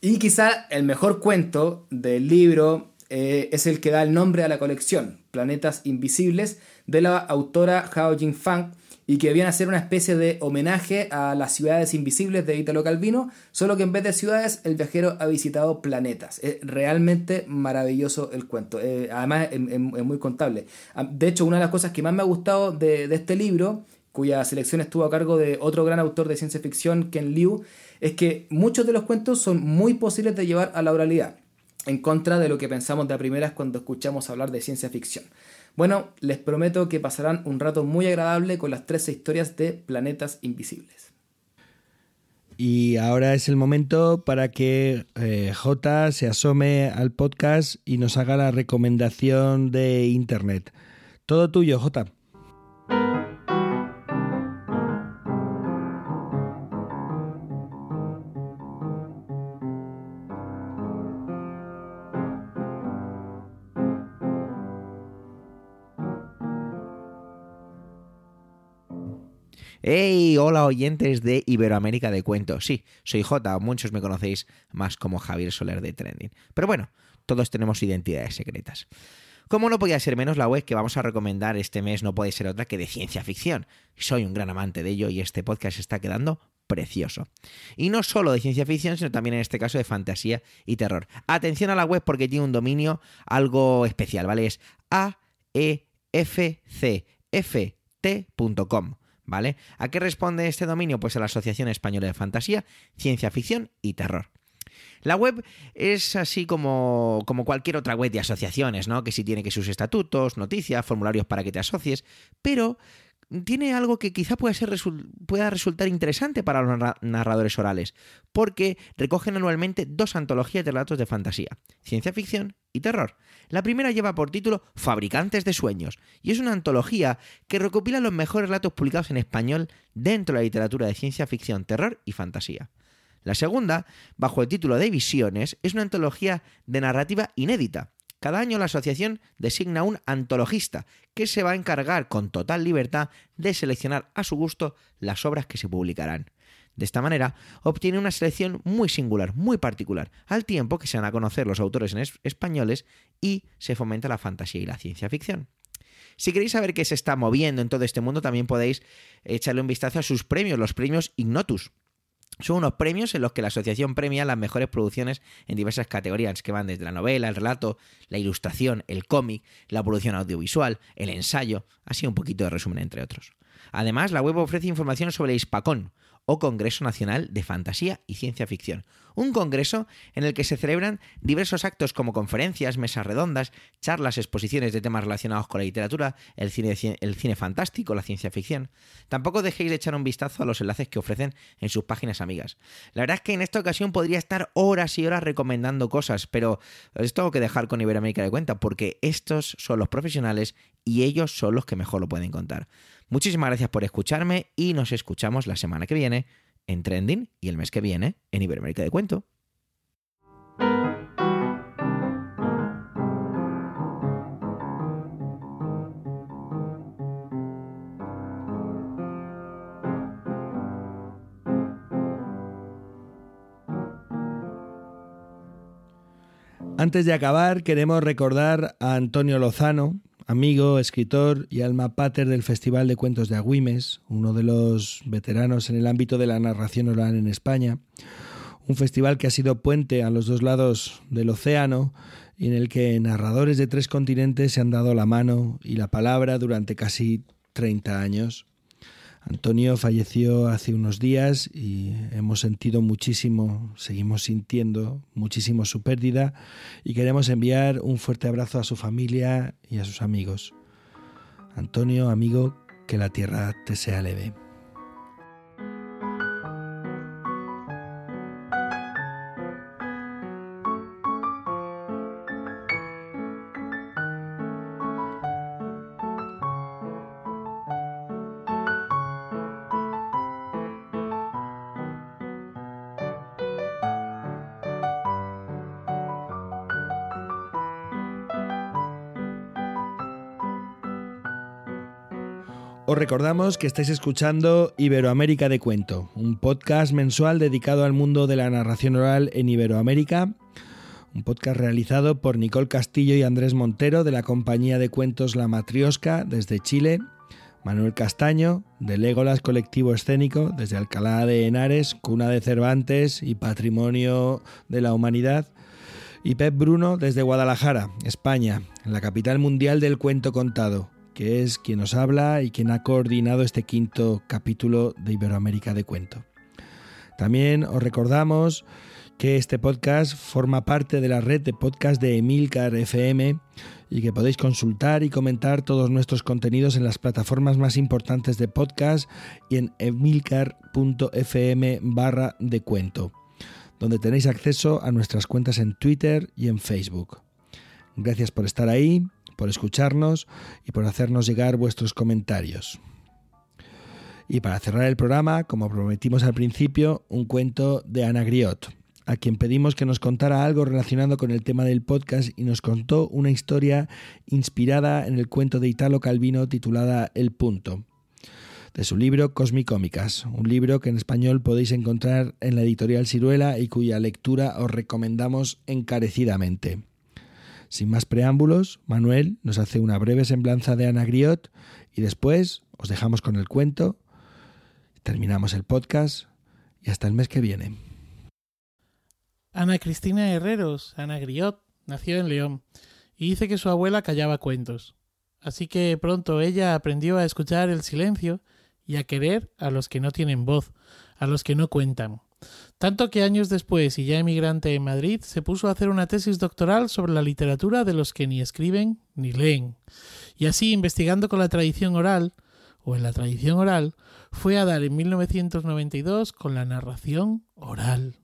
y quizá el mejor cuento del libro eh, es el que da el nombre a la colección, Planetas Invisibles, de la autora Hao Jingfang, y que a ser una especie de homenaje a las ciudades invisibles de Italo Calvino, solo que en vez de ciudades el viajero ha visitado planetas. Es realmente maravilloso el cuento, eh, además es, muy contable. Ah, de hecho, una de las cosas que más me ha gustado de, este libro, cuya selección estuvo a cargo de otro gran autor de ciencia ficción, Ken Liu, es que muchos de los cuentos son muy posibles de llevar a la oralidad, en contra de lo que pensamos de primeras cuando escuchamos hablar de ciencia ficción. Bueno, les prometo que pasarán un rato muy agradable con las 13 historias de Planetas Invisibles. Y ahora es el momento para que eh, J se asome al podcast y nos haga la recomendación de Internet. Todo tuyo, J. ¡Hey! Hola oyentes de Iberoamérica de Cuentos. Sí, soy J, muchos me conocéis más como Javier Soler de Trending. Pero bueno, todos tenemos identidades secretas. Como no podía ser menos, la web que vamos a recomendar este mes no puede ser otra que de ciencia ficción. Soy un gran amante de ello y este podcast está quedando precioso. Y no solo de ciencia ficción, sino también en este caso de fantasía y terror. Atención a la web porque tiene un dominio algo especial, ¿vale? Es aefcft.com. ¿vale? ¿A qué responde este dominio? Pues a la Asociación Española de Fantasía, Ciencia Ficción y Terror. La web es así como, cualquier otra web de asociaciones, ¿no? Que sí tiene que sus estatutos, noticias, formularios para que te asocies, pero tiene algo que quizá pueda, ser, pueda resultar interesante para los narradores orales, porque recogen anualmente dos antologías de relatos de fantasía, ciencia ficción y terror. La primera lleva por título Fabricantes de Sueños, y es una antología que recopila los mejores relatos publicados en español dentro de la literatura de ciencia ficción, terror y fantasía. La segunda, bajo el título de Visiones, es una antología de narrativa inédita, cada año la asociación designa un antologista que se va a encargar con total libertad de seleccionar a su gusto las obras que se publicarán. De esta manera, obtiene una selección muy singular, muy particular, al tiempo que se van a conocer los autores españoles y se fomenta la fantasía y la ciencia ficción. Si queréis saber qué se está moviendo en todo este mundo, también podéis echarle un vistazo a sus premios, los premios Ignotus, son unos premios en los que la asociación premia las mejores producciones en diversas categorías que van desde la novela, el relato, la ilustración, el cómic, la producción audiovisual, el ensayo, así un poquito de resumen entre otros. Además, la web ofrece información sobre Hispacón, o Congreso Nacional de Fantasía y Ciencia Ficción, un congreso en el que se celebran diversos actos como conferencias, mesas redondas, charlas, exposiciones de temas relacionados con la literatura, el cine, el cine fantástico, la ciencia ficción. Tampoco dejéis de echar un vistazo a los enlaces que ofrecen en sus páginas amigas. La verdad es que en esta ocasión podría estar horas y horas recomendando cosas, pero os tengo que dejar con Iberoamérica de cuenta porque estos son los profesionales y ellos son los que mejor lo pueden contar. Muchísimas gracias por escucharme y nos escuchamos la semana que viene en Trending y el mes que viene en Iberoamérica de Cuento. Antes de acabar, queremos recordar a Antonio Lozano, amigo, escritor y alma pater del Festival de Cuentos de Agüimes, uno de los veteranos en el ámbito de la narración oral en España, un festival que ha sido puente a los dos lados del océano y en el que narradores de tres continentes se han dado la mano y la palabra durante casi 30 años. Antonio falleció hace unos días y hemos sentido muchísimo, seguimos sintiendo muchísimo su pérdida y queremos enviar un fuerte abrazo a su familia y a sus amigos. Antonio, amigo, que la tierra te sea leve. Recordamos que estáis escuchando Iberoamérica de Cuento, un podcast mensual dedicado al mundo de la narración oral en Iberoamérica, un podcast realizado por Nicole Castillo y Andrés Montero de la compañía de cuentos La Matriosca desde Chile, Manuel Castaño de Legolas Colectivo Escénico desde Alcalá de Henares, cuna de Cervantes y patrimonio de la humanidad, y Pep Bruno desde Guadalajara, España, la capital mundial del cuento contado que es quien nos habla y quien ha coordinado este quinto capítulo de Iberoamérica de Cuento. También os recordamos que este podcast forma parte de la red de podcast de Emilcar FM y que podéis consultar y comentar todos nuestros contenidos en las plataformas más importantes de podcast y en emilcar.fm barra de cuento, donde tenéis acceso a nuestras cuentas en Twitter y en Facebook. Gracias por estar ahí por escucharnos y por hacernos llegar vuestros comentarios. Y para cerrar el programa, como prometimos al principio, un cuento de Ana Griot, a quien pedimos que nos contara algo relacionado con el tema del podcast y nos contó una historia inspirada en el cuento de Italo Calvino titulada El Punto, de su libro Cosmicómicas, un libro que en español podéis encontrar en la editorial Ciruela y cuya lectura os recomendamos encarecidamente. Sin más preámbulos, Manuel nos hace una breve semblanza de Ana Griot y después os dejamos con el cuento, terminamos el podcast y hasta el mes que viene. Ana Cristina Herreros, Ana Griot, nació en León y dice que su abuela callaba cuentos. Así que pronto ella aprendió a escuchar el silencio y a querer a los que no tienen voz, a los que no cuentan. Tanto que años después y ya emigrante en Madrid se puso a hacer una tesis doctoral sobre la literatura de los que ni escriben ni leen. Y así, investigando con la tradición oral, o en la tradición oral, fue a dar en 1992 con la narración oral.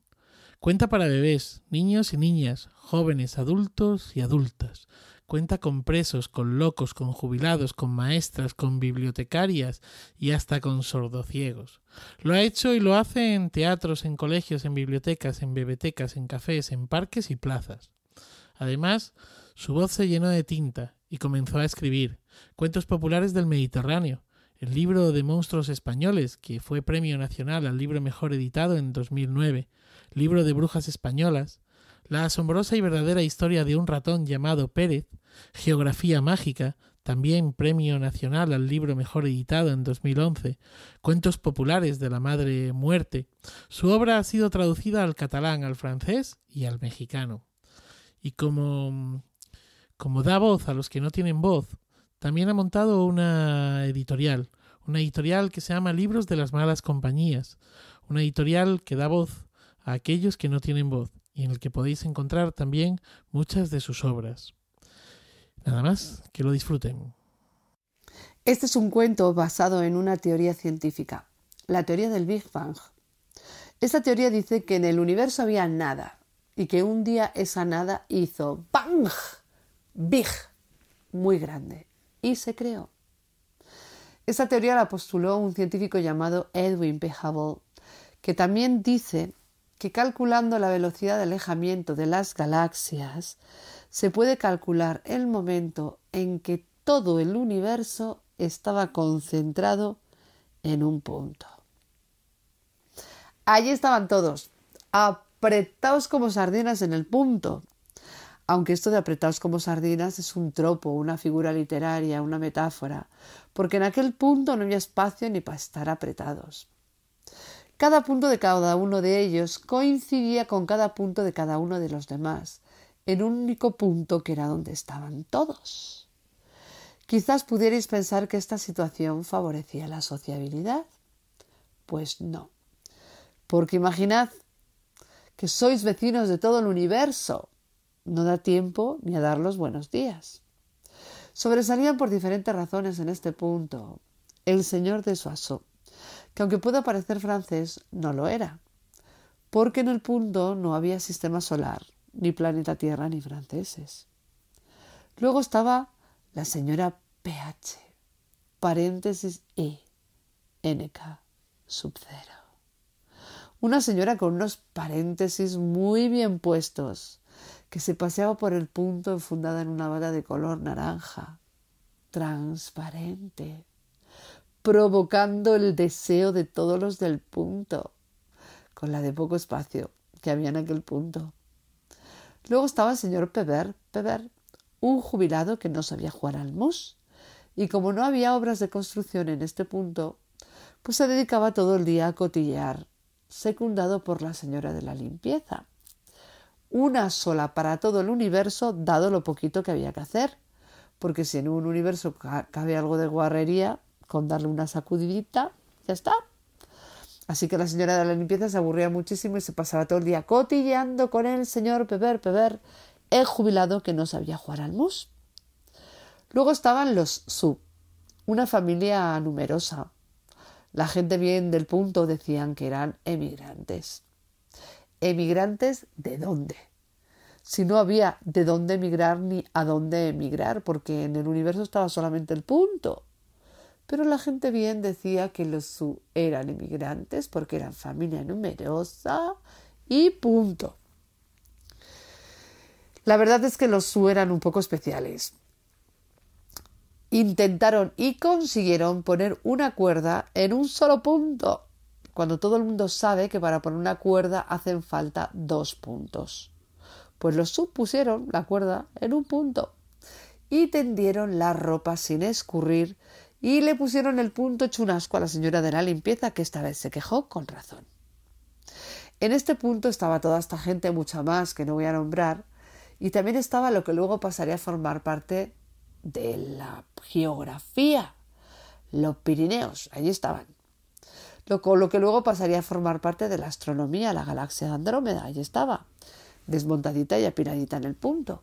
Cuenta para bebés, niños y niñas, jóvenes, adultos y adultas, Cuenta con presos, con locos, con jubilados, con maestras, con bibliotecarias y hasta con sordociegos. Lo ha hecho y lo hace en teatros, en colegios, en bibliotecas, en bebetecas, en cafés, en parques y plazas. Además, su voz se llenó de tinta y comenzó a escribir cuentos populares del Mediterráneo, el libro de monstruos españoles, que fue premio nacional al libro mejor editado en 2009, libro de brujas españolas, la asombrosa y verdadera historia de un ratón llamado Pérez, Geografía Mágica, también Premio Nacional al Libro Mejor Editado en 2011, Cuentos Populares de la Madre Muerte. Su obra ha sido traducida al catalán, al francés y al mexicano. Y como, como da voz a los que no tienen voz, también ha montado una editorial, una editorial que se llama Libros de las Malas Compañías, una editorial que da voz a aquellos que no tienen voz y en el que podéis encontrar también muchas de sus obras. Nada más, que lo disfruten. Este es un cuento basado en una teoría científica, la teoría del Big Bang. Esta teoría dice que en el universo había nada y que un día esa nada hizo ¡bang! Big, muy grande, y se creó. Esta teoría la postuló un científico llamado Edwin P. Hubble, que también dice que calculando la velocidad de alejamiento de las galaxias, se puede calcular el momento en que todo el universo estaba concentrado en un punto. Allí estaban todos, apretados como sardinas en el punto. Aunque esto de apretados como sardinas es un tropo, una figura literaria, una metáfora, porque en aquel punto no había espacio ni para estar apretados. Cada punto de cada uno de ellos coincidía con cada punto de cada uno de los demás, en un único punto que era donde estaban todos. Quizás pudierais pensar que esta situación favorecía la sociabilidad. Pues no, porque imaginad que sois vecinos de todo el universo. No da tiempo ni a dar los buenos días. Sobresalían por diferentes razones en este punto. El señor de Soissons que aunque pueda parecer francés, no lo era, porque en el punto no había sistema solar, ni planeta Tierra, ni franceses. Luego estaba la señora PH, paréntesis E, NK, sub cero. Una señora con unos paréntesis muy bien puestos, que se paseaba por el punto enfundada en una bata de color naranja, transparente, provocando el deseo de todos los del punto, con la de poco espacio que había en aquel punto. Luego estaba el señor Peber, Peber, un jubilado que no sabía jugar al mus, y como no había obras de construcción en este punto, pues se dedicaba todo el día a cotillear, secundado por la señora de la limpieza. Una sola para todo el universo, dado lo poquito que había que hacer, porque si en un universo cabe algo de guarrería, con darle una sacudidita, ya está. Así que la señora de la limpieza se aburría muchísimo y se pasaba todo el día cotilleando con el señor Peber, Peber, el jubilado que no sabía jugar al mus. Luego estaban los Su, una familia numerosa. La gente bien del punto decían que eran emigrantes. ¿Emigrantes de dónde? Si no había de dónde emigrar ni a dónde emigrar, porque en el universo estaba solamente el punto. Pero la gente bien decía que los Su eran emigrantes porque eran familia numerosa y punto. La verdad es que los Su eran un poco especiales. Intentaron y consiguieron poner una cuerda en un solo punto, cuando todo el mundo sabe que para poner una cuerda hacen falta dos puntos. Pues los Su pusieron la cuerda en un punto y tendieron la ropa sin escurrir y le pusieron el punto chunasco a la señora de la limpieza, que esta vez se quejó con razón. En este punto estaba toda esta gente, mucha más que no voy a nombrar, y también estaba lo que luego pasaría a formar parte de la geografía, los Pirineos, allí estaban. Lo, lo que luego pasaría a formar parte de la astronomía, la galaxia de Andrómeda, allí estaba, desmontadita y apiladita en el punto.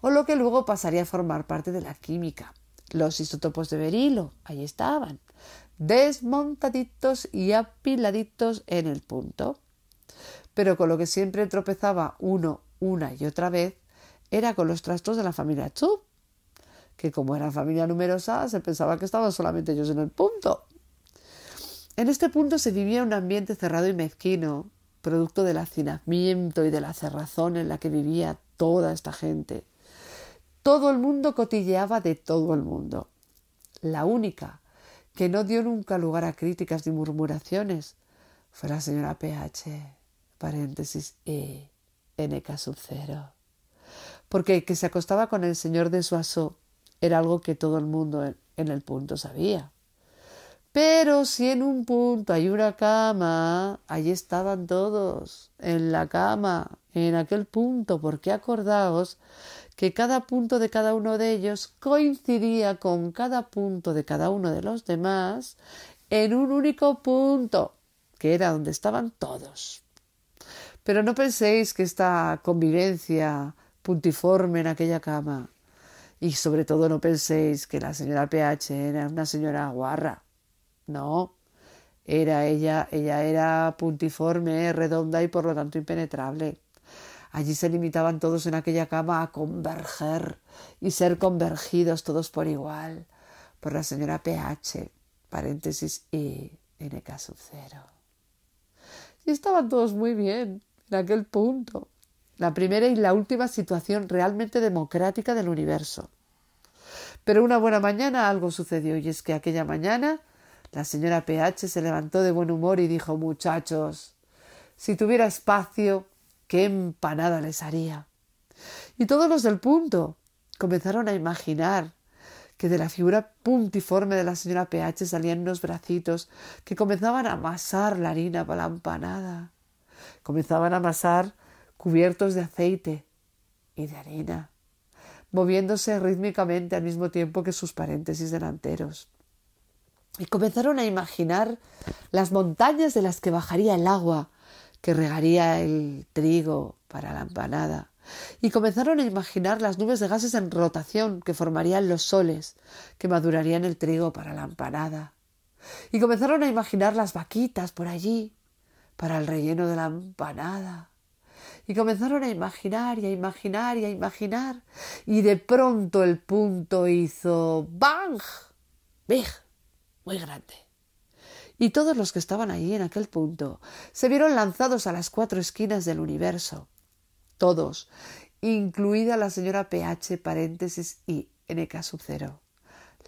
O lo que luego pasaría a formar parte de la química, los isótopos de berilo, ahí estaban, desmontaditos y apiladitos en el punto. Pero con lo que siempre tropezaba uno una y otra vez era con los trastos de la familia Chup, que como era familia numerosa se pensaba que estaban solamente ellos en el punto. En este punto se vivía un ambiente cerrado y mezquino, producto del hacinamiento y de la cerrazón en la que vivía toda esta gente. Todo el mundo cotilleaba de todo el mundo. La única que no dio nunca lugar a críticas ni murmuraciones fue la señora PH, paréntesis E, NK sub cero. Porque que se acostaba con el señor de Soissons era algo que todo el mundo en el punto sabía. Pero si en un punto hay una cama, allí estaban todos, en la cama, en aquel punto, porque acordaos que cada punto de cada uno de ellos coincidía con cada punto de cada uno de los demás en un único punto, que era donde estaban todos. Pero no penséis que esta convivencia puntiforme en aquella cama, y sobre todo no penséis que la señora PH era una señora guarra. No, era ella, ella era puntiforme, redonda y por lo tanto impenetrable. Allí se limitaban todos en aquella cama a converger y ser convergidos todos por igual por la señora PH, paréntesis y NK sub cero. Y estaban todos muy bien en aquel punto, la primera y la última situación realmente democrática del universo. Pero una buena mañana algo sucedió y es que aquella mañana la señora PH se levantó de buen humor y dijo Muchachos, si tuviera espacio, qué empanada les haría. Y todos los del punto comenzaron a imaginar que de la figura puntiforme de la señora PH salían unos bracitos que comenzaban a amasar la harina para la empanada. Comenzaban a amasar cubiertos de aceite y de harina, moviéndose rítmicamente al mismo tiempo que sus paréntesis delanteros. Y comenzaron a imaginar las montañas de las que bajaría el agua que regaría el trigo para la empanada, y comenzaron a imaginar las nubes de gases en rotación que formarían los soles que madurarían el trigo para la empanada, y comenzaron a imaginar las vaquitas por allí para el relleno de la empanada. Y comenzaron a imaginar y a imaginar y a imaginar. Y de pronto el punto hizo ¡Bang! ¡Big! Muy grande y todos los que estaban allí en aquel punto se vieron lanzados a las cuatro esquinas del universo. Todos, incluida la señora PH paréntesis y NK sub cero,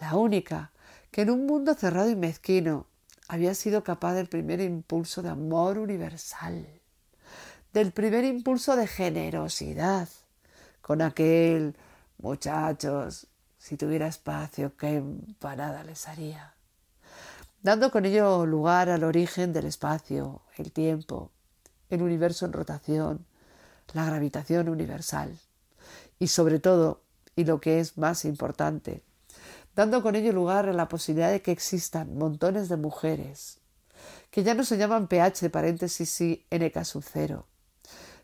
la única que en un mundo cerrado y mezquino había sido capaz del primer impulso de amor universal, del primer impulso de generosidad, con aquel muchachos, si tuviera espacio, qué empanada les haría, dando con ello lugar al origen del espacio, el tiempo, el universo en rotación, la gravitación universal, y sobre todo, y lo que es más importante, dando con ello lugar a la posibilidad de que existan montones de mujeres, que ya no se llaman pH paréntesis y NK sub cero,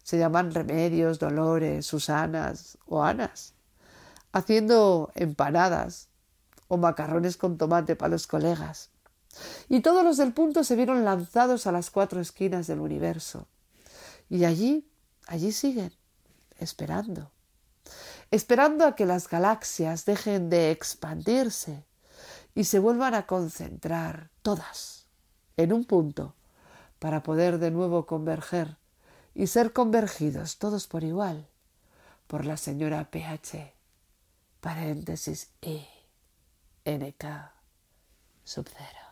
se llaman remedios, dolores, Susanas o Anas, haciendo empanadas o macarrones con tomate para los colegas. Y todos los del punto se vieron lanzados a las cuatro esquinas del universo. Y allí, allí siguen, esperando esperando a que las galaxias dejen de expandirse y se vuelvan a concentrar todas en un punto para poder de nuevo converger y ser convergidos todos por igual por la señora PH, paréntesis E, NK, sub cero.